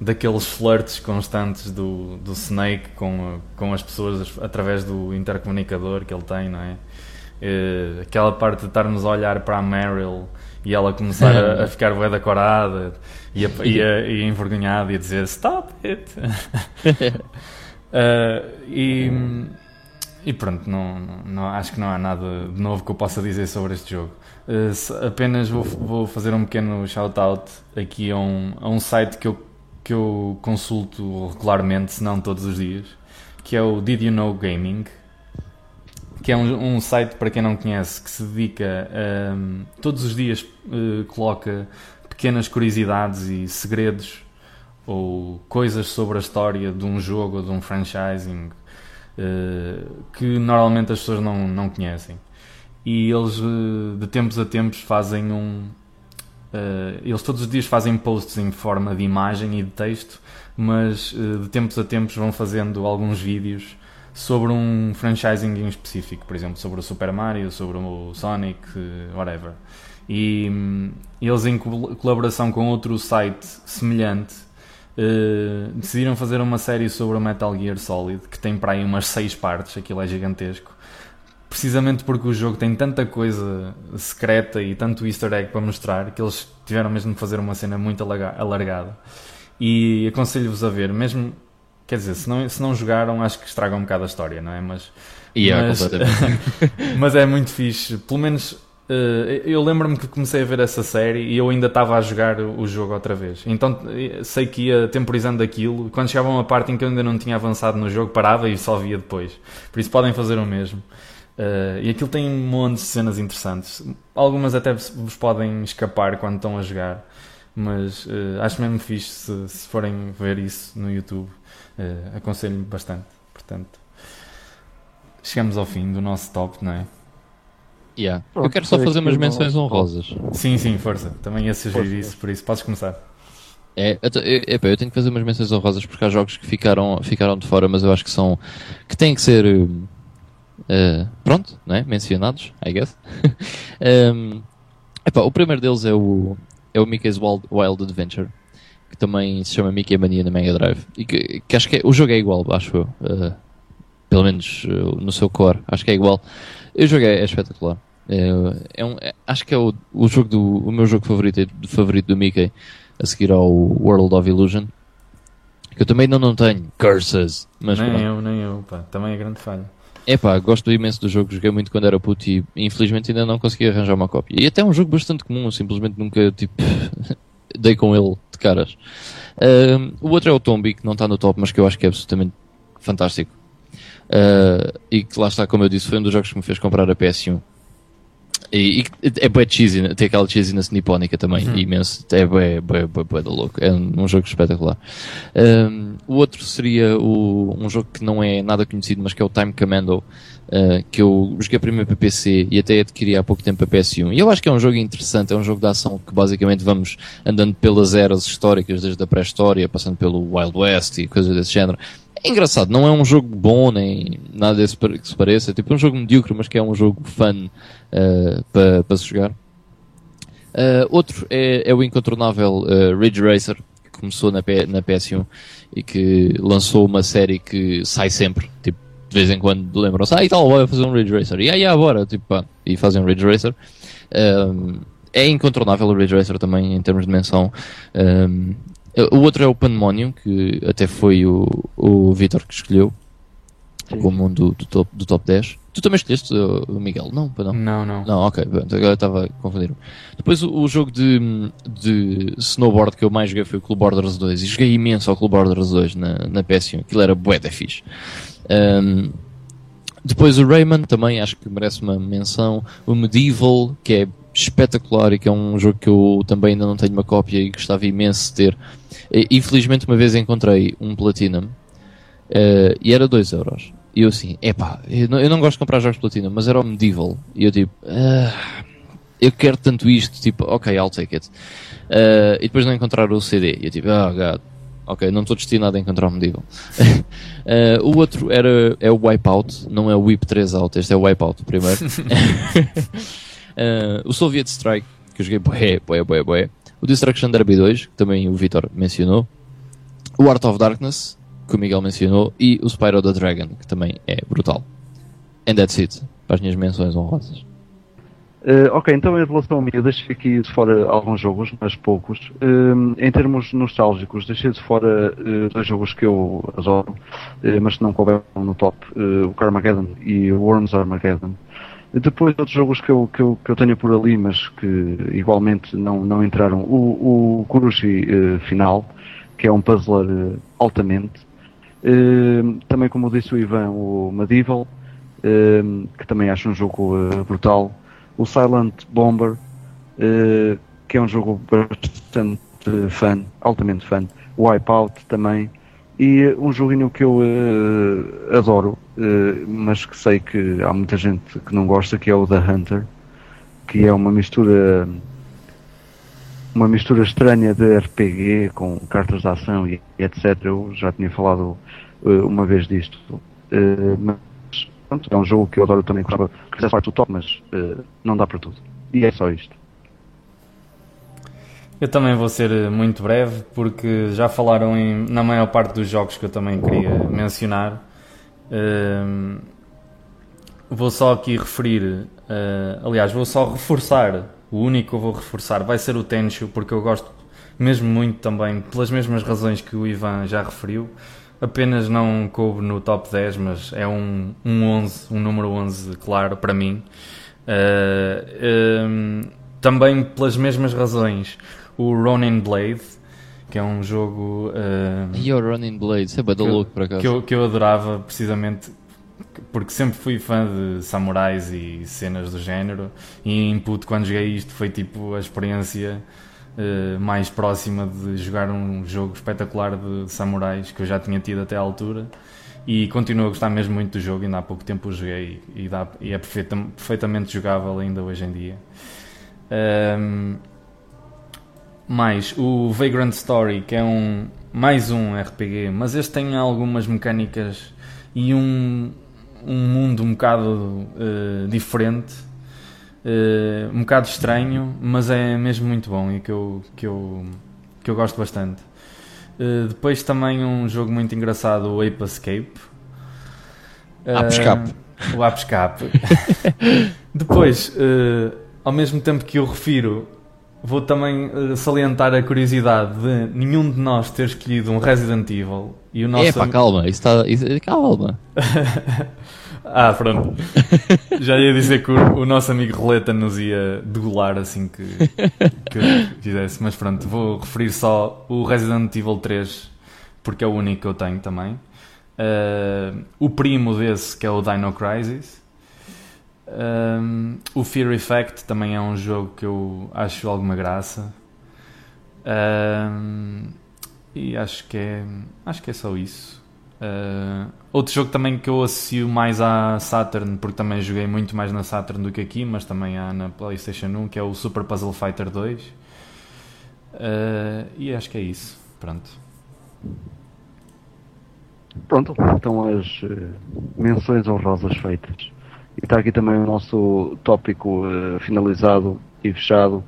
daqueles flirts constantes do, do Snake com, com as pessoas através do intercomunicador que ele tem, não é? Uh, aquela parte de estarmos a olhar para a Meryl e ela começar a, a ficar bué da corada e, a, e, a, e envergonhada e a dizer stop it Uh, e, e pronto, não, não, acho que não há nada de novo que eu possa dizer sobre este jogo. Uh, se- apenas vou, vou fazer um pequeno shout-out aqui a um, a um site que eu, que eu consulto regularmente, se não todos os dias, que é o Did You Know Gaming, que é um, um site, para quem não conhece, que se dedica a. todos os dias uh, coloca pequenas curiosidades e segredos ou coisas sobre a história de um jogo ou de um franchising eh, que normalmente as pessoas não, não conhecem. E eles eh, de tempos a tempos fazem um. eh, eles todos os dias fazem posts em forma de imagem e de texto, mas eh, de tempos a tempos vão fazendo alguns vídeos sobre um franchising em específico, por exemplo, sobre o Super Mario, sobre o Sonic, whatever. E hum, eles, em col- colaboração com outro site semelhante, decidiram fazer uma série sobre o Metal Gear Solid que tem para aí umas 6 partes, aquilo é gigantesco. Precisamente porque o jogo tem tanta coisa secreta e tanto easter egg para mostrar que eles tiveram mesmo de fazer uma cena muito alargada. E aconselho-vos a ver, mesmo quer dizer, se não, se não jogaram, acho que estragam um bocado a história, não é? Mas, Yeah, mas, completamente. mas é muito fixe. Pelo menos eh, eu lembro-me que comecei a ver essa série e eu ainda estava a jogar o o jogo outra vez. Então eh, sei que ia temporizando aquilo. Quando chegava uma parte em que eu ainda não tinha avançado no jogo, parava e só via depois. Por isso podem fazer o mesmo. Eh, e aquilo tem um monte de cenas interessantes. Algumas até vos podem escapar quando estão a jogar. Mas eh, acho mesmo fixe se, se forem ver isso no YouTube. Eh, Aconselho-me bastante. Portanto, chegamos ao fim do nosso top, não é? Yeah. Eu Pronto, quero só fazer umas menções honrosas. Sim, sim, força. Também ia sugerir Força, isso, por isso podes começar. É, eu, te- eu, epá, eu tenho que fazer umas menções honrosas porque há jogos que ficaram, ficaram de fora, mas eu acho que são que têm que ser eh, pronto, né? mencionados, I guess. um, epá, o primeiro deles é o, é o Mickey's Wild, Wild Adventure, que também se chama Mickey Mania na Mega Drive. E que, que acho que é- o jogo é igual, acho eu. eh, pelo menos eh, no seu core, acho que é igual. O jogo é, é espetacular. É, é um, é- acho que é o, o jogo do o meu jogo favorito, favorito do Mickey a seguir ao World of Illusion. Que eu também ainda não tenho. Curses. Mas nem pronto. eu, nem eu, pá. Também é grande falha. Epá, gosto imenso do jogo, joguei muito quando era puto e infelizmente ainda não consegui arranjar uma cópia. E até é um jogo bastante comum, simplesmente nunca, tipo, dei com ele de caras. Ahm, o outro é o Tombi, que não está no top, mas que eu acho que é absolutamente fantástico. Ah, e que lá está, como eu disse, foi um dos jogos que me fez comprar a PS1. E, e é bem cheesy, né? tem aquela cheesiness nipónica também, Uhum. imenso. É bem, bem, bem, bem da louco. É um, um jogo espetacular. Um, o outro seria o, um jogo que não é nada conhecido, mas que é o Time Commando, uh, que eu joguei primeiro para PC e até adquiri há pouco tempo para PS1. E eu acho que é um jogo interessante, é um jogo de ação que basicamente vamos andando pelas eras históricas, desde a pré-história, passando pelo Wild West e coisas desse género. É engraçado, não é um jogo bom nem nada desse que se pareça, é tipo um jogo medíocre, mas que é um jogo fun uh, para para se jogar. Uh, outro é, é o incontornável uh, Ridge Racer, que começou na, P- na PS1 e que lançou uma série que sai sempre, tipo, de vez em quando lembram-se, ah e tal, vai fazer um Ridge Racer, e aí, ah, bora, tipo, pá, e fazem um Ridge Racer. Um, é incontornável o Ridge Racer também, em termos de menção. Um, O outro é o Pandemonium, que até foi o, o Vitor que escolheu Sim. como um do, do, top, do top 10. Tu também escolheste, o Miguel? Não, para não. Não, não. Não, ok, pronto, agora estava a confundir. Depois o, o jogo de, de snowboard que eu mais joguei foi o Club Borders 2 e joguei imenso ao Club Borders 2 na, na PS1, aquilo era bué da fixe. Um, depois o Rayman também acho que merece uma menção. O Medieval, que é espetacular e que é um jogo que eu também ainda não tenho uma cópia e gostava imenso de ter. Infelizmente uma vez encontrei um Platinum uh, e era 2 euros. E eu assim, epá, eu não, eu não gosto de comprar jogos Platinum, mas era o Medieval. E eu tipo, ah, eu quero tanto isto, tipo, ok, I'll take it. Uh, e depois não encontrar o CD. E eu tipo, oh god, ok, não estou destinado a encontrar o Medieval. uh, o outro era, é o Wipeout, não é o Whip 3 Out, este é o Wipeout, primeiro. Uh, o Soviet Strike, que eu joguei bué, bué, bué, bué. O Destruction Derby 2, que também o Vitor mencionou. O Art of Darkness, que o Miguel mencionou. E o Spyro the Dragon, que também é brutal. And that's it. Para as minhas menções honrosas. Uh, ok, então em relação a mim, deixei aqui de fora alguns jogos, mas poucos. Uh, em termos nostálgicos, deixei de fora uh, dois jogos que eu adoro, mas que não couberam no top: o Carmageddon e o Worms Armageddon. Depois outros jogos que eu, que eu, que eu tenho por ali, mas que igualmente não, não entraram. O, o Kurushi uh, Final, que é um puzzler uh, altamente. Uh, também, como disse o Ivan, o Medieval, que também acho um jogo brutal. O Silent Bomber, que é um jogo bastante fã, altamente fã. O Wipeout também. E um joguinho que eu uh, adoro, uh, mas que sei que há muita gente que não gosta, que é o The Hunter, que é uma mistura uma mistura estranha de RPG com cartas de ação e, etc. Eu já tinha falado uh, uma vez disto. mas pronto, é um jogo que eu adoro também, gostava que fizesse parte do top, mas não dá para tudo. E é só isto. Eu também vou ser muito breve porque já falaram em, na maior parte dos jogos que eu também queria mencionar. Uh, vou só aqui referir, uh, aliás, vou só reforçar. O único que eu vou reforçar vai ser o Tenchu, porque eu gosto mesmo muito também, pelas mesmas razões que o Ivan já referiu. Apenas não coube no top 10, mas é um, um 11, um número 11, claro, para mim. Uh, também pelas mesmas razões o Ronin Blade, que é um jogo. Uh, e o Ronin Blade, isso é bada louco por acaso. Que eu, que eu adorava precisamente porque sempre fui fã de samurais e cenas do género. E input, quando joguei isto, foi tipo a experiência uh, mais próxima de jogar um jogo espetacular de samurais que eu já tinha tido até à altura. E continuo a gostar mesmo muito do jogo. Ainda há pouco tempo o joguei e, dá, e é perfeitamente jogável ainda hoje em dia. Um, mais o Vagrant Story, que é um mais um RPG, mas este tem algumas mecânicas e um, um mundo um bocado uh, diferente, uh, um bocado estranho, mas é mesmo muito bom e que eu, que eu, que eu gosto bastante. Uh, depois também um jogo muito engraçado, o Ape Escape. Ape Escape. O Ape Escape. depois, ao mesmo tempo que eu refiro Vou também uh, salientar a curiosidade de nenhum de nós ter escolhido um Resident Evil e o nosso. Epá, calma, isso está. Calma. ah, pronto. Já ia dizer que o, o, nosso amigo Roleta nos ia degolar assim que, que fizesse, mas pronto, vou referir só o Resident Evil 3 porque é o único que eu tenho também. Uh, o primo desse que é o Dino Crisis um, o Fear Effect também é um jogo que eu acho alguma graça. Um, e acho que é acho que é só isso. Uh, outro jogo também que eu associo mais à Saturn, porque também joguei muito mais na Saturn do que aqui, mas também há na PlayStation 1, que é o Super Puzzle Fighter 2. Uh, e acho que é isso. Pronto. Pronto, então as uh, menções honrosas feitas. E está aqui também o nosso tópico uh, finalizado e fechado.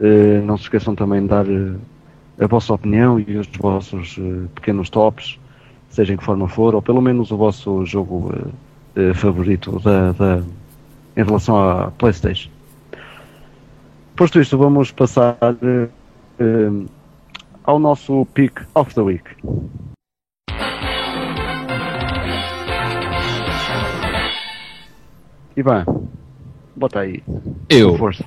Uh, não se esqueçam também de dar uh, a vossa opinião e os vossos pequenos tops, seja em que forma for, ou pelo menos o vosso jogo favorito da, da, em relação à PlayStation. Posto isto, vamos passar ao nosso Pick of the Week. Ivan, bota aí. Eu. Força.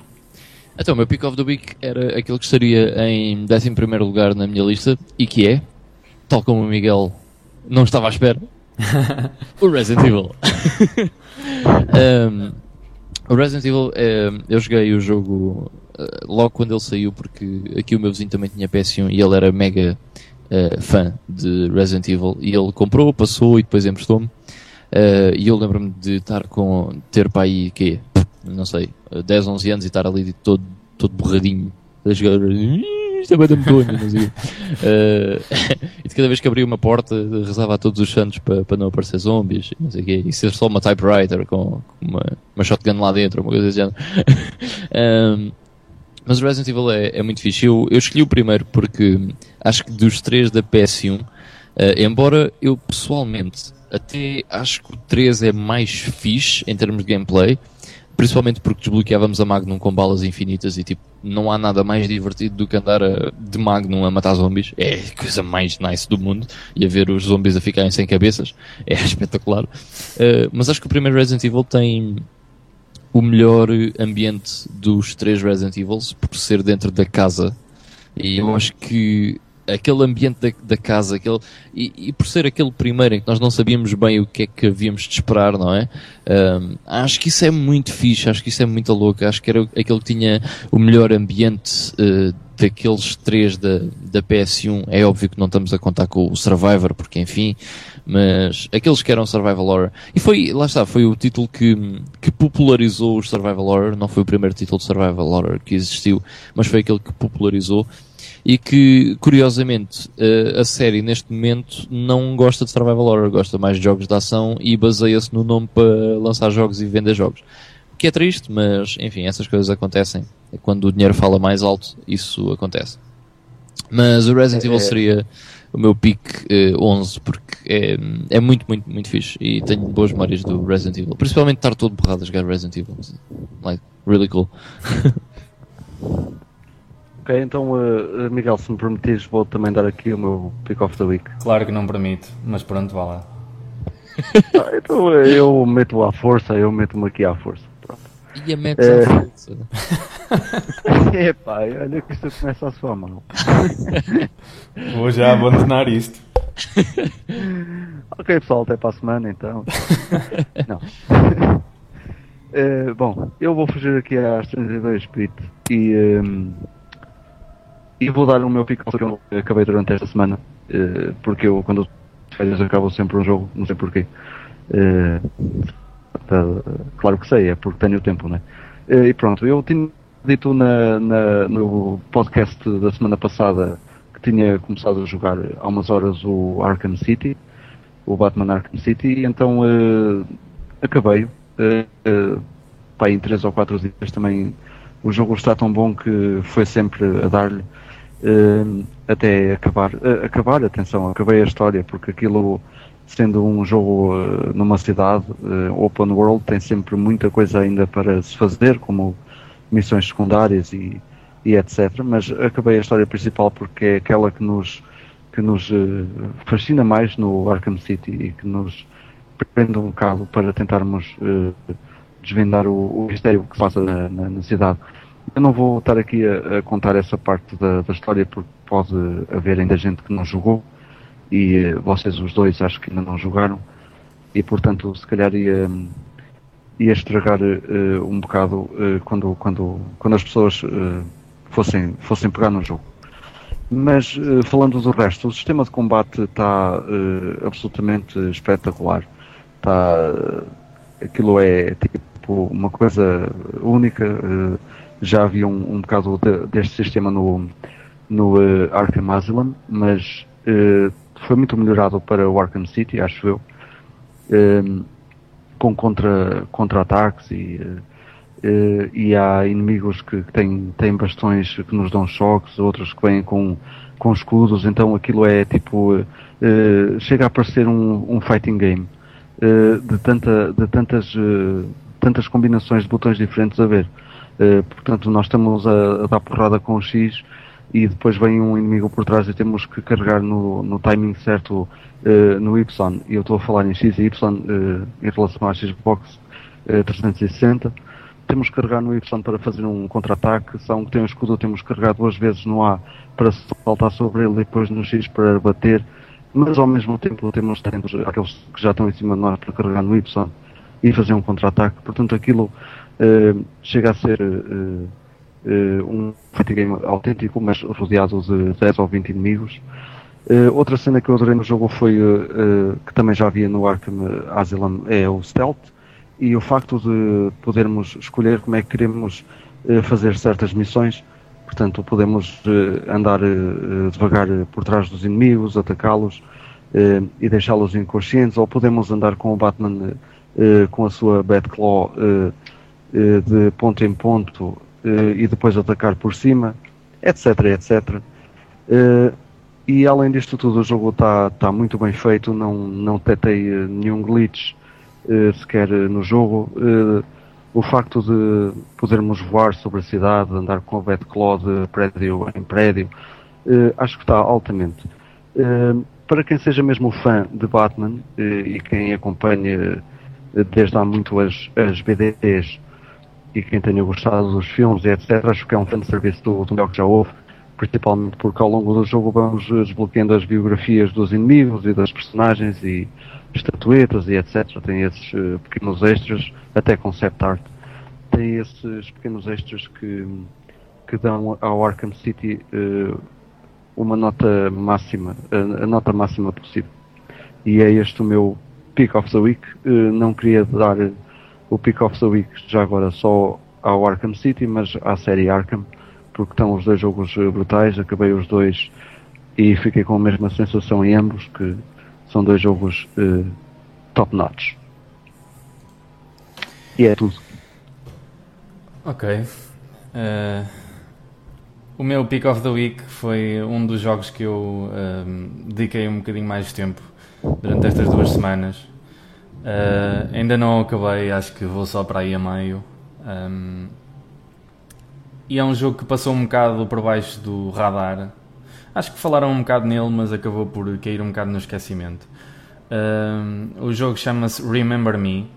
Então, o meu pick of the week era aquele que estaria em 11 lugar na minha lista e que é, tal como o Miguel não estava à espera, o Resident Evil. um, o Resident Evil, um, eu joguei o jogo uh, logo quando ele saiu, porque aqui o meu vizinho também tinha PS1 e ele era mega uh, fã de Resident Evil e ele comprou, passou e depois emprestou-me. Uh, e eu lembro-me de estar com, ter para aí, quê? Não sei, 10, 11 anos e estar ali todo, todo borradinho a jogar. Isto é bem da medonha, não sei. Uh, e de cada vez que abria uma porta, rezava a todos os santos para, para não aparecer zombies, não sei o quê, e ser só uma typewriter com, com uma, uma shotgun lá dentro, uma coisa desse género. um, mas o Resident Evil é, é muito fixe. Eu, eu escolhi o primeiro porque acho que dos três da PS1, uh, embora eu pessoalmente até acho que o 3 é mais fixe em termos de gameplay, principalmente porque desbloqueávamos a Magnum com balas infinitas e tipo, não há nada mais divertido do que andar a, de Magnum a matar zombies. É a coisa mais nice do mundo. E a ver os zombies a ficarem sem cabeças. É espetacular. Uh, mas acho que o primeiro Resident Evil tem o melhor ambiente dos três Resident Evils por ser dentro da casa. E eu acho que aquele ambiente da, da casa, aquele, e, e, por ser aquele primeiro em que nós não sabíamos bem o que é que havíamos de esperar, não é? Um, acho que isso é muito fixe, acho que isso é muito louco, acho que era aquele que tinha o melhor ambiente uh, daqueles três da, da PS1. É óbvio que não estamos a contar com o Survivor, porque enfim, mas aqueles que eram Survival Horror. E foi, lá está, foi o título que, que popularizou o Survival Horror, não foi o primeiro título de Survival Horror que existiu, mas foi aquele que popularizou e que, curiosamente, uh, a série neste momento não gosta de survival horror, gosta mais de jogos de ação e baseia-se no nome para lançar jogos e vender jogos. O que é triste, mas enfim, essas coisas acontecem. É quando o dinheiro fala mais alto, isso acontece. Mas o Resident é, Evil seria o meu pick uh, 11 porque é, é muito, muito, muito fixe e tenho boas memórias do Resident Evil. Principalmente estar todo borrado a jogar Resident Evil. Like, really cool. Ok, então, uh, Miguel, se me permitires, vou também dar aqui o meu pick of the week. Claro que não permito, mas pronto, vá lá. ah, então eu meto à força, eu meto-me aqui à força. Pronto. E a metes é... à força. Epá, olha que isto começa a sua mão. Vou já abandonar isto. ok, pessoal, até para a semana então. não. Uh, bom, eu vou fugir aqui às 32 bit e. Um, e vou dar o meu pick que eu acabei durante esta semana, uh, porque eu, quando férias, acabo sempre um jogo, não sei porquê. Uh, tá, claro que sei, é porque tenho tempo, né? Uh, e pronto, eu tinha dito na, na, no podcast da semana passada que tinha começado a jogar há umas horas o Arkham City, o Batman Arkham City, e então acabei. Uh, pá, em 3 ou 4 dias também o jogo está tão bom que foi sempre a dar-lhe uh, até acabar. Uh, acabar, atenção, acabei a história, porque aquilo, sendo um jogo uh, numa cidade, open world, tem sempre muita coisa ainda para se fazer, como missões secundárias e, e etc. Mas acabei a história principal porque é aquela que nos, que nos fascina mais no Arkham City e que nos prende um bocado para tentarmos desvendar o, o mistério que se passa na, na, na cidade. Eu não vou estar aqui a, a contar essa parte da, da, história porque pode haver ainda gente que não jogou e uh, vocês os dois acho que ainda não jogaram e portanto se calhar ia, ia estragar uh, um bocado uh, quando, quando, quando as pessoas fossem, fossem pegar no jogo. Mas falando do resto, o sistema de combate está absolutamente espetacular. Está, aquilo é tipo uma coisa única já havia um, um bocado de, deste sistema no, no uh, Arkham Asylum, mas uh, foi muito melhorado para o Arkham City, acho eu, uh, com contra, contra-ataques e, e há inimigos que, que têm, têm bastões que nos dão choques, outros que vêm com, com escudos, então aquilo é tipo, chega a parecer um, um fighting game. de, tanta, de tantas, tantas combinações de botões diferentes a ver. Eh, portanto, nós estamos a, a, dar porrada com o X e depois vem um inimigo por trás e temos que carregar no, no timing certo uh, no Y. E eu estou a falar em X e Y uh, em relação à Xbox uh, 360. Temos que carregar no Y para fazer um contra-ataque. Se há um que tem um escudo, temos que carregar duas vezes no A para saltar sobre ele e depois no X para bater. Mas ao mesmo tempo temos aqueles que já estão em cima de nós para carregar no Y e fazer um contra-ataque. Portanto, aquilo chega a ser uh, um fighting game autêntico, mas rodeado de 10 ou 20 inimigos. Uh, outra cena que eu adorei no jogo foi, uh, que também já havia no Arkham Asylum, é o stealth e o facto de podermos escolher como é que queremos fazer certas missões. Portanto, podemos andar devagar por trás dos inimigos, atacá-los e deixá-los inconscientes, ou podemos andar com o Batman com a sua Batclaw de ponto em ponto uh, e depois atacar por cima, etc, etc. Uh, e além disto tudo, o jogo está tá muito bem feito, não, não detectei uh, nenhum glitch sequer no jogo. o facto de podermos voar sobre a cidade, andar com a Batclaw de prédio em prédio, acho que está altamente. para quem seja mesmo fã de Batman e quem acompanha desde há muito as, as BDs e quem tenha gostado dos filmes e etc. Acho que é um fanservice do, do melhor que já houve, principalmente porque ao longo do jogo vamos desbloqueando as biografias dos inimigos e das personagens e estatuetas e etc. Tem esses uh, pequenos extras, até concept art. Tem esses pequenos extras que, que dão ao Arkham City uh, uma nota máxima, a, a, nota máxima possível. E é este o meu pick of the week. Uh, não queria dar o Pick of the Week já agora só ao Arkham City, mas à série Arkham, porque estão os dois jogos eh, brutais, acabei os dois e fiquei com a mesma sensação em ambos, que são dois jogos uh, top notch. E é tudo. Ok. Uh, o meu Pick of the Week foi um dos jogos que eu uh, dediquei um bocadinho mais de tempo durante estas duas semanas. Uh, ainda não acabei, acho que vou só para aí a meio. Um, e é um jogo que passou um bocado por baixo do radar. Acho que falaram um bocado nele, mas acabou por cair um bocado no esquecimento. Um, o jogo chama-se Remember Me.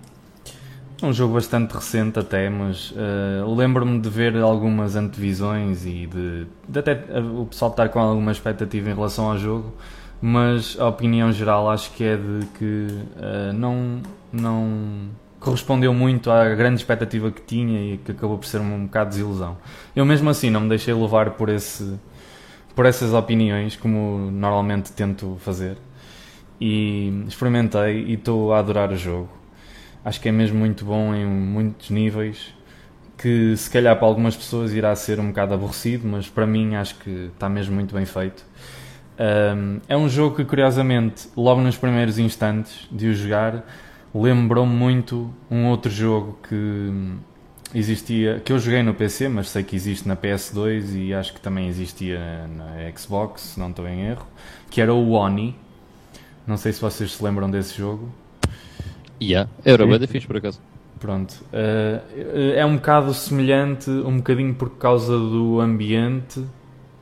É um jogo bastante recente até, mas uh, lembro-me de ver algumas antevisões e de, de até o pessoal estar com alguma expectativa em relação ao jogo mas a opinião geral acho que é de que uh, não, não correspondeu muito à grande expectativa que tinha e que acabou por ser um, bocado de desilusão. Eu mesmo assim não me deixei levar por, esse, por essas opiniões, como normalmente tento fazer, e experimentei e estou a adorar o jogo. Acho que é mesmo muito bom em muitos níveis, que se calhar para algumas pessoas irá ser um bocado aborrecido, mas para mim acho que está mesmo muito bem feito um, é um jogo que, curiosamente, logo nos primeiros instantes de o jogar, lembrou-me muito um outro jogo que existia, que eu joguei no PC, mas sei que existe na PS2 e acho que também existia na Xbox, se não estou em erro, que era o Oni. Não sei se vocês se lembram desse jogo. Yeah, era bem difícil por acaso. Pronto. Uh, é um bocado semelhante, um bocadinho por causa do ambiente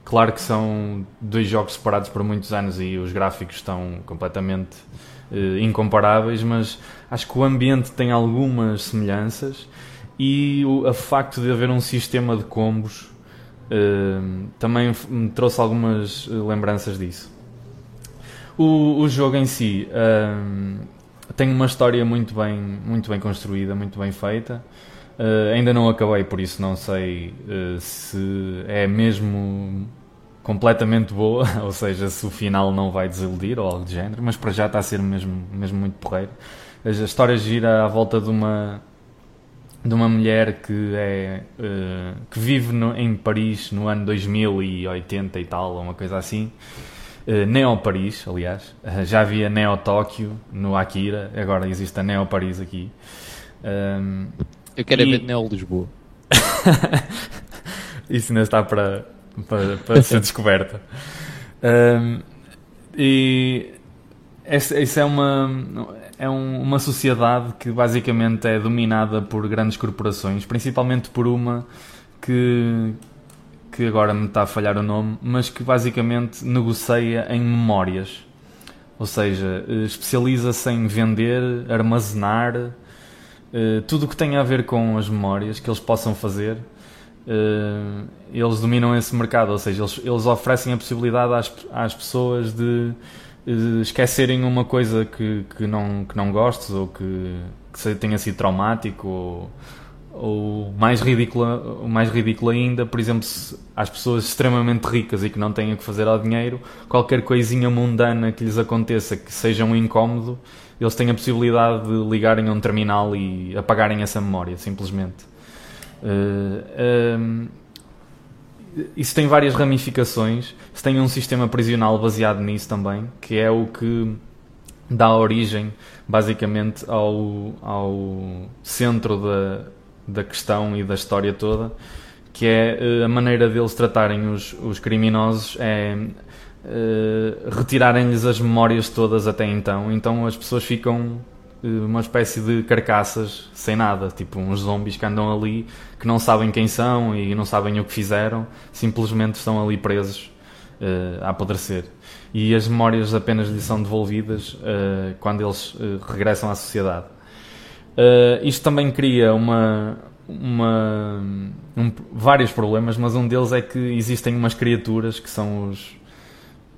Claro que são dois jogos separados por muitos anos e os gráficos estão completamente uh, incomparáveis, mas acho que o ambiente tem algumas semelhanças e o a facto de haver um sistema de combos uh, também me trouxe algumas eh, lembranças disso. O, o jogo em si uh, tem uma história muito bem, muito bem construída, muito bem feita. Uh, ainda não acabei, por isso não sei uh, se é mesmo completamente boa, ou seja, se o final não vai desiludir ou algo de género, mas para já está a ser mesmo, mesmo muito porreiro. A história gira à volta de uma de uma mulher que é uh, que vive no, em Paris no ano 2080 e tal, ou uma coisa assim. Uh, Neo Paris, aliás, uh, já havia Neo Tóquio no Akira, agora existe a Neo Paris aqui. Um, eu quero é e... ver Neo Lisboa. Isso ainda está para, para, para ser descoberta. Um, e isso é uma, é um, uma sociedade que basicamente é dominada por grandes corporações, principalmente por uma que, que agora me está a falhar o nome, mas que basicamente negocia em memórias. Ou seja, eh, especializa-se em vender, armazenar, uh, tudo o que tem a ver com as memórias que eles possam fazer. Uh, eles dominam esse mercado, ou seja, eles, eles oferecem a possibilidade às, às pessoas de uh, esquecerem uma coisa que, que, não, que não gostes ou que, que tenha sido traumático ou, ou mais ridícula, mais ridículo ainda, por exemplo, às pessoas extremamente ricas e que não têm que fazer ao dinheiro, qualquer coisinha mundana que lhes aconteça que seja um incómodo, eles têm a possibilidade de ligarem a um terminal e apagarem essa memória, simplesmente. Uh, isso tem várias ramificações. Se tem um sistema prisional baseado nisso também, que é o que dá origem, basicamente, ao, ao centro da, da questão e da história toda, que é eh, a maneira deles tratarem os, os criminosos é uh, retirarem-lhes as memórias todas até então. Então as pessoas ficam uh, uma espécie de carcaças sem nada, tipo uns zombies que andam ali, que não sabem quem são e não sabem o que fizeram, simplesmente estão ali presos uh, a apodrecer. E as memórias apenas lhes são devolvidas quando eles regressam à sociedade. Isto também cria uma, uma um, vários problemas, mas um deles é que existem umas criaturas que são os,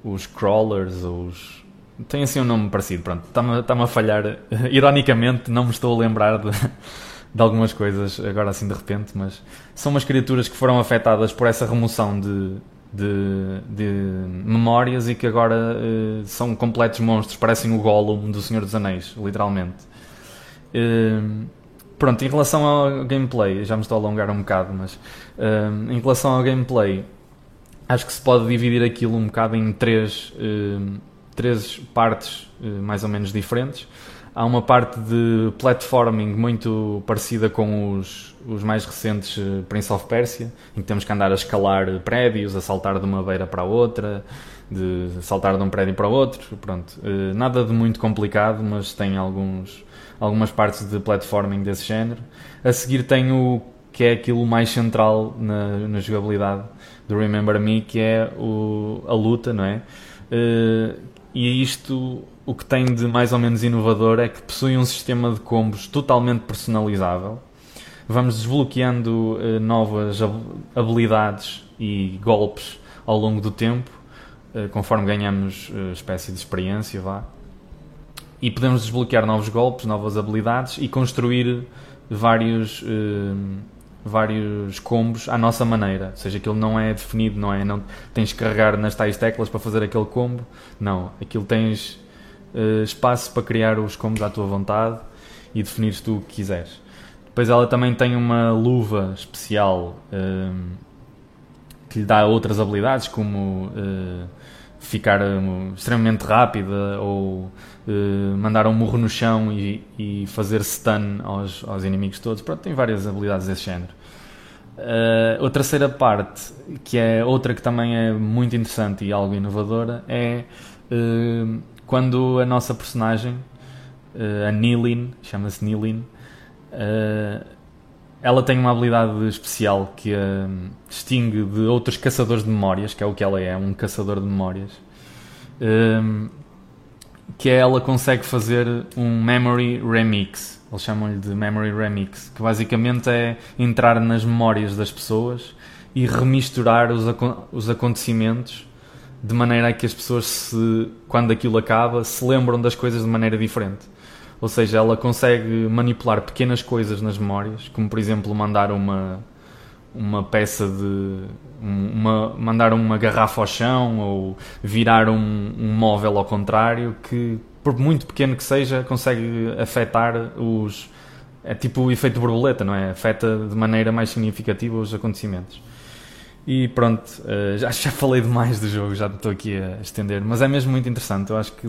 os crawlers, os. Tem assim um nome parecido, pronto. Está-me está a falhar. Ironicamente, não me estou a lembrar de, de algumas coisas agora assim de repente, mas são umas criaturas que foram afetadas por essa remoção de, de, de memórias e que agora uh, são completos monstros, parecem o Gollum do Senhor dos Anéis, literalmente. Ehm, pronto, em relação ao gameplay, já me estou a alongar um bocado, mas ehm, em relação ao gameplay, acho que se pode dividir aquilo um bocado em três, ehm, três partes eh, mais ou menos diferentes. Há uma parte de platforming muito parecida com os, os mais recentes eh, Prince of Persia, em que temos que andar a escalar prédios, a saltar de uma beira para a outra, de saltar de um prédio para o outro. Pronto, eh, nada de muito complicado, mas tem alguns algumas partes de platforming desse género. A seguir tem o que é aquilo mais central na, na jogabilidade do Remember Me, que é o, a luta, não é? Uh, e isto, o que tem de mais ou menos inovador é que possui um sistema de combos totalmente personalizável. Vamos desbloqueando uh, novas habilidades e golpes ao longo do tempo, uh, conforme ganhamos espécie de experiência, vá e podemos desbloquear novos golpes, novas habilidades e construir vários, vários combos à nossa maneira. Ou seja, aquilo não é definido, não é? Não tens que carregar nas tais teclas para fazer aquele combo. Não, aquilo tens uh, espaço para criar os combos à tua vontade e definires tu o que quiseres. Depois ela também tem uma luva especial uh, que lhe dá outras habilidades, como ficar extremamente rápida ou uh, mandar um murro no chão e, e fazer stun aos, aos inimigos todos. Pronto, tem várias habilidades desse género. Uh, a terceira parte, que é outra que também é muito interessante e algo inovadora, é uh, quando a nossa personagem, a Nilin, chama-se Nilin, ela tem uma habilidade especial que a distingue de outros caçadores de memórias, que é o que ela é, um caçador de memórias que é ela consegue fazer um memory remix. Eles chamam-lhe de memory remix, que basicamente é entrar nas memórias das pessoas e remisturar os, os acontecimentos de maneira a que as pessoas, se, quando aquilo acaba, se lembram das coisas de maneira diferente. Ou seja, ela consegue manipular pequenas coisas nas memórias, como por exemplo mandar uma, uma peça de. Uma, mandar uma garrafa ao chão ou virar um, um móvel ao contrário, que por muito pequeno que seja, consegue afetar os. É tipo o efeito borboleta, não é? Afeta de maneira mais significativa os acontecimentos. E pronto, eh, já, já falei demais do jogo, já estou aqui a estender, mas é mesmo muito interessante. Eu acho que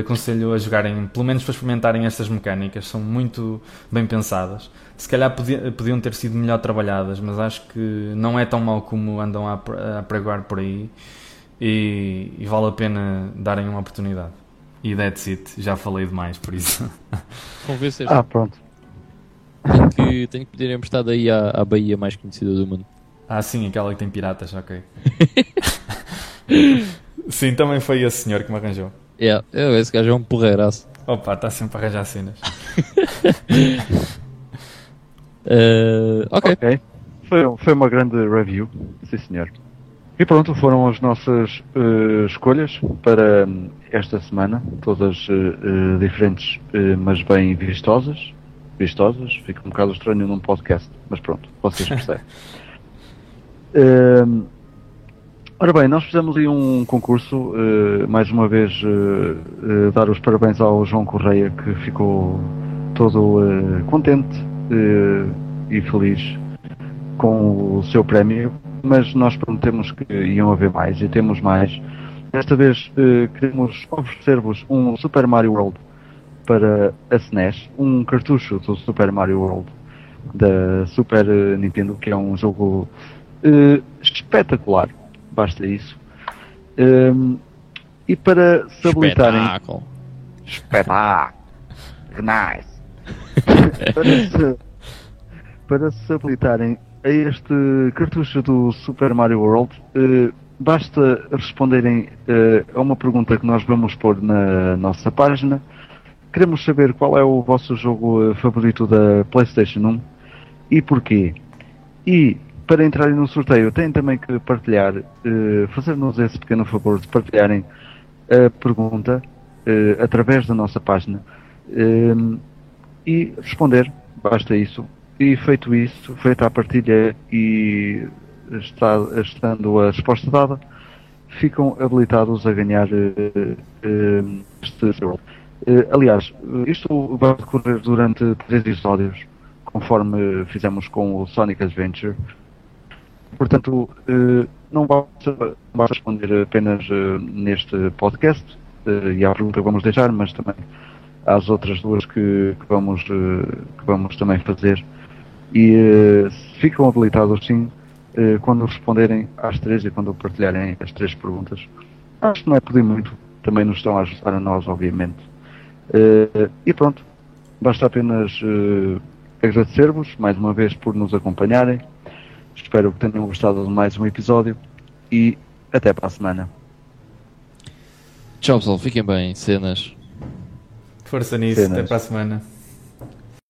aconselho a jogarem, pelo menos para experimentarem estas mecânicas, são muito bem pensadas. Se calhar podiam ter sido melhor trabalhadas, mas acho que não é tão mal como andam a, a pregoar por aí e, e, vale a pena darem uma oportunidade. E that's it, já falei demais por isso. Convencer. Ah, pronto. Tenho que, tenho que pedir emprestado aí à, à Bahia mais conhecida do mundo. Ah, sim, aquela que tem piratas, ok. sim, também foi esse senhor que me arranjou. Yeah, eu, esse gajo é um porreiraço. Opa, está sempre a arranjar cenas. Uh, ok. Ok. Foi, foi uma grande review, sim senhor. E pronto, foram as nossas eh, escolhas para hum, esta semana, todas eh, diferentes, mas bem vistosas. Vistosas, fica um bocado estranho num podcast, mas pronto, vocês percebem. Hum, ora bem, nós fizemos aí um concurso, eh, mais uma vez eh, eh, dar os parabéns ao João Correia que ficou todo contente e feliz com o seu prémio, mas nós prometemos que iam haver mais e temos mais. Desta vez queremos oferecer-vos um Super Mario World para a SNES, um cartucho do Super Mario World da Super Nintendo, que é um jogo espetacular, basta isso. Ehm, e para se habilitarem. Espetáculo. Espetáculo! Nice! para, se, para se habilitarem a este cartucho do Super Mario World, eh, basta responderem eh, a uma pergunta que nós vamos pôr na nossa página. Queremos saber qual é o vosso jogo eh, favorito da PlayStation 1 e porquê. E para entrarem no sorteio têm também que partilhar, eh, fazer-nos esse pequeno favor de partilharem a pergunta eh, através da nossa página eh, e responder, basta isso. E feito isso, feita a partilha e está, estando a resposta dada, ficam habilitados a ganhar eh, eh, este jogo. Eh, aliás, isto vai decorrer durante três episódios, conforme fizemos com o Sonic Adventure. Portanto, eh, não basta, basta responder apenas eh, neste podcast eh, e à pergunta que vamos deixar, mas também às outras duas que, que vamos, que vamos também fazer. E ficam habilitados sim quando responderem às três e quando partilharem as três perguntas. Acho que não é pedir muito, também nos estão a ajudar a nós, obviamente. E pronto, basta apenas agradecer-vos mais uma vez por nos acompanharem. Espero que tenham gostado de mais um episódio e até para a semana. Tchau pessoal, fiquem bem, cenas. Força nisso, Cenas. até para a semana.